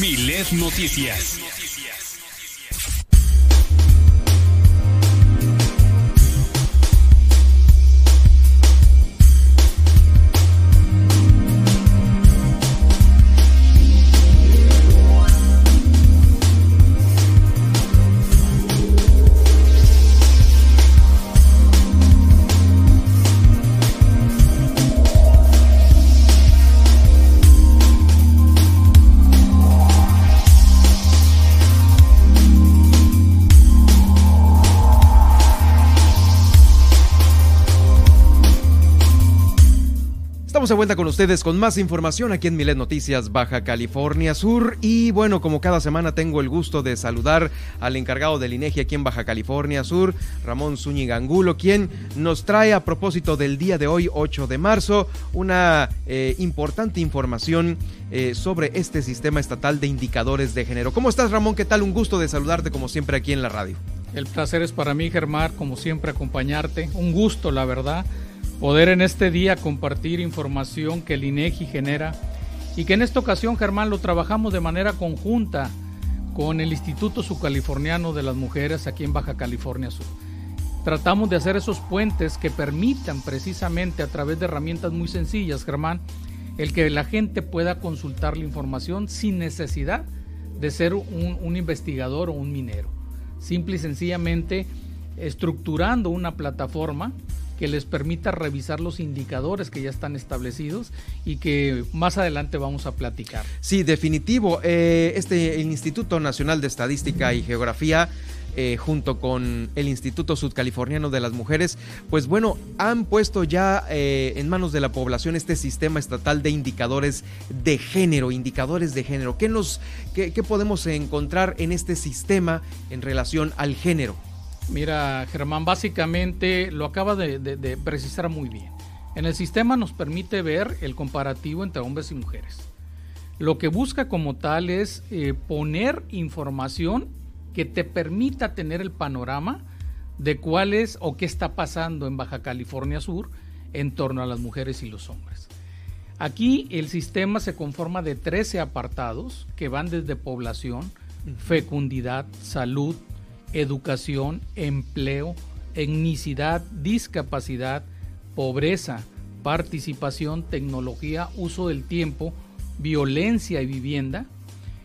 Milet Noticias. Con ustedes con más información aquí en Milet Noticias Baja California Sur. Y bueno, como cada semana tengo el gusto de saludar al encargado del INEGI aquí en Baja California Sur, Ramón Zúñiga Angulo, quien nos trae a propósito del día de hoy, 8 de marzo, una eh, importante información eh, sobre este sistema estatal de indicadores de género. ¿Cómo estás, Ramón? ¿Qué tal? Un gusto de saludarte como siempre aquí en la radio. El placer es para mí, Germán, como siempre, acompañarte. Un gusto, la verdad poder en este día compartir información que el INEGI genera y que en esta ocasión, Germán, lo trabajamos de manera conjunta con el Instituto Subcaliforniano de las Mujeres aquí en Baja California Sur. Tratamos de hacer esos puentes que permitan precisamente a través de herramientas muy sencillas, Germán, el que la gente pueda consultar la información sin necesidad de ser un, un investigador o un minero. Simple y sencillamente estructurando una plataforma que les permita revisar los indicadores que ya están establecidos y que más adelante vamos a platicar. Sí, definitivo. Eh, este, el Instituto Nacional de Estadística y Geografía eh, junto con el Instituto Sudcaliforniano de las Mujeres, pues bueno, han puesto ya eh, en manos de la población este sistema estatal de indicadores de género, indicadores de género. ¿Qué, nos, qué, podemos encontrar en este sistema en relación al género? Mira, Germán, básicamente lo acaba de, precisar muy bien. En el sistema nos permite ver el comparativo entre hombres y mujeres. Lo que busca como tal es eh, poner información que te permita tener el panorama de cuál es o qué está pasando en Baja California Sur en torno a las mujeres y los hombres. Aquí el sistema se conforma de 13 apartados que van desde población, fecundidad, salud, educación, empleo, etnicidad, discapacidad, pobreza, participación, tecnología, uso del tiempo, violencia y vivienda,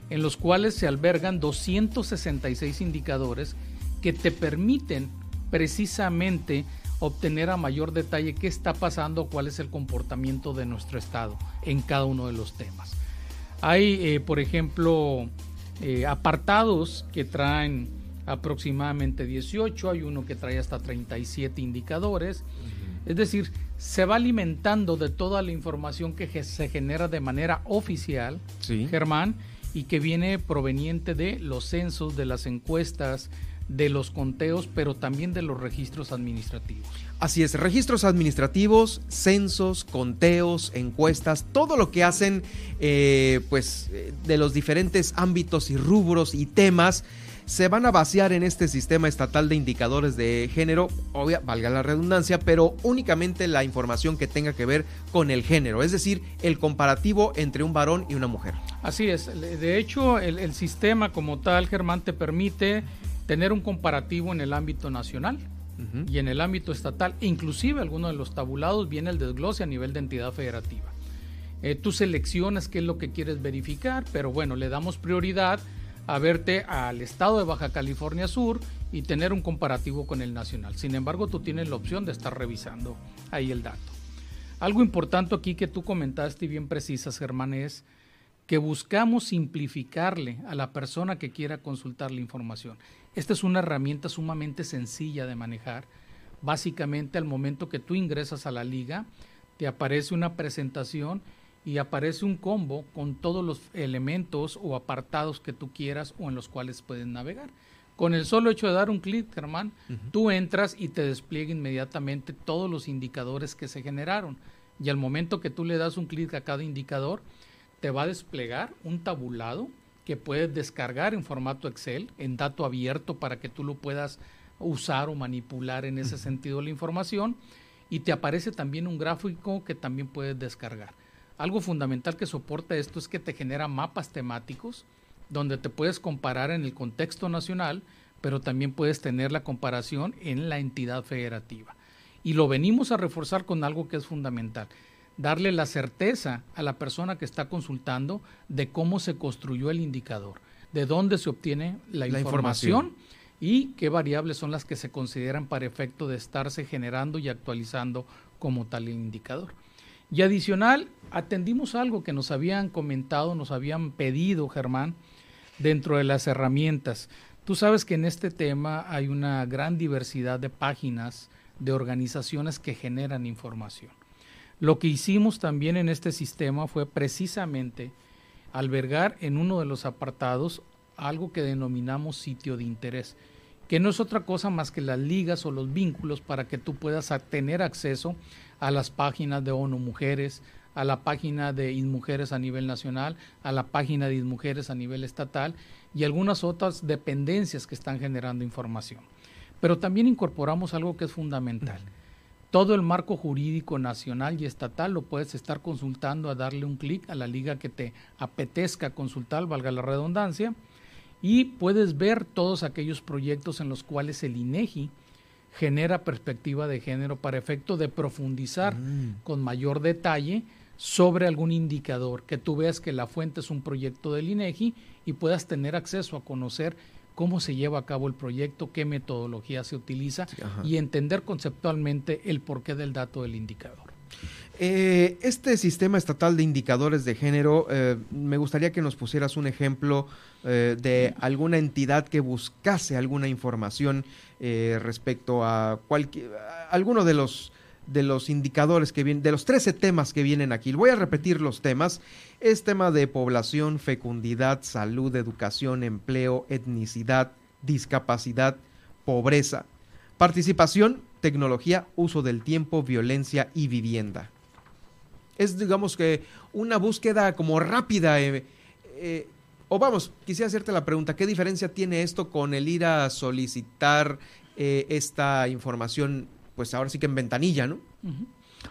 en los cuales se albergan 266 indicadores que te permiten precisamente obtener a mayor detalle qué está pasando, cuál es el comportamiento de nuestro Estado en cada uno de los temas. Hay, eh, por ejemplo, eh, apartados que traen aproximadamente 18, hay uno que trae hasta 37 indicadores. Es decir, se va alimentando de toda la información que se genera de manera oficial, Germán, y que viene proveniente de los censos, de las encuestas, de los conteos, pero también de los registros administrativos. Así es, registros administrativos, censos, conteos, encuestas, todo lo que hacen eh, pues eh, de los diferentes ámbitos y rubros y temas se van a vaciar en este sistema estatal de indicadores de género, obvia, valga la redundancia, pero únicamente la información que tenga que ver con el género, es decir, el comparativo entre un varón y una mujer. Así es, de hecho el, sistema como tal, Germán, te permite tener un comparativo en el ámbito nacional y en el ámbito estatal, inclusive alguno de los tabulados viene el desglose a nivel de entidad federativa. Eh, tú seleccionas qué es lo que quieres verificar, pero bueno, le damos prioridad a verte al estado de Baja California Sur y tener un comparativo con el nacional. Sin embargo, tú tienes la opción de estar revisando ahí el dato. Algo importante aquí que tú comentaste y bien precisas, Germán, es que buscamos simplificarle a la persona que quiera consultar la información. Esta es una herramienta sumamente sencilla de manejar. Básicamente, al momento que tú ingresas a la liga, te aparece una presentación y aparece un combo con todos los elementos o apartados que tú quieras o en los cuales puedes navegar. Con el solo hecho de dar un clic, Germán, tú entras y te despliega inmediatamente todos los indicadores que se generaron. Y al momento que tú le das un clic a cada indicador, te va a desplegar un tabulado que puedes descargar en formato Excel, en dato abierto, para que tú lo puedas usar o manipular en ese sentido la información. Y te aparece también un gráfico que también puedes descargar. Algo fundamental que soporta esto es que te genera mapas temáticos donde te puedes comparar en el contexto nacional, pero también puedes tener la comparación en la entidad federativa. Y lo venimos a reforzar con algo que es fundamental, darle la certeza a la persona que está consultando de cómo se construyó el indicador, de dónde se obtiene la, información, y qué variables son las que se consideran para efecto de estarse generando y actualizando como tal el indicador. Y adicional, atendimos algo que nos habían comentado, nos habían pedido, Germán, dentro de las herramientas. Tú sabes que en este tema hay una gran diversidad de páginas, de organizaciones que generan información. Lo que hicimos también en este sistema fue precisamente albergar en uno de los apartados algo que denominamos sitio de interés, que no es otra cosa más que las ligas o los vínculos para que tú puedas tener acceso a las páginas de ONU Mujeres, a la página de InMujeres a nivel nacional, a la página de InMujeres a nivel estatal y algunas otras dependencias que están generando información. Pero también incorporamos algo que es fundamental. Todo el marco jurídico nacional y estatal lo puedes estar consultando a darle un clic a la liga que te apetezca consultar, valga la redundancia, y puedes ver todos aquellos proyectos en los cuales el INEGI genera perspectiva de género para efecto de profundizar mm. con mayor detalle sobre algún indicador, que tú veas que la fuente es un proyecto del INEGI y puedas tener acceso a conocer cómo se lleva a cabo el proyecto, qué metodología se utiliza y entender conceptualmente el porqué del dato del indicador. Eh, este sistema estatal de indicadores de género, eh, me gustaría que nos pusieras un ejemplo eh, de alguna entidad que buscase alguna información respecto a, cualquier, alguno de los de los indicadores que vienen, de los 13 temas que vienen aquí. Voy a repetir los temas. Es tema de población, fecundidad, salud, educación, empleo, etnicidad, discapacidad, pobreza, participación, tecnología, uso del tiempo, violencia y vivienda. Es, digamos que, una búsqueda como rápida. Eh, eh, o vamos, quisiera hacerte la pregunta, ¿qué diferencia tiene esto con el ir a solicitar eh, esta información, pues ahora sí que en ventanilla, ¿no?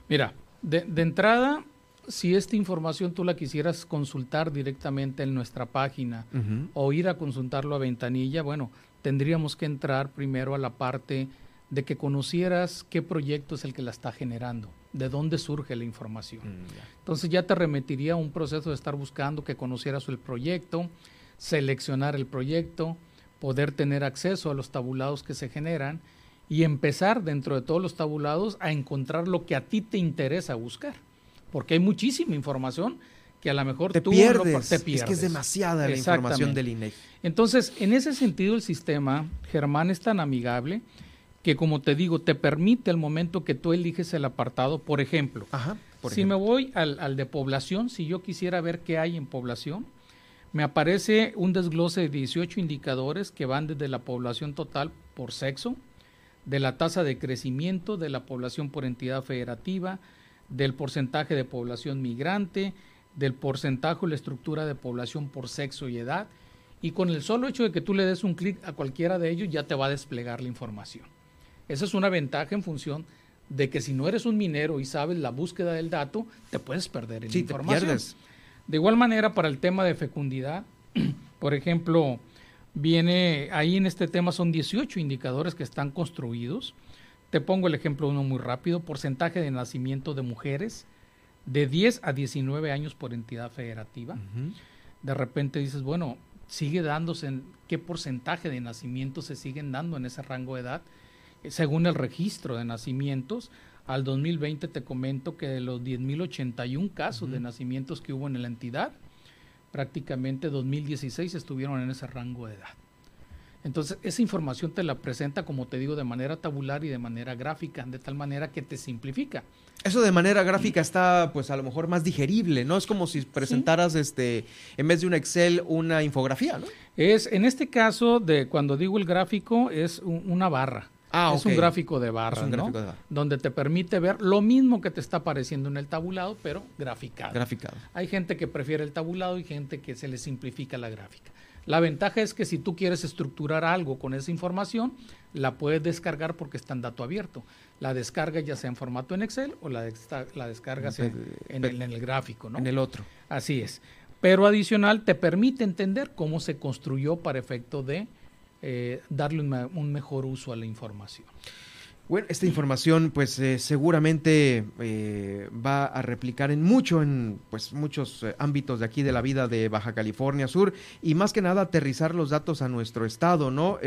Mira, de, entrada, si esta información tú la quisieras consultar directamente en nuestra página o ir a consultarlo a ventanilla, bueno, tendríamos que entrar primero a la parte de que conocieras qué proyecto es el que la está generando, de dónde surge la información. Mm, Entonces ya te remitiría a un proceso de estar buscando que conocieras el proyecto, seleccionar el proyecto, poder tener acceso a los tabulados que se generan y empezar dentro de todos los tabulados a encontrar lo que a ti te interesa buscar. Porque hay muchísima información que a lo mejor te tú pierdes. te pierdes. Es que es demasiada la información del INEGI. Entonces, en ese sentido, el sistema, Germán, es tan amigable que como te digo, te permite el momento que tú eliges el apartado, por ejemplo, si me voy al, al, de población, si yo quisiera ver qué hay en población, me aparece un desglose de 18 indicadores que van desde la población total por sexo, de la tasa de crecimiento de la población por entidad federativa, del porcentaje de población migrante, del porcentaje o la estructura de población por sexo y edad, y con el solo hecho de que tú le des un clic a cualquiera de ellos ya te va a desplegar la información. Esa es una ventaja en función de que si no eres un minero y sabes la búsqueda del dato, te puedes perder en información. De igual manera, para el tema de fecundidad, por ejemplo, viene ahí en este tema son 18 indicadores que están construidos. Te pongo el ejemplo uno muy rápido, porcentaje de nacimiento de mujeres de 10 a 19 años por entidad federativa. De repente dices, bueno, sigue dándose en qué porcentaje de nacimientos se siguen dando en ese rango de edad según el registro de nacimientos, al 2020 te comento que de los 10.081 casos de nacimientos que hubo en la entidad, prácticamente 2016 estuvieron en ese rango de edad. Entonces, esa información te la presenta, como te digo, de manera tabular y de manera gráfica, de tal manera que te simplifica. Eso de manera gráfica está, pues, a lo mejor más digerible, ¿no? Es como si presentaras, este, en vez de un Excel, una infografía, ¿no? Es, en este caso, de cuando digo el gráfico, es una barra. Ah, es un gráfico de barra, ¿no? Donde te permite ver lo mismo que te está apareciendo en el tabulado, pero graficado. Graficado. Hay gente que prefiere el tabulado y gente que se le simplifica la gráfica. La ventaja es que si tú quieres estructurar algo con esa información, la puedes descargar porque está en dato abierto. La descarga ya sea en formato en Excel o la, la descargas en, en el gráfico, ¿no? En el otro. Así es. Pero adicional te permite entender cómo se construyó para efecto de eh, darle un, mejor uso a la información. Bueno, esta información pues eh, seguramente eh, va a replicar en mucho, en pues muchos ámbitos de aquí de la vida de Baja California Sur y más que nada aterrizar los datos a nuestro estado, ¿no?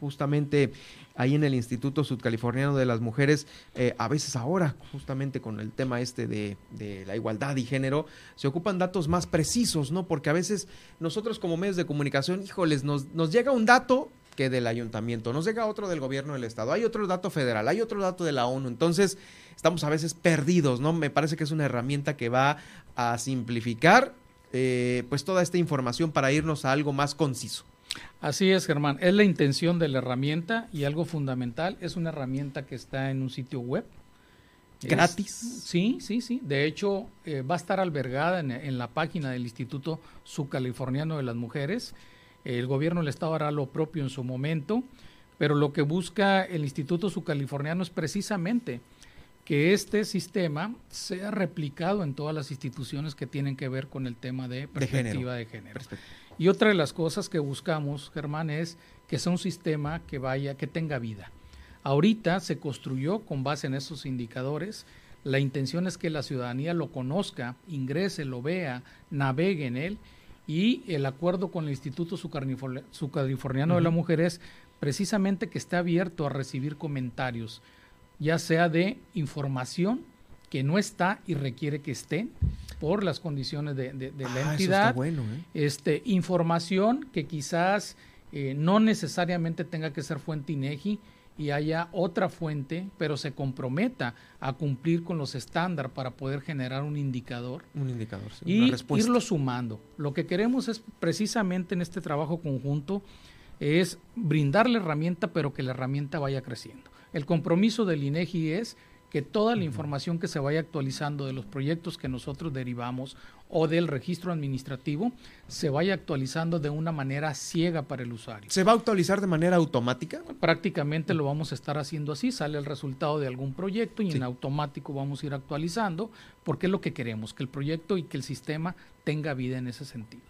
justamente ahí en el Instituto Sudcaliforniano de las Mujeres, eh, a veces ahora, justamente con el tema este de, la igualdad y género, se ocupan datos más precisos, ¿no? Porque a veces nosotros como medios de comunicación, híjoles, nos, nos llega un dato que del ayuntamiento, nos llega otro del gobierno del estado, hay otro dato federal, hay otro dato de la ONU, entonces estamos a veces perdidos, ¿no? Me parece que es una herramienta que va a simplificar eh, pues toda esta información para irnos a algo más conciso. Así es, Germán. Es la intención de la herramienta y algo fundamental, es una herramienta que está en un sitio web. ¿Gratis? sí, sí, sí. De hecho, eh, va a estar albergada en, la página del Instituto Subcaliforniano de las Mujeres. El gobierno del Estado hará lo propio en su momento, pero lo que busca el Instituto Subcaliforniano es precisamente que este sistema sea replicado en todas las instituciones que tienen que ver con el tema de perspectiva de género. Y otra de las cosas que buscamos, Germán, es que sea un sistema que vaya, que tenga vida. Ahorita se construyó con base en esos indicadores. La intención es que la ciudadanía lo conozca, ingrese, lo vea, navegue en él y el acuerdo con el Instituto Sucaliforniano de la Mujer es precisamente que esté abierto a recibir comentarios, ya sea de información que no está y requiere que esté por las condiciones de, la Ah, eso entidad. está bueno, ¿eh? este, información que quizás eh, no necesariamente tenga que ser fuente INEGI y haya otra fuente, pero se comprometa a cumplir con los estándares para poder generar un indicador Un indicador, sí, y una respuesta. irlo sumando. Lo que queremos es precisamente en este trabajo conjunto es brindar la herramienta, pero que la herramienta vaya creciendo. El compromiso del INEGI es que toda la información que se vaya actualizando de los proyectos que nosotros derivamos o del registro administrativo se vaya actualizando de una manera ciega para el usuario. ¿Se va a actualizar de manera automática? Prácticamente lo vamos a estar haciendo así, sale el resultado de algún proyecto y Sí. en automático vamos a ir actualizando porque es lo que queremos, que el proyecto y que el sistema tenga vida en ese sentido.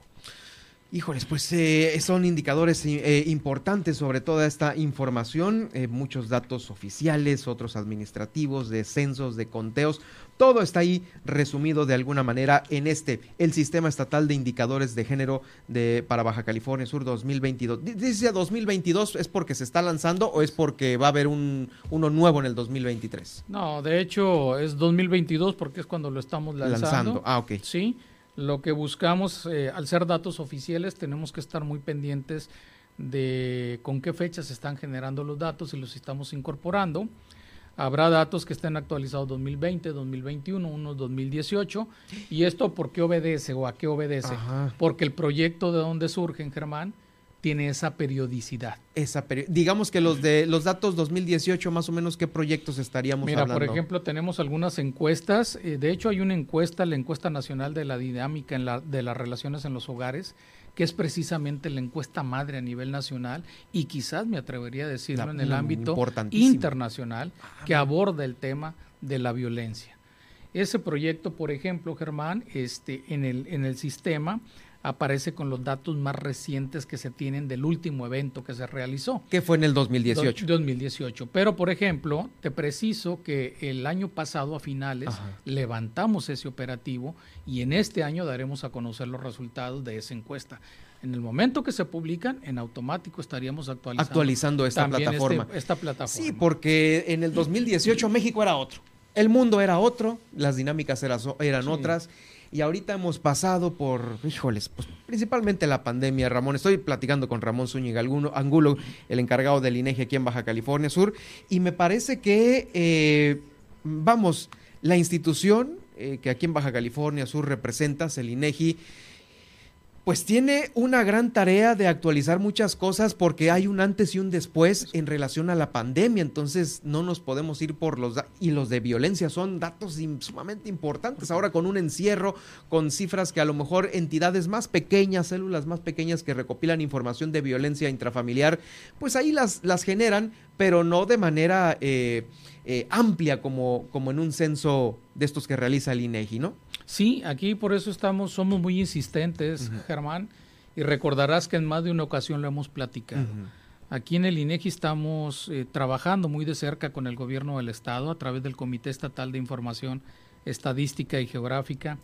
Híjoles, pues eh, son indicadores eh, importantes sobre toda esta información, eh, muchos datos oficiales, otros administrativos, de censos, de conteos, todo está ahí resumido de alguna manera en este, el Sistema Estatal de Indicadores de Género de, para Baja California Sur 2022. D- Dice 2022, ¿es porque se está lanzando o es porque va a haber un, uno nuevo en el 2023? No, de hecho es 2022 porque es cuando lo estamos lanzando. Lanzando, ah, ok. Sí, lo que buscamos, eh, al ser datos oficiales, tenemos que estar muy pendientes de con qué fechas se están generando los datos y los estamos incorporando. Habrá datos que estén actualizados 2020, 2021, unos 2018. ¿Y esto por qué obedece o a qué obedece? Ajá. Porque el proyecto de donde surge, Germán, tiene esa periodicidad. Esa peri- digamos que los de los datos 2018, más o menos, ¿qué proyectos estaríamos Mira, hablando? por ejemplo, tenemos algunas encuestas. eh, de hecho, hay una encuesta, la encuesta nacional de la dinámica en la, de las relaciones en los hogares, que es precisamente la encuesta madre a nivel nacional y quizás me atrevería a decirlo La- en el ámbito internacional que aborda el tema de la violencia. Ese proyecto, por ejemplo, Germán, este, en, el, en el sistema aparece con los datos más recientes que se tienen del último evento que se realizó. ¿Qué fue en el 2018? Do- 2018. Pero, por ejemplo, te preciso que el año pasado, a finales, Ajá. levantamos ese operativo y en este año daremos a conocer los resultados de esa encuesta. En el momento que se publican, en automático estaríamos actualizando, Actualizando esta este- plataforma. esta plataforma. Sí, porque en el 2018 México era otro. El mundo era otro, las dinámicas era- eran Sí. Y ahorita hemos pasado por, híjoles, pues principalmente la pandemia, Ramón. Estoy platicando con Ramón Zúñiga Angulo, el encargado del INEGI aquí en Baja California Sur, y me parece que, eh, vamos, la institución eh, que aquí en Baja California Sur representas, el INEGI, pues tiene una gran tarea de actualizar muchas cosas porque hay un antes y un después en relación a la pandemia, entonces no nos podemos ir por los y los de violencia son datos sumamente importantes ahora con un encierro, con cifras que a lo mejor entidades más pequeñas, células más pequeñas que recopilan información de violencia intrafamiliar, pues ahí las, las generan, pero no de manera eh, eh, amplia como, como en un censo de estos que realiza el INEGI, ¿no? Sí, aquí por eso estamos, somos muy insistentes. Germán, y recordarás que en más de una ocasión lo hemos platicado. Aquí en el INEGI estamos eh, trabajando muy de cerca con el gobierno del estado a través del Comité Estatal de Información Estadística y Geográfica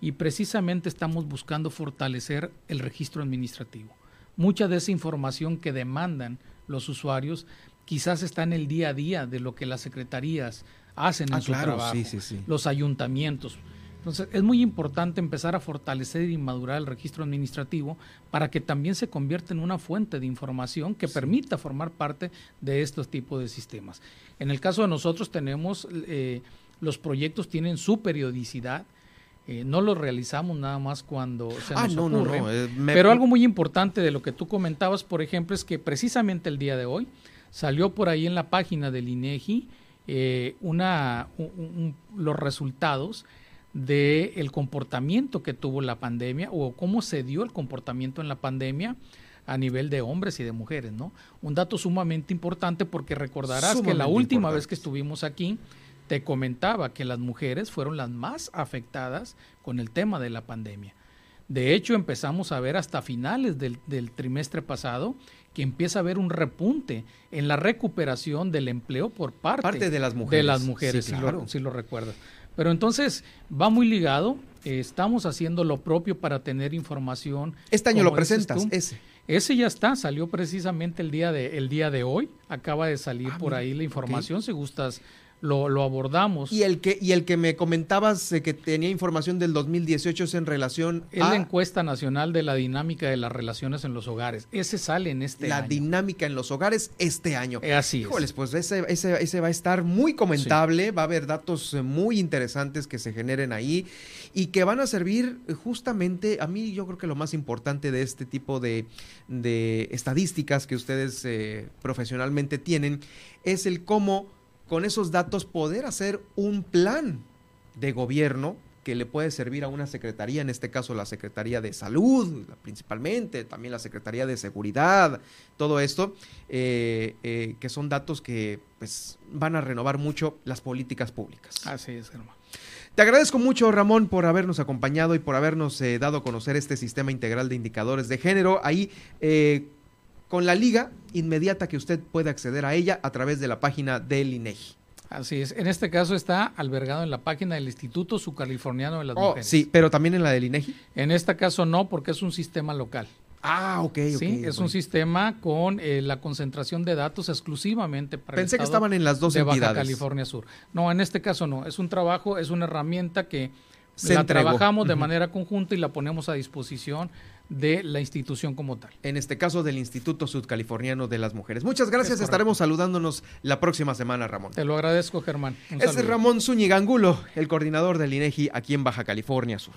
y precisamente estamos buscando fortalecer el registro administrativo. Mucha de esa información que demandan los usuarios quizás está en el día a día de lo que las secretarías hacen en Ah, su claro, trabajo, sí, sí, sí. los ayuntamientos. Entonces, es muy importante empezar a fortalecer y madurar el registro administrativo para que también se convierta en una fuente de información que permita formar parte de estos tipos de sistemas. En el caso de nosotros tenemos, eh, los proyectos tienen su periodicidad, eh, no los realizamos nada más cuando se Ah, nos no, no, ocurre. no, eh, me- Pero algo muy importante de lo que tú comentabas, por ejemplo, es que precisamente el día de hoy salió por ahí en la página del INEGI eh, una, un- un- los resultados del comportamiento que tuvo la pandemia o cómo se dio el comportamiento en la pandemia a nivel de hombres y de mujeres, ¿no? Un dato sumamente importante porque recordarás que la última vez que estuvimos aquí te comentaba que las mujeres fueron las más afectadas con el tema de la pandemia. De hecho, empezamos a ver hasta finales del, del trimestre pasado que empieza a haber un repunte en la recuperación del empleo por parte, Parte de las De mujeres. las mujeres, Sí, si, lo, si lo recuerdas. Pero entonces va muy ligado. estamos haciendo lo propio para tener información. Este año lo presentas, ese. Ese ya está, salió precisamente el día de, el día de hoy. Acaba de salir Ah, por ahí la información. Si gustas, lo, lo abordamos. Y el que y el que me comentabas eh, que tenía información del 2018 es en relación Es a la encuesta nacional de la dinámica de las relaciones en los hogares. Ese sale en este la año. dinámica en los hogares este año. Eh, Así es. Híjoles, pues ese, ese, ese va a estar muy comentable, va a haber datos eh, muy interesantes que se generen ahí y que van a servir eh, justamente, a mí yo creo que lo más importante de este tipo de, de estadísticas que ustedes eh, profesionalmente tienen es el cómo con esos datos poder hacer un plan de gobierno que le puede servir a una secretaría, en este caso la Secretaría de Salud, principalmente, también la Secretaría de Seguridad, todo esto, eh, eh, que son datos que pues, van a renovar mucho las políticas públicas. Así es, hermano. Te agradezco mucho, Ramón, por habernos acompañado y por habernos eh, dado a conocer este sistema integral de indicadores de género. Ahí, eh, con la liga inmediata que usted puede acceder a ella a través de la página del INEGI. Así es. En este caso está albergado en la página del Instituto Subcaliforniano de las Oh, Mujeres. sí, pero también en la del INEGI. En este caso no, porque es un sistema local. Ah, ok, ok. Sí, es un sistema con eh, la concentración de datos exclusivamente para el Pensé que estaban en las dos de Baja. California Sur. No, en este caso no. Es un trabajo, es una herramienta que Se la entregó. trabajamos de manera conjunta y la ponemos a disposición de la institución como tal. En este caso del Instituto Sudcaliforniano de las Mujeres. Muchas gracias, estaremos saludándonos la próxima semana, Ramón. Te lo agradezco, Germán. Un Este es saludo. Ramón Zúñiga Angulo, el coordinador del INEGI aquí en Baja California Sur.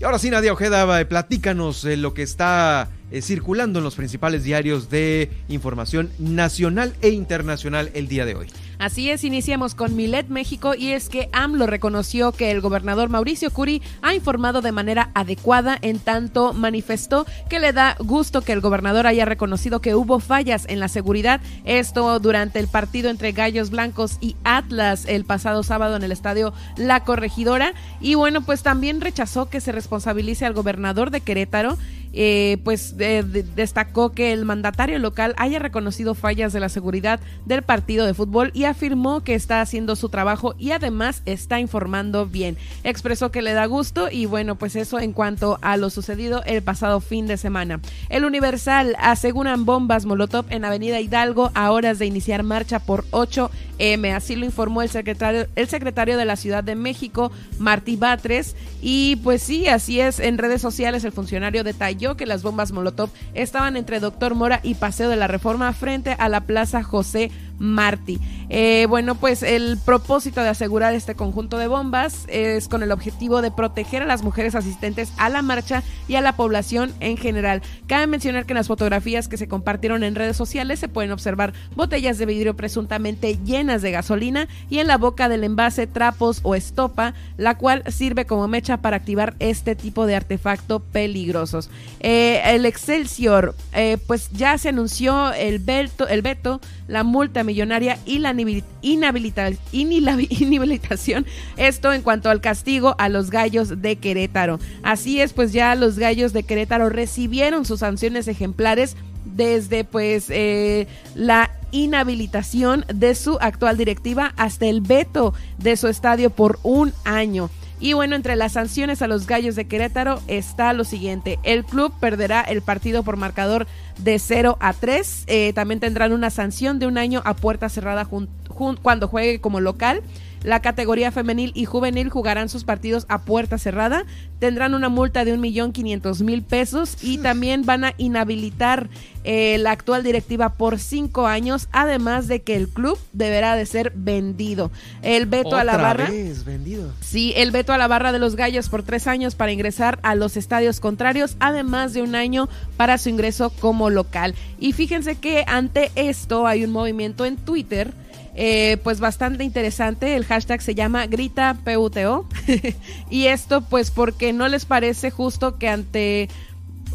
Y ahora sí, Nadia Ojeda, eh, platícanos eh, lo que está eh, circulando en los principales diarios de información nacional e internacional el día de hoy. Así es, iniciamos con Milet México y es que AMLO reconoció que el gobernador Mauricio Curi ha informado de manera adecuada, en tanto manifestó que le da gusto que el gobernador haya reconocido que hubo fallas en la seguridad, esto durante el partido entre Gallos Blancos y Atlas el pasado sábado en el estadio La Corregidora. Y bueno, pues también rechazó que se responsabilice al gobernador de Querétaro eh, pues de- destacó que el mandatario local haya reconocido fallas de la seguridad del partido de fútbol y afirmó que está haciendo su trabajo y además está informando bien. Expresó que le da gusto y bueno, pues eso en cuanto a lo sucedido el pasado fin de semana. El Universal aseguran bombas Molotov en Avenida Hidalgo a horas de iniciar marcha por 8M. Así lo informó el secretario, el secretario de la Ciudad de México, Martí Batres. Y pues sí, así es. En redes sociales el funcionario detalló que las bombas Molotov estaban entre Doctor Mora y Paseo de la Reforma frente a la Plaza José Martí. Eh, bueno, pues el propósito de asegurar este conjunto de bombas es con el objetivo de proteger a las mujeres asistentes a la marcha y a la población en general. Cabe mencionar que en las fotografías que se compartieron en redes sociales se pueden observar botellas de vidrio presuntamente llenas de gasolina y en la boca del envase trapos o estopa, la cual sirve como mecha para activar este tipo de artefacto peligrosos. Eh, el Excelsior, eh, pues ya se anunció el el veto, la multa millonaria y la inhabilitación. Esto en cuanto al castigo a los gallos de Querétaro. Así es, pues ya los gallos de Querétaro recibieron sus sanciones ejemplares desde pues eh, la inhabilitación de su actual directiva hasta el veto de su estadio por un año. Y bueno, entre las sanciones a los gallos de Querétaro está lo siguiente. El club perderá el partido por marcador de 0 a 3. Eh, también tendrán una sanción de un año a puerta cerrada cuando juegue como local. La categoría femenil y juvenil jugarán sus partidos a puerta cerrada. Tendrán una multa de un millón quinientos mil pesos y también van a inhabilitar eh, la actual directiva por cinco años, además de que el club deberá de ser vendido. El veto a la barra. vez, vendido. Sí, el veto a la barra de los gallos por tres años para ingresar a los estadios contrarios, además de un año para su ingreso como local. Y fíjense que ante esto hay un movimiento en Twitter. Eh, pues bastante interesante, el hashtag se llama Grita PUTO y esto pues porque no les parece justo que ante,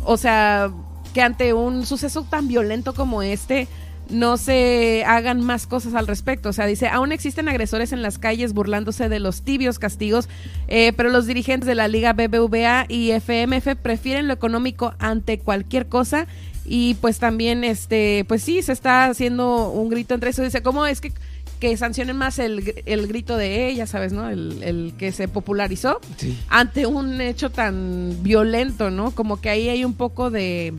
o sea, que ante un suceso tan violento como este, no se hagan más cosas al respecto. O sea, dice, aún existen agresores en las calles burlándose de los tibios castigos, eh, pero los dirigentes de la Liga BBVA y FMF prefieren lo económico ante cualquier cosa Y pues también, este, pues sí, se está haciendo un grito entre eso. Dice, ¿cómo es que que sancionen más el, el grito de ella, ¿sabes? ¿No? El, el que se popularizó ante un hecho tan violento, ¿no? Como que ahí hay un poco de,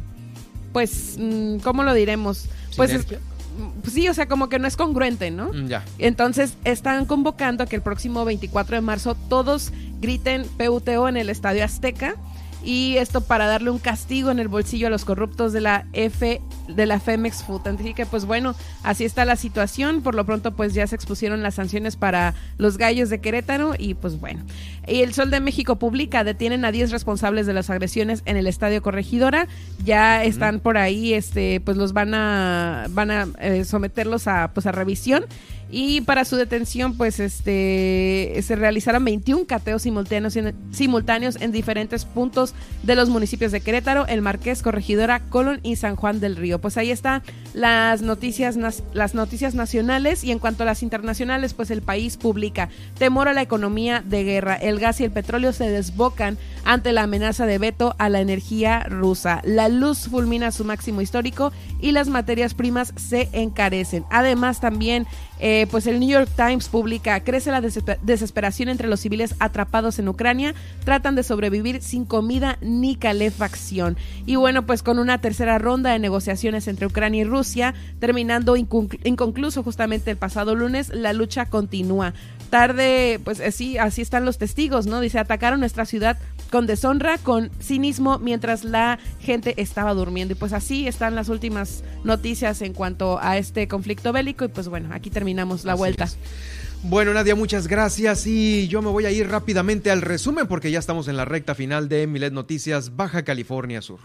pues, mm, ¿cómo lo diremos? Pues mm, sí, o sea, como que no es congruente, ¿no? Mm, ya. Entonces están convocando a que el próximo 24 de marzo todos griten PUTO en el Estadio Azteca y esto para darle un castigo en el bolsillo a los corruptos de la F de la Femex Food. Así que pues bueno, así está la situación. Por lo pronto pues ya se expusieron las sanciones para los gallos de Querétaro y pues bueno. Y el Sol de México publica, detienen a 10 responsables de las agresiones en el Estadio Corregidora. Ya están por ahí, este, pues los van a, van a eh, someterlos a, pues a revisión. Y para su detención, pues este se realizaron 21 cateos simultáneos en, simultáneos en diferentes puntos de los municipios de Querétaro, El Marqués, Corregidora, Colón y San Juan del Río. Pues ahí están las noticias, las noticias nacionales y en cuanto a las internacionales, pues el país publica temor a la economía de guerra. El gas y el petróleo se desbocan ante la amenaza de veto a la energía rusa. La luz fulmina su máximo histórico y las materias primas se encarecen. Además, también eh, pues el New York Times publica, crece la desesperación entre los civiles atrapados en Ucrania, tratan de sobrevivir sin comida ni calefacción. Y bueno, pues con una tercera ronda de negociaciones entre Ucrania y Rusia, terminando inconcluso justamente el pasado lunes, la lucha continúa. Tarde, pues así, así están los testigos, ¿no? Dice, atacaron nuestra ciudad con deshonra, con cinismo, mientras la gente estaba durmiendo. Y pues así están las últimas noticias en cuanto a este conflicto bélico. Y pues bueno, aquí terminamos la vuelta. Bueno, Nadia, muchas gracias y yo me voy a ir rápidamente al resumen porque ya estamos en la recta final de Milet Noticias Baja California Sur.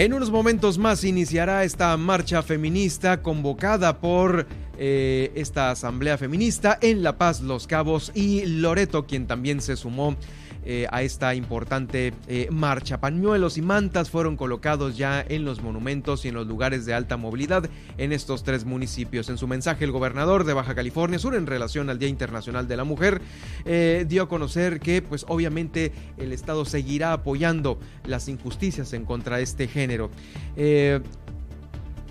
En unos momentos más iniciará esta marcha feminista convocada por eh, esta asamblea feminista en La Paz, Los Cabos y Loreto, quien también se sumó eh, a esta importante eh, marcha. Pañuelos y mantas fueron colocados ya en los monumentos y en los lugares de alta movilidad en estos tres municipios. En su mensaje, el gobernador de Baja California Sur, en relación al Día Internacional de la Mujer, eh, dio a conocer que, pues obviamente, el Estado seguirá apoyando las injusticias en contra de este género.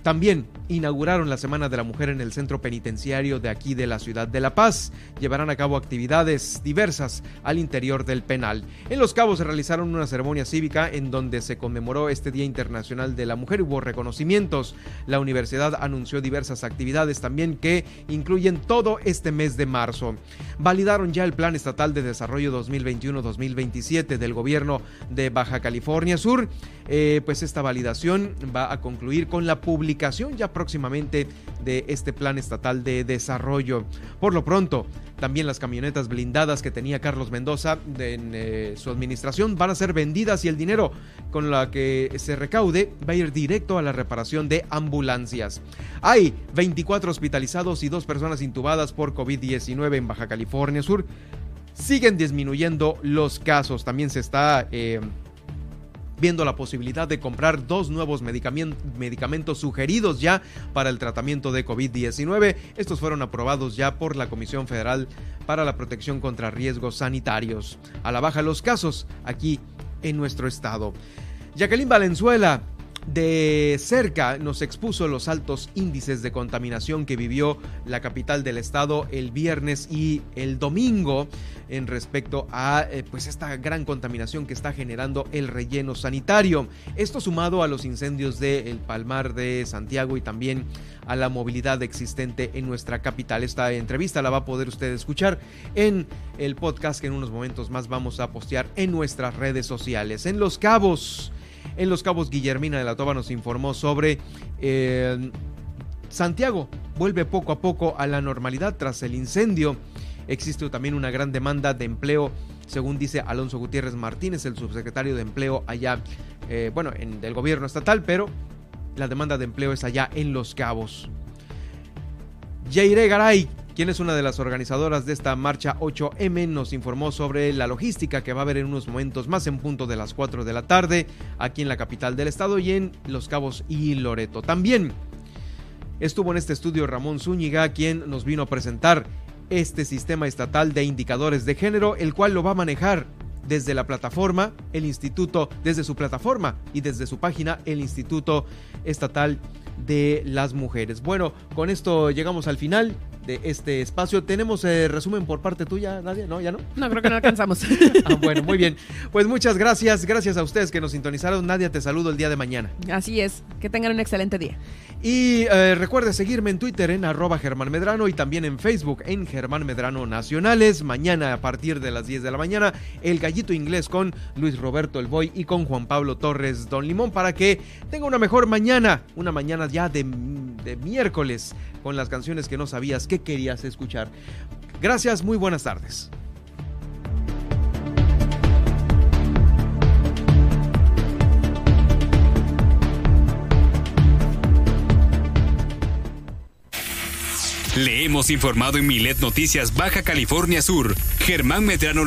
También inauguraron la Semana de la Mujer en el centro penitenciario de aquí de la ciudad de La Paz. Llevarán a cabo actividades diversas al interior del penal. En Los Cabos se realizaron una ceremonia cívica en donde se conmemoró este Día Internacional de la Mujer. Hubo reconocimientos. La universidad anunció diversas actividades también que incluyen todo este mes de marzo. Validaron ya el Plan Estatal de Desarrollo 2021-2027 del gobierno de Baja California Sur. Eh, pues esta validación va a concluir con la publicación ya próximamente de este plan estatal de desarrollo. Por lo pronto, también las camionetas blindadas que tenía Carlos Mendoza en eh, su administración van a ser vendidas y el dinero con la que se recaude va a ir directo a la reparación de ambulancias. Hay 24 hospitalizados y dos personas intubadas por COVID-19 en Baja California Sur. Siguen disminuyendo los casos. También se está... Eh, viendo la posibilidad de comprar dos nuevos medicamentos sugeridos ya para el tratamiento de COVID-19. Estos fueron aprobados ya por la Comisión Federal para la Protección contra Riesgos Sanitarios. A la baja los casos aquí en nuestro estado. Jacqueline Valenzuela de cerca nos expuso los altos índices de contaminación que vivió la capital del estado el viernes y el domingo en respecto a eh, pues esta gran contaminación que está generando el relleno sanitario. Esto sumado a los incendios del Palmar de Santiago y también a la movilidad existente en nuestra capital. Esta entrevista la va a poder usted escuchar en el podcast que en unos momentos más vamos a postear en nuestras redes sociales. En Los Cabos en Los Cabos, Guillermina de la Toba nos informó sobre eh, Santiago. Vuelve poco a poco a la normalidad tras el incendio. Existe también una gran demanda de empleo, según dice Alonso Gutiérrez Martínez, el subsecretario de Empleo allá, eh, bueno, en el gobierno estatal, pero la demanda de empleo es allá en Los Cabos. Jaire Garay, quien es una de las organizadoras de esta marcha 8M, nos informó sobre la logística que va a haber en unos momentos más en punto de las 4 de la tarde aquí en la capital del estado y en Los Cabos y Loreto. También estuvo en este estudio Ramón Zúñiga, quien nos vino a presentar este sistema estatal de indicadores de género, el cual lo va a manejar desde la plataforma, el instituto, desde su plataforma y desde su página, el Instituto Estatal de las Mujeres. Bueno, con esto llegamos al final de este espacio. ¿Tenemos eh, resumen por parte tuya, Nadia? ¿No? ¿Ya no? No, creo que no alcanzamos. ah, bueno, muy bien. Pues muchas gracias. Gracias a ustedes que nos sintonizaron. Nadia, te saludo el día de mañana. Así es. Que tengan un excelente día. Y eh, recuerde seguirme en Twitter en arroba Germán Medrano y también en Facebook en Germán Medrano Nacionales. Mañana a partir de las 10 de la mañana, el gallito inglés con Luis Roberto El Boy y con Juan Pablo Torres Don Limón para que tenga una mejor mañana, una mañana ya de, de miércoles con las canciones que no sabías que querías escuchar. Gracias, muy buenas tardes. Le hemos informado en Milet Noticias Baja California Sur. Germán Medrano